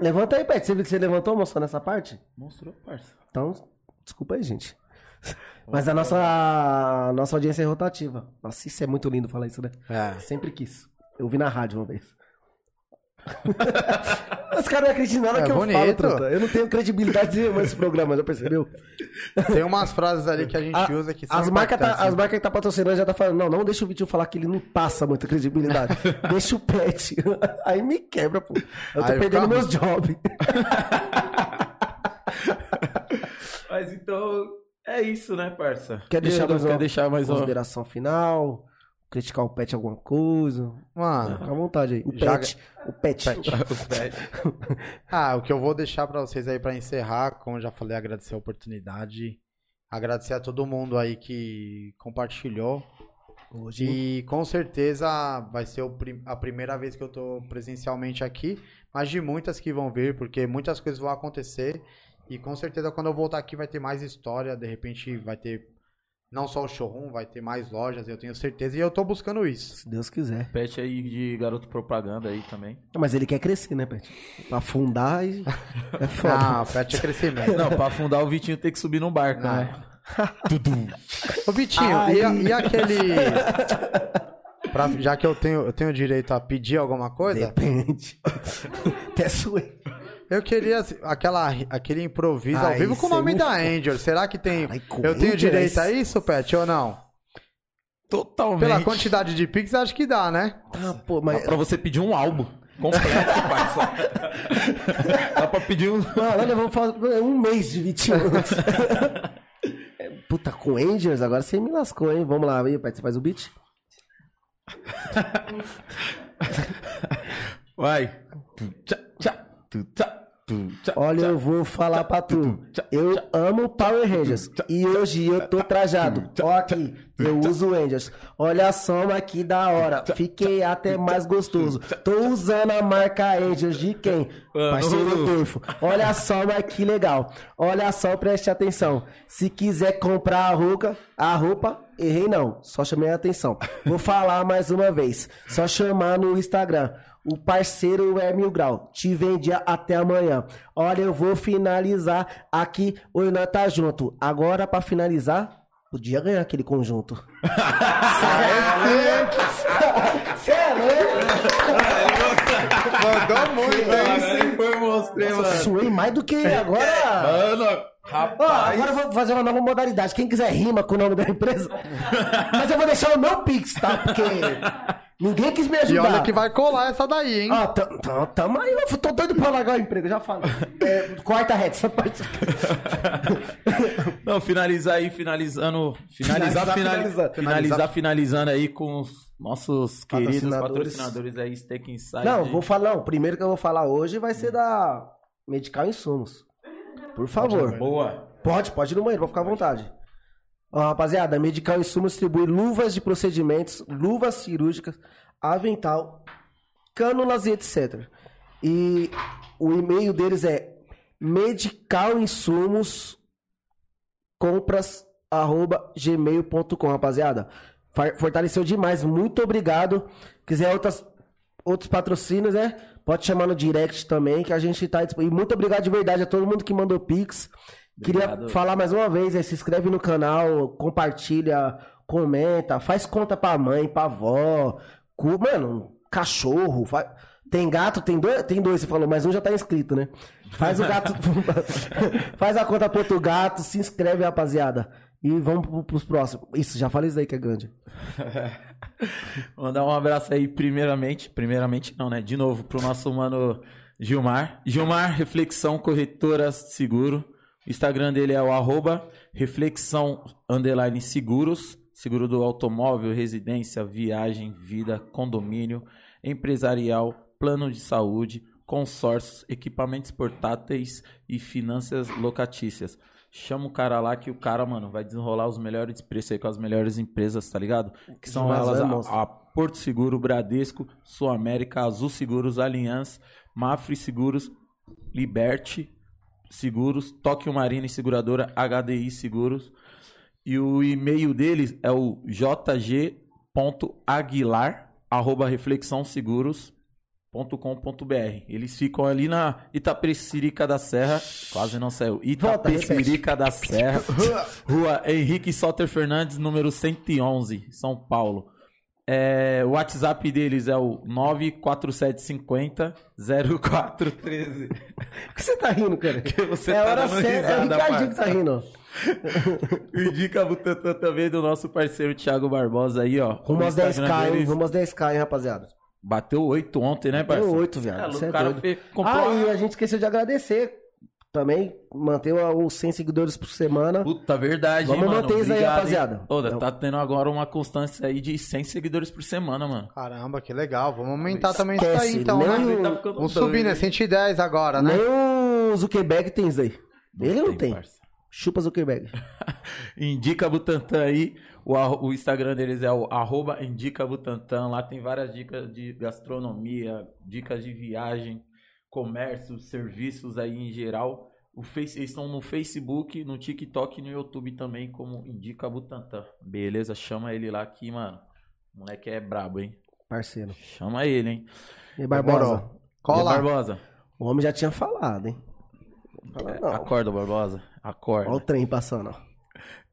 Levanta aí, Pet. Você viu que você levantou, mostrou nessa parte? Mostrou, parça. Então, desculpa aí, gente. (laughs) Mas a nossa, a nossa audiência é rotativa. Nossa, isso é muito lindo falar isso, né? É. Sempre quis. Eu vi na rádio uma vez. (laughs) Os caras não acreditam em nada É que eu bonito. falo, truta. Eu não tenho credibilidade nenhuma nesse programa, já percebeu? Tem umas frases ali que a gente A- usa que são As marcas tá, as marcas que tá patrocinando já tá falando, não, não deixa o vídeo falar que ele não passa muita credibilidade. (laughs) deixa o pet. (laughs) Aí me quebra, pô. Eu tô Aí perdendo fica meus jobs. Mas então, é isso, né, parça? Quer deixar mais quer uma deixar mais uma... Consideração final? Criticar o pet alguma coisa? Mano, Fica à vontade aí. O Já- pet. O pet. (laughs) Os pés. Ah, o que eu vou deixar pra vocês aí pra encerrar, como eu já falei, agradecer a oportunidade, agradecer a todo mundo aí que compartilhou. Hoje. E com certeza vai ser o prim- a primeira vez que eu tô presencialmente aqui, mas de muitas que vão vir, porque muitas coisas vão acontecer. E com certeza quando eu voltar aqui vai ter mais história, de repente vai ter não só o showroom, vai ter mais lojas, eu tenho certeza. E eu tô buscando isso. Se Deus quiser. Pet aí de garoto propaganda aí também. Mas ele quer crescer, né, Pet? Pra afundar e. É (laughs) foda. Ah, o pet é crescimento. Não, pra afundar o Vitinho tem que subir num barco, né? (laughs) Ô Vitinho, Ai. e, a- e aquele. Pra- já que eu tenho, eu tenho direito a pedir alguma coisa, Depende. (laughs) Até suei. Eu queria assim, aquela, aquele improviso ao vivo com o nome me da fala. Angel. Será que tem. Ai, com eu tenho Angel, direito a é isso, Pet, ou não? Totalmente. Pela quantidade de Pix, acho que dá, né? Ah, pô, mas. Pra você pedir um álbum completo, (laughs) parça. Dá pra pedir um... Mano, olha, vamos fazer um mês de 21 anos. É, Puta, com Angels, agora você me lascou, hein? Vamos lá, aí, Pet, você faz o beat? Vai. Tu, tchá, tchá, Olha, eu vou falar pra tu. Eu amo Power Rangers. E hoje eu tô trajado. Ó aqui, eu uso Rangers. Olha só, mas que da hora. Fiquei até mais gostoso. Tô usando a marca Rangers de quem? Parceiro Turfo. Olha só, mas que legal. Olha só, preste atenção. Se quiser comprar a roupa, a roupa, errei não. Só chamei a atenção. Vou falar mais uma vez. Só chamar no Instagram. O parceiro é mil grau. Te vendia até amanhã. Olha, eu vou finalizar aqui. Oi, nós tá junto. Agora, pra finalizar, podia ganhar aquele conjunto. Cê é louco? Mandou muito, Aí foi, eu mostrei, Nossa, mano. suei mais do que agora. Mano, Rapaz. agora eu vou fazer uma nova modalidade. Quem quiser rima com o nome da empresa. (laughs) Mas eu vou deixar o meu Pix, tá? Porque ninguém quis me E ajudar. olha que vai colar essa daí, hein? Ah, tam- tam- tamo aí, eu tô doido pra largar o emprego, eu já falo. É, quarta reta, essa parte. (laughs) Não, finalizar aí, finalizando. Finalizar, Finalizar, finalizar, finalizando. finalizar, finalizando aí com os nossos queridos Patrocinadores. patrocinadores aí, Steak Inside. Não, vou falar, não. O primeiro que eu vou falar hoje vai ser da Medical Insumos. Por favor. Boa. Pode, pode ir no banheiro, pode ficar à vontade. Ó, rapaziada, Medical Insumos distribui luvas de procedimentos, luvas cirúrgicas, avental, cânulas e etc. E o e-mail deles é Medical Insumos compras arroba gmail.com, rapaziada. Fortaleceu demais, muito obrigado. Quiser outras, outros patrocínios, né? Pode chamar no direct também, que a gente tá disponível. E muito obrigado de verdade a todo mundo que mandou Pix. Queria Obrigado. falar mais uma vez, né? se inscreve no canal, compartilha, comenta, faz conta pra mãe, pra avó. cu- Mano, cachorro. fa- Tem gato, tem dois, tem dois, você falou, mas um já tá inscrito, né? Faz o gato. (laughs) (laughs) faz a conta pro outro gato, se inscreve, rapaziada. E vamos pro- pros próximos. Isso, já falei isso aí que é grande. (laughs) Mandar um abraço aí, primeiramente. Primeiramente, não, né? De novo, pro nosso mano Gilmar. Gilmar Reflexão Corretora Seguro. O Instagram dele é o arroba reflexão underline seguros. Seguro do automóvel, residência, viagem, vida, condomínio, empresarial, plano de saúde, consórcios, equipamentos portáteis e finanças locatícias. Chama o cara lá que o cara, mano, vai desenrolar os melhores preços aí com as melhores empresas, tá ligado? Que são elas né, a, a Porto Seguro, Bradesco, Sul América, Azul Seguros, Aliança, Mafre Seguros, Liberty Seguros, Tóquio Marina e Seguradora, HDI Seguros. E o e-mail deles é o jg.aguilar, arroba reflexãoseguros.com.br. Eles ficam ali na Itapecirica da Serra, quase não saiu, Volta, Itapecirica da Serra, (laughs) rua Henrique Soter Fernandes, número 111, São Paulo. É, o WhatsApp deles é o 94750 0413. (laughs) Por que você tá rindo, cara? você é tá hora séria, é o Ricardinho que tá rindo. (laughs) Indica Butantan também do nosso parceiro Thiago Barbosa aí, ó. Rumo aos Instagram 10k, hein? Rumo aos 10k, hein, rapaziada? Bateu 8 ontem, né, parceiro? Deu 8, viado. É, é cara doido. comprou Ah, e a gente esqueceu de agradecer. Também manter os 100 seguidores por semana. Puta, verdade, Vamos hein, mano? manter isso aí, rapaziada. Não. tá tendo agora uma constância aí de 100 seguidores por semana, mano. Caramba, que legal. Vamos aumentar também isso Esquece, aí, então, né? o- Tá Vamos subir, né? hein? 110 agora, né? Nem o Zuckerberg tem isso aí. Ele não tem. parça. Chupa Zuckerberg. (laughs) Indica Butantan aí. O, o Instagram deles é o arroba Indica Butantan. Lá tem várias dicas de gastronomia, dicas de viagem, comércio, serviços aí em geral. O face, eles estão no Facebook, no TikTok e no YouTube também, como Indica Butantan. Beleza? Chama ele lá que, mano. O moleque é brabo, hein? Parceiro. Chama ele, hein? E Barbosa? Demorou. E Cola. Barbosa. O homem já tinha falado, hein? Fala, não. Acorda, Barbosa. Acorda. Olha o trem passando, ó.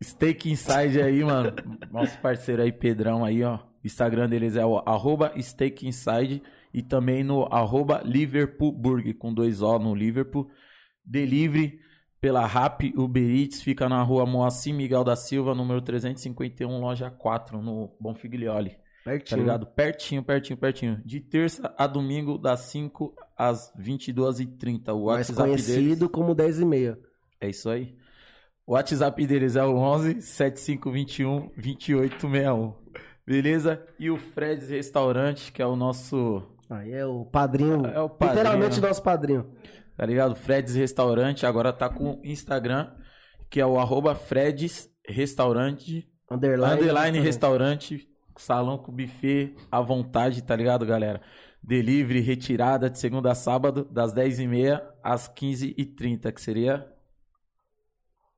Steak Inside aí, mano. Nosso parceiro aí, Pedrão aí, ó. Instagram deles é o arroba Steak Inside e também no arroba Liverpool Burger, com dois O no Liverpool. Delivery pela Rap Uber Eats, fica na rua Moacir Miguel da Silva, número 351, loja 4, no Bonfiglioli. Tá Pertinho. ligado? Pertinho, pertinho, pertinho. De terça a domingo, das 5 às 22h30. O Mais WhatsApp deles... conhecido como 10 e meia. É isso aí. O WhatsApp deles é o 11 7521 2861. Beleza? E o Fred's Restaurante, que é o nosso. Aí é o padrinho. É o padrinho. Literalmente nosso padrinho. Tá ligado? Fred's Restaurante. Agora tá com o Instagram, que é o arroba Fred's Restaurante. Underline. Underline Restaurante. Salão com buffet à vontade, tá ligado, galera? Delivery, retirada de segunda a sábado, das 10h30 às 15h30, que seria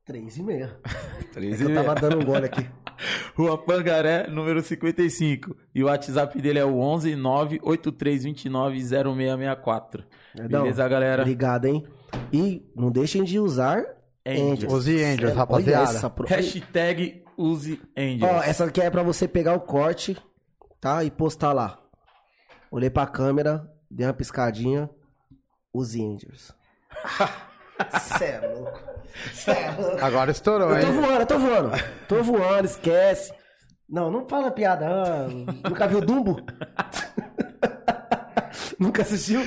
3 e meia. (laughs) 13 Eu tava dando um gole aqui. (laughs) Rua Pangaré, número 55. E o WhatsApp dele é o 11 98329 0664. Edão, Beleza, galera? Obrigado, hein? E não deixem de usar Angels. Use Angels, rapaziada. essa pro- Hashtag use Angels. Ó, essa aqui é pra você pegar o corte, tá? E postar lá. Olhei pra câmera, dei uma piscadinha. Use Angels. (laughs) Cê é louco. Cê é (laughs) louco. Agora estourou, Eu tô hein? voando, eu tô voando. Tô voando, esquece. Não, não fala piada. ah, nunca viu Dumbo? (laughs) nunca assistiu?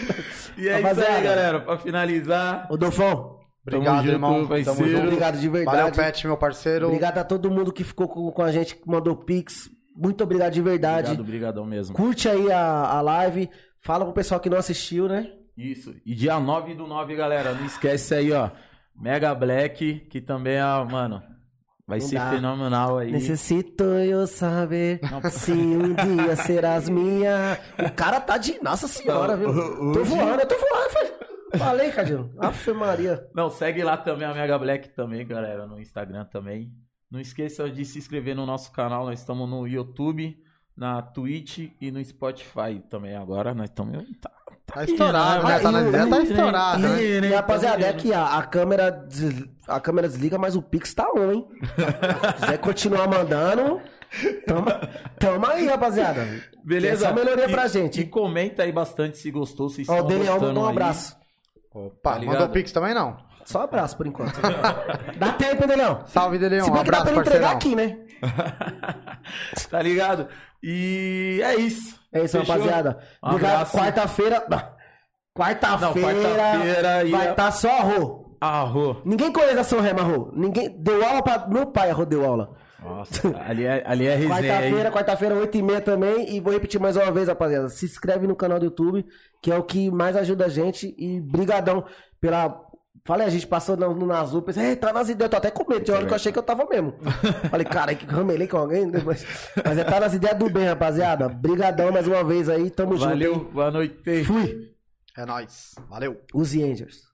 E é isso aí, galera. Pra finalizar. Ô, Dolfão, Obrigado, junto, irmão. Tamo parceiro. junto. obrigado de verdade. Valeu, Pet, meu parceiro. Obrigado a todo mundo que ficou com, com a gente, que mandou pix. Muito obrigado de verdade. Obrigado, brigadão mesmo. Curte aí a, a live. Fala pro pessoal que não assistiu, né? Isso. E dia 9 do 9, galera. Não esquece aí, ó. Mega Black, que também é, mano, vai Não ser dá. fenomenal aí. Necessito eu saber se um dia serás minha. O cara tá de. Nossa senhora, viu? Tô voando, eu tô voando. Falei, falei Cadinho. Afe Maria. Não, segue lá também a Mega Black também, galera, no Instagram também. Não esqueça de se inscrever no nosso canal. Nós estamos no YouTube, na Twitch e no Spotify também. Agora nós estamos. Tá, Tá estourado, Ah, né? Tá na tá e- estourado, né? E, né? e, rapaziada, Tá é que a, a câmera des- a câmera desliga, mas o Pix tá on, hein? Se quiser continuar mandando, tamo, tamo aí, rapaziada. Beleza? Essa é a melhoria E- pra gente. E comenta aí bastante se gostou, se Ó, estão o Daniel gostando mandou um abraço. Opa, Tá mandou Pix também não? Só um abraço por enquanto. (laughs) Dá tempo, hein, Daniel? Salve, Deleon. Se Um bem que dá pra ele entregar aqui, né? (laughs) tá ligado? E é isso. É isso, Fechou? rapaziada. Um. Quarta-feira. Quarta-feira. Ia- vai estar só arro. Arro. Ninguém conhece a São Remo, arro. Ninguém. Deu aula pra. Meu pai arro deu aula. Nossa, ali é, ali é resenha. Quarta-feira, quarta-feira, 8h30 também. E vou repetir mais uma vez, rapaziada. Se inscreve no canal do YouTube, que é o que mais ajuda a gente. E brigadão pela. Falei, a gente passou no, no Azul, pensei, "Ei, tá nas ideias, eu tô até com medo, tinha hora que eu achei que eu tava mesmo. (laughs) Falei, cara, que ramelei com alguém, mas, mas é tá nas ideias do bem, rapaziada. Brigadão mais uma vez aí, tamo junto. Valeu, boa noite. Fui. É nóis. Valeu. Use Angels.